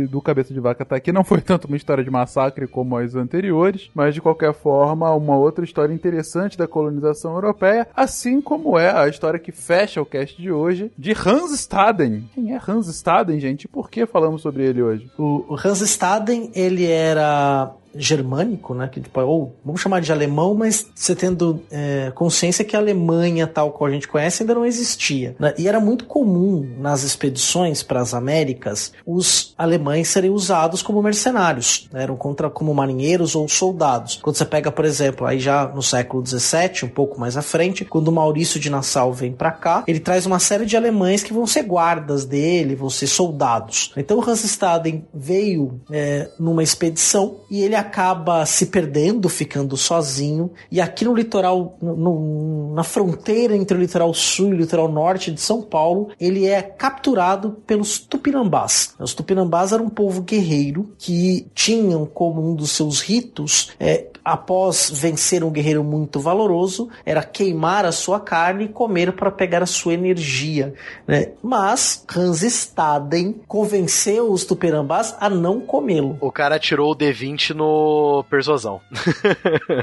do Cabeça de Vaca tá aqui. Não foi tanto uma história de massacre como as anteriores, mas de qualquer forma, uma outra história interessante da colonização europeia, assim como é a história que fecha o cast de hoje, de Hans Staden. Quem é Hans Staden, gente? E por que falamos sobre ele hoje? O, o Hans Staden, ele era germânico, né? Que, tipo, ou vamos chamar de alemão, mas você tendo é, consciência que a Alemanha, tal qual a gente conhece, ainda não existia. né? E era muito comum nas expedições para as Américas os alemães serem usados como mercenários, né? eram contra como marinheiros ou soldados. Quando você pega, por exemplo, aí já no século XVII, um pouco mais à frente, quando Maurício de Nassau vem para cá, ele traz uma série de alemães que vão ser guardas dele, vão ser soldados. Então Hans Staden veio é, numa expedição e ele acaba se perdendo, ficando sozinho. E aqui no litoral, no- no- na fronteira entre o litoral sul e o litoral norte de São Paulo, ele é capturado pelos tupinambás. Os tupinambás eram um povo guerreiro que tinham como um dos seus ritos, é, após vencer um guerreiro muito valoroso, era queimar a sua carne e comer para pegar a sua energia. né? Mas Hans Staden convenceu os tupinambás a não comê-lo. O cara tirou o D20 no, no Persuasão.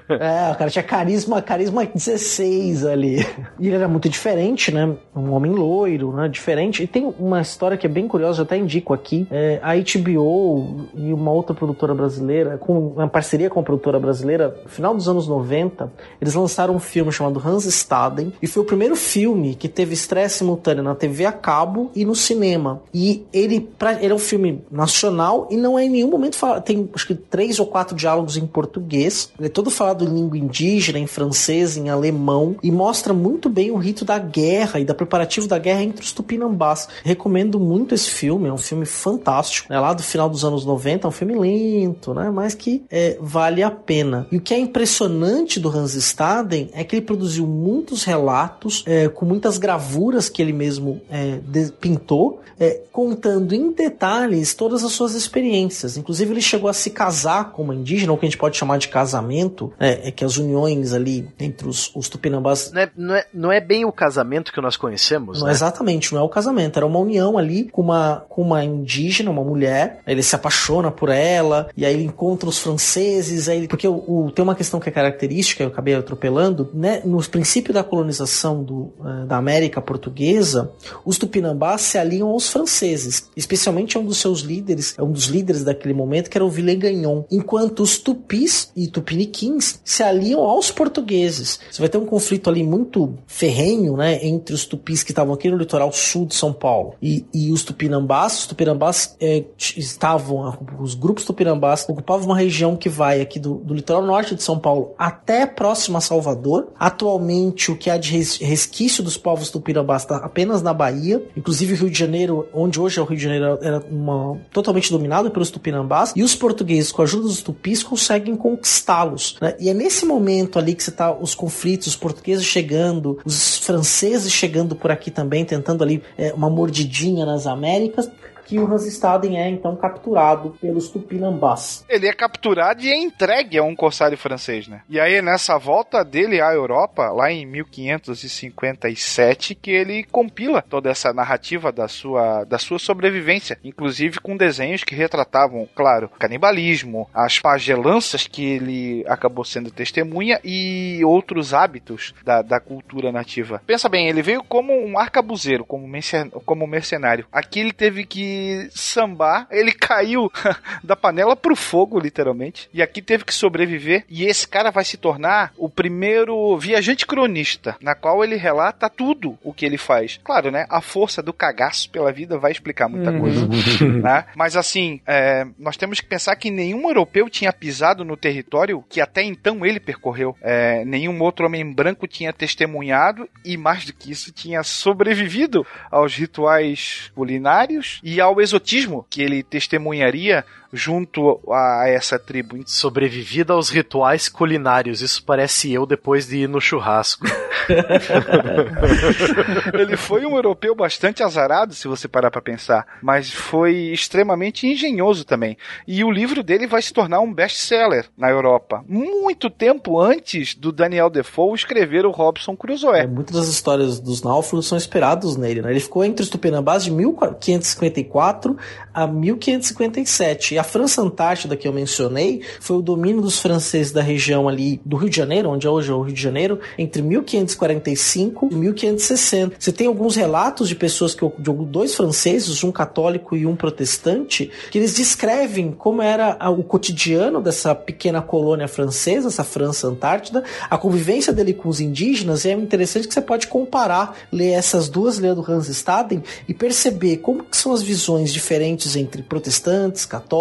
É, o cara tinha carisma, carisma 16 ali. E ele era muito diferente, né? Um homem loiro, né? Diferente. E tem uma história que é bem curiosa, eu até indico aqui. É, a HBO e uma outra produtora brasileira, com uma parceria com a produtora brasileira, no final dos anos 90, eles lançaram um filme chamado Hans Staden. E foi o primeiro filme que teve estreia simultânea na TV a cabo e no cinema. E ele, pra, ele é um filme nacional e não é em nenhum momento tem acho que três ou quatro diálogos em português. Ele é todo falado em língua indígena, em francês, em alemão e mostra muito bem o rito da guerra e da preparativo da guerra entre os tupinambás. Recomendo muito esse filme, é um filme fantástico, é lá do final dos anos 90, é um filme lento, né, mas que é, vale a pena. E o que é impressionante do Hans Staden é que ele produziu muitos relatos é, com muitas gravuras que ele mesmo é, pintou, é, contando em detalhes todas as suas experiências. Inclusive ele chegou a se casar com uma indígena, ou que a gente pode chamar de casamento, é, é que as uniões ali entre os, os tupinambás. Não é, não, é, não é bem o casamento que nós conhecemos, Não né? exatamente, não é o casamento, era uma união ali com uma, com uma indígena, uma mulher, ele se apaixona por ela, e aí ele encontra os franceses, aí ele, porque o, o- tem uma questão que é característica, eu acabei atropelando, né, no princípio da colonização do, eh, da América portuguesa, os tupinambás se aliam aos franceses, especialmente um dos seus líderes, é um dos líderes daquele momento, que era o Villegagnon, enquanto os tupis e tupiniquins se aliam aos portugueses. Você vai ter um conflito ali muito ferrenho, né, entre os tupis que estavam aqui no litoral sul de São Paulo e, e os tupinambás. Os tupinambás t- estavam, os grupos tupinambás ocupavam uma região que vai aqui do, do litoral norte de São Paulo até próximo a Salvador. Atualmente, o que há de res- resquício dos povos tupinambás está apenas na Bahia. Inclusive, o Rio de Janeiro, onde hoje é o Rio de Janeiro, era uma, totalmente dominado pelos tupinambás. E os portugueses, com a ajuda dos tupis, conseguem conquistá-los. né? E é nesse momento ali que você tá os conflitos, os portugueses chegando, os franceses chegando por aqui também, tentando ali é, uma mordidinha nas Américas. Que o Hans Staden é então capturado pelos tupinambás. Ele é capturado e é entregue a um corsário francês, né? E aí, nessa volta dele à Europa, lá em 1557, que ele compila toda essa narrativa da sua, da sua sobrevivência, inclusive com desenhos que retratavam, claro, canibalismo, as pagelanças que ele acabou sendo testemunha e outros hábitos da, da cultura nativa. Pensa bem, ele veio como um arcabuzeiro, como mercenário. Aqui ele teve que sambar, ele caiu da panela pro fogo, literalmente. E aqui teve que sobreviver. E esse cara vai se tornar o primeiro viajante cronista, na qual ele relata tudo o que ele faz. Claro, né? A força do cagaço pela vida vai explicar muita coisa. né? Mas assim, é, nós temos que pensar que nenhum europeu tinha pisado no território que até então ele percorreu. É, nenhum outro homem branco tinha testemunhado e, mais do que isso, tinha sobrevivido aos rituais culinários e ao exotismo que ele testemunharia junto a essa tribo. Sobrevivida aos rituais culinários. Isso parece eu depois de ir no churrasco. Ele foi um europeu bastante azarado, se você parar pra pensar, mas foi extremamente engenhoso também. E o livro dele vai se tornar um best-seller na Europa, muito tempo antes do Daniel Defoe escrever o Robson Crusoe. É, muitas das histórias dos náufragos são inspirados nele, né? Ele ficou entre os tupinambás de 1554 a 1557. E a França Antártida que eu mencionei foi o domínio dos franceses da região ali do Rio de Janeiro, onde é hoje é o Rio de Janeiro, entre 1545 e 1560. Você tem alguns relatos de pessoas que de dois franceses, um católico e um protestante, que eles descrevem como era a- o cotidiano dessa pequena colônia francesa, essa França Antártida, a convivência dele com os indígenas, e é interessante que você pode comparar, ler essas duas leis do Hans Staden e perceber como que são as visões diferentes entre protestantes, católicos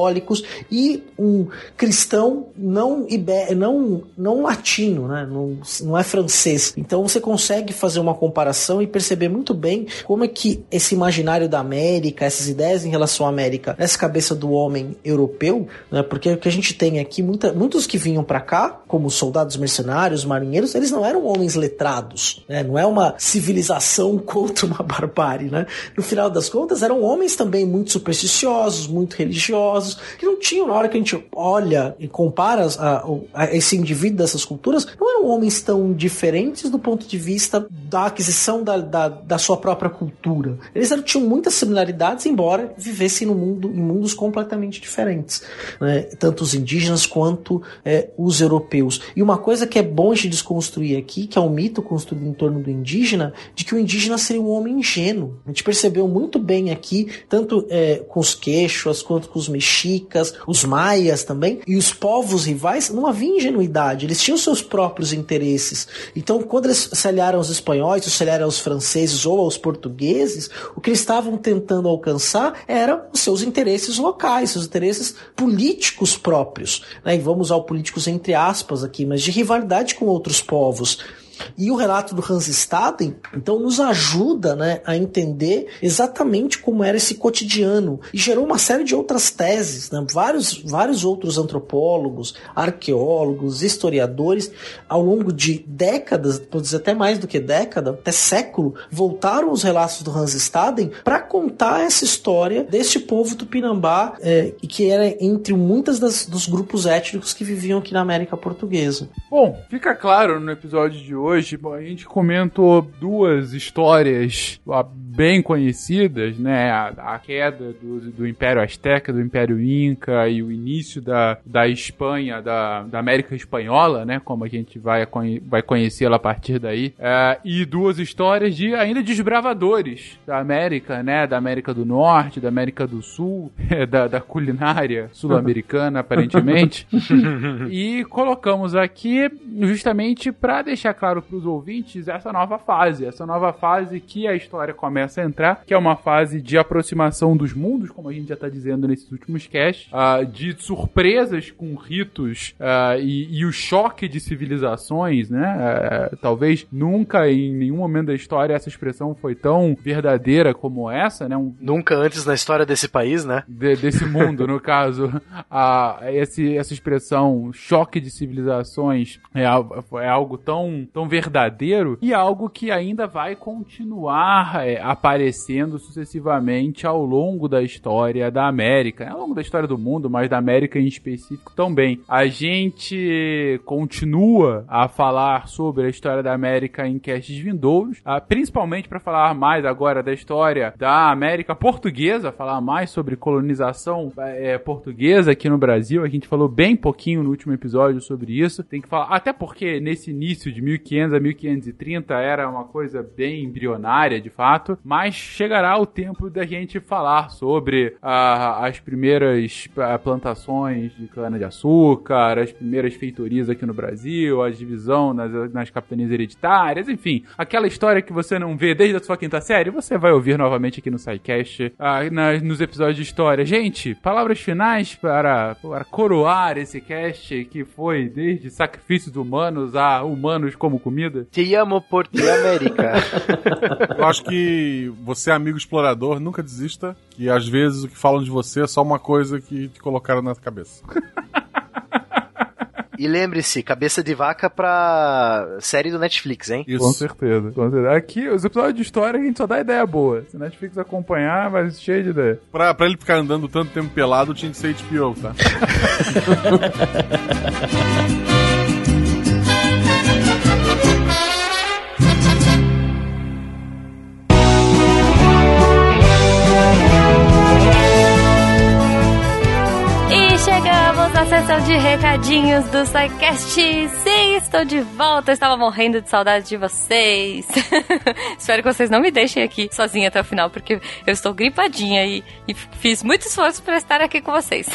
e um cristão não, ibé- não, não latino, né? não, não é francês. Então você consegue fazer uma comparação e perceber muito bem como é que esse imaginário da América, essas ideias em relação à América, nessa cabeça do homem europeu, né? porque o que a gente tem aqui, muita, muitos que vinham para cá, como soldados mercenários, marinheiros, eles não eram homens letrados, né? não é uma civilização contra uma barbárie. Né? No final das contas, eram homens também muito supersticiosos, muito religiosos, que não tinham, na hora que a gente olha e compara a- a esse indivíduo dessas culturas, não eram homens tão diferentes do ponto de vista da aquisição da, da, da sua própria cultura. Eles eram, tinham muitas similaridades, embora vivessem no mundo, em mundos completamente diferentes, né? tanto os indígenas quanto é, os europeus. E uma coisa que é bom gente desconstruir aqui, que é um mito construído em torno do indígena, de que o indígena seria um homem ingênuo. A gente percebeu muito bem aqui, tanto é, com os queixos quanto com os mexicas, os maias também, e os povos rivais, não havia ingenuidade, eles tinham seus próprios interesses. Então, quando eles se aliaram aos espanhóis, se aliaram aos franceses ou aos portugueses, o que eles estavam tentando alcançar eram os seus interesses locais, seus interesses políticos próprios. Né? E vamos usar o políticos entre aspas aqui, mas de rivalidade com outros povos. E o relato do Hans Staden, então, nos ajuda né, a entender exatamente como era esse cotidiano. E gerou uma série de outras teses. Né? Vários, vários outros antropólogos, arqueólogos, historiadores, ao longo de décadas, vou dizer até mais do que década, até século, voltaram os relatos do Hans Staden para contar essa história deste povo tupinambá, é, que era entre muitas das, dos grupos étnicos que viviam aqui na América Portuguesa. Bom, fica claro no episódio de hoje, bom, a gente comentou duas histórias bem conhecidas, né? A, a queda do, do, Império Azteca, do Império Inca e o início da, da Espanha, da, da América Espanhola, né? Como a gente vai, vai conhecê-la a partir daí. É, e duas histórias de ainda desbravadores da América, né? Da América do Norte, da América do Sul, da, da culinária sul-americana, aparentemente. e colocamos aqui justamente para deixar claro para os ouvintes essa nova fase, essa nova fase que a história começa a entrar, que é uma fase de aproximação dos mundos, como a gente já está dizendo nesses últimos casts, uh, de surpresas com ritos uh, e, e, o choque de civilizações, né? Uh, talvez nunca em nenhum momento da história essa expressão foi tão verdadeira como essa, né? Um, nunca antes na história desse país, né? De, desse mundo, no caso, a, esse, essa expressão choque de civilizações é, é algo tão, tão verdadeiro e algo que ainda vai continuar é, aparecendo sucessivamente ao longo da história da América, ao longo da história do mundo, mas da América em específico também. A gente continua a falar sobre a história da América em castes vindouros, ah, principalmente para falar mais agora da história da América portuguesa, falar mais sobre colonização é, portuguesa aqui no Brasil. A gente falou bem pouquinho no último episódio sobre isso. Tem que falar, até porque nesse início de 1500 a 1530 era uma coisa bem embrionária, de fato, mas chegará o tempo da gente falar sobre ah, as primeiras ah, plantações de cana-de-açúcar, as primeiras feitorias aqui no Brasil, a divisão nas, nas capitanias hereditárias, enfim, aquela história que você não vê desde a sua quinta série, você vai ouvir novamente aqui no SciCast, ah, na, nos episódios de história. Gente, palavras finais para, para coroar esse cast que foi desde sacrifícios humanos a humanos como comida? Te amo por ti, América. Eu acho que você, amigo explorador, nunca desista. Que às vezes o que falam de você é só uma coisa que te colocaram na cabeça. E lembre-se, cabeça de vaca pra série do Netflix, hein? Isso. Com certeza, com certeza. Aqui, os episódios de história a gente só dá ideia boa. Se o Netflix acompanhar, vai cheio de ideia. Pra, pra ele ficar andando tanto tempo pelado, tinha que ser HBO, tá? a sessão de recadinhos do SciCast. Sim, estou de volta. Eu estava morrendo de saudade de vocês. Espero que vocês não me deixem aqui sozinha até o final, porque eu estou gripadinha e, e fiz muito esforço para estar aqui com vocês.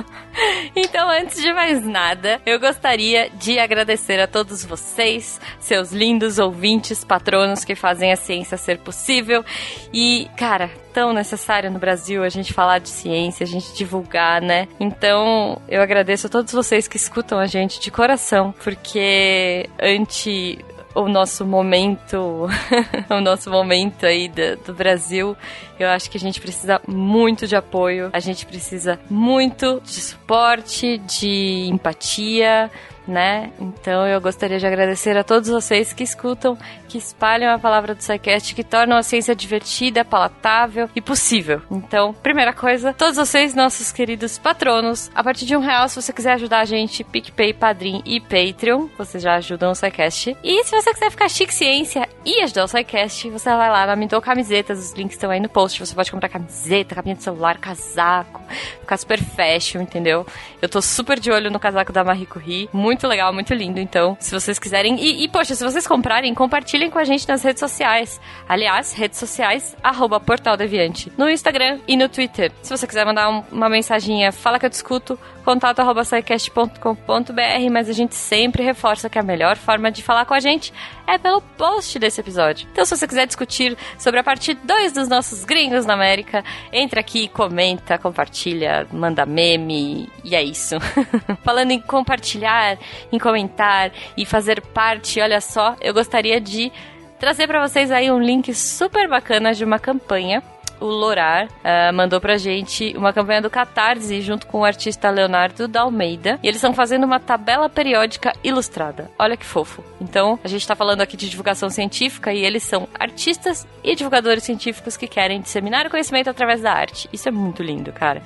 então, antes de mais nada, eu gostaria de agradecer a todos vocês, seus lindos ouvintes, patronos que fazem a ciência ser possível. E, cara, tão necessário no Brasil a gente falar de ciência, a gente divulgar, né? Então, eu agradeço a todos vocês que escutam a gente de coração, porque ante o nosso momento, o nosso momento aí do, do, Brasil, Eu acho que a gente precisa muito de apoio, a gente precisa muito de suporte, de empatia, né? Então eu gostaria de agradecer a todos vocês que escutam, que espalham a palavra do SciCast, que tornam a ciência divertida, palatável e possível. Então, primeira coisa, todos vocês, nossos queridos patronos, a partir de um real, se você quiser ajudar a gente, PicPay, Padrim e Patreon, vocês já ajudam o SciCast. E se você quiser ficar chique ciência e ajudar o SciCast, você vai lá na Mintou Camisetas, os links estão aí no post, você pode comprar camiseta, capinha de celular, casaco, ficar super fashion, entendeu? Eu tô super de olho no casaco da Marie Curie, muito legal, muito lindo. Então, se vocês quiserem. E, e, poxa, se vocês comprarem, compartilhem com a gente nas redes sociais. Aliás, redes sociais, arroba Portal Deviante. No Instagram e no Twitter. Se você quiser mandar um, uma mensaginha, fala que eu discuto, contato arroba mas a gente sempre reforça que a melhor forma de falar com a gente é pelo post desse episódio. Então, se você quiser discutir sobre a parte 2 dos nossos gringos na América, entre aqui, comenta, compartilha, manda meme, e é isso. Falando em compartilhar, em comentar e fazer parte, olha só, eu gostaria de trazer para vocês aí um link super bacana de uma campanha o Lorar uh, mandou pra gente uma campanha do Catarse junto com o artista Leonardo da Almeida. E eles estão fazendo uma tabela periódica ilustrada. Olha que fofo. Então, a gente tá falando aqui de divulgação científica e eles são artistas e divulgadores científicos que querem disseminar o conhecimento através da arte. Isso é muito lindo, cara.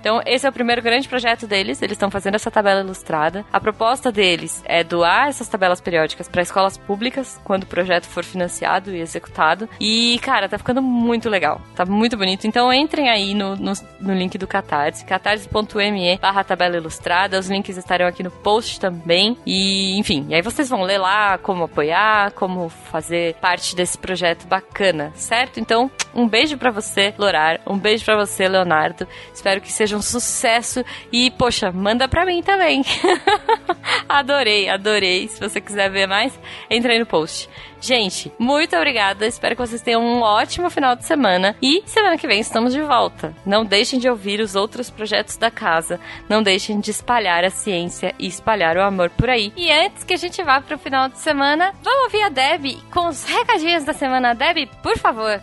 Então, esse é o primeiro grande projeto deles. Eles estão fazendo essa tabela ilustrada. A proposta deles é doar essas tabelas periódicas para escolas públicas quando o projeto for financiado e executado. E, cara, tá ficando muito legal. Tá muito bonito. Então, entrem aí no, no, no link do Catarse, catarse.me barra tabela ilustrada. Os links estarão aqui no post também. E, enfim, e aí vocês vão ler lá como apoiar, como fazer parte desse projeto bacana, certo? Então, um beijo para você, Lorar. Um beijo para você, Leonardo. Espero que seja um sucesso. E, poxa, manda pra mim também. adorei, adorei. Se você quiser ver mais, entra aí no post. Gente, muito obrigada. Espero que vocês tenham um ótimo final de semana. E semana que vem estamos de volta. Não deixem de ouvir os outros projetos da casa. Não deixem de espalhar a ciência e espalhar o amor por aí. E antes que a gente vá pro final de semana, vamos ouvir a Deb com os recadinhos da semana. Deb, por favor.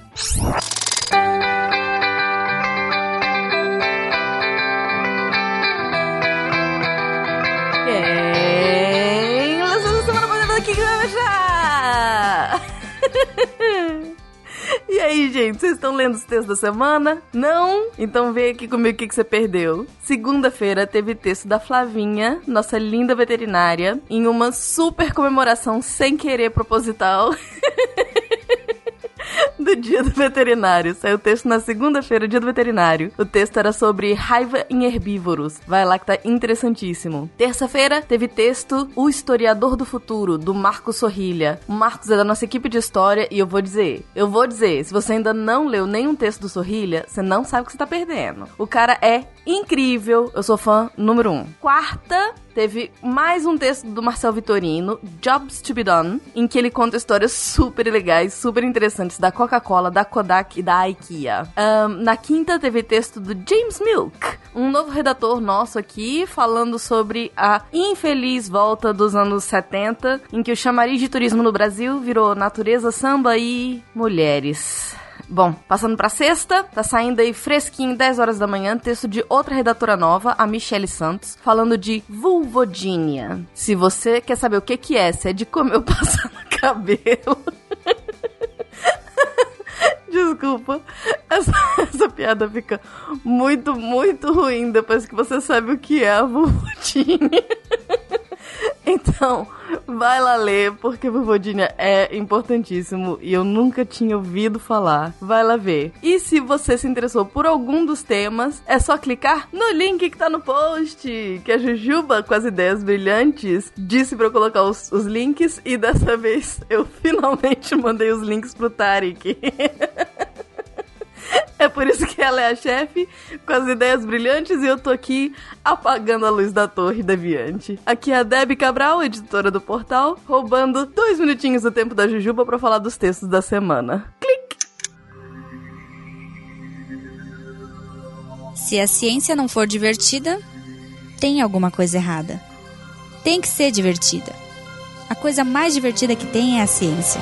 E aí, gente, vocês estão lendo os textos da semana? Não? Então vem aqui comigo o que, que você perdeu. Segunda-feira teve texto da Flavinha, nossa linda veterinária, em uma super comemoração sem querer proposital. do Dia do Veterinário. Saiu o texto na segunda-feira, Dia do Veterinário. O texto era sobre raiva em herbívoros. Vai lá que tá interessantíssimo. Terça-feira teve texto O Historiador do Futuro, do Marcos Sorrilha. O Marcos é da nossa equipe de história e eu vou dizer, eu vou dizer, se você ainda não leu nenhum texto do Sorrilha, você não sabe o que você tá perdendo. O cara é incrível, eu sou fã número um. Quarta, teve mais um texto do Marcel Vitorino, Jobs to be Done, em que ele conta histórias super legais, super interessantes da Coca-Cola, da Kodak e da IKEA. Um, na quinta teve texto do James Milk, um novo redator nosso aqui, falando sobre a infeliz volta dos anos 70, em que o chamariz de turismo no Brasil virou natureza, samba e mulheres. Bom, passando pra sexta, tá saindo aí fresquinho, 10 horas da manhã, texto de outra redatora nova, a Michelle Santos, falando de vulvodínia. Se você quer saber o que que é, se é de como eu passo no cabelo... Desculpa. Essa, essa, piada fica muito, muito ruim depois que você sabe o que é a vulvodínia. Então, vai lá ler, porque Vovodinha é importantíssimo e eu nunca tinha ouvido falar. Vai lá ver. E se você se interessou por algum dos temas, é só clicar no link que tá no post, que a Jujuba, com as ideias brilhantes, disse para eu colocar os, os links e dessa vez eu finalmente mandei os links pro Tarek. É por isso que ela é a chefe, com as ideias brilhantes, e eu tô aqui apagando a luz da torre deviante. Aqui é a Debbie Cabral, editora do portal, roubando dois minutinhos do tempo da Jujuba para falar dos textos da semana. Clique! Se a ciência não for divertida, tem alguma coisa errada. Tem que ser divertida. A coisa mais divertida que tem é a ciência.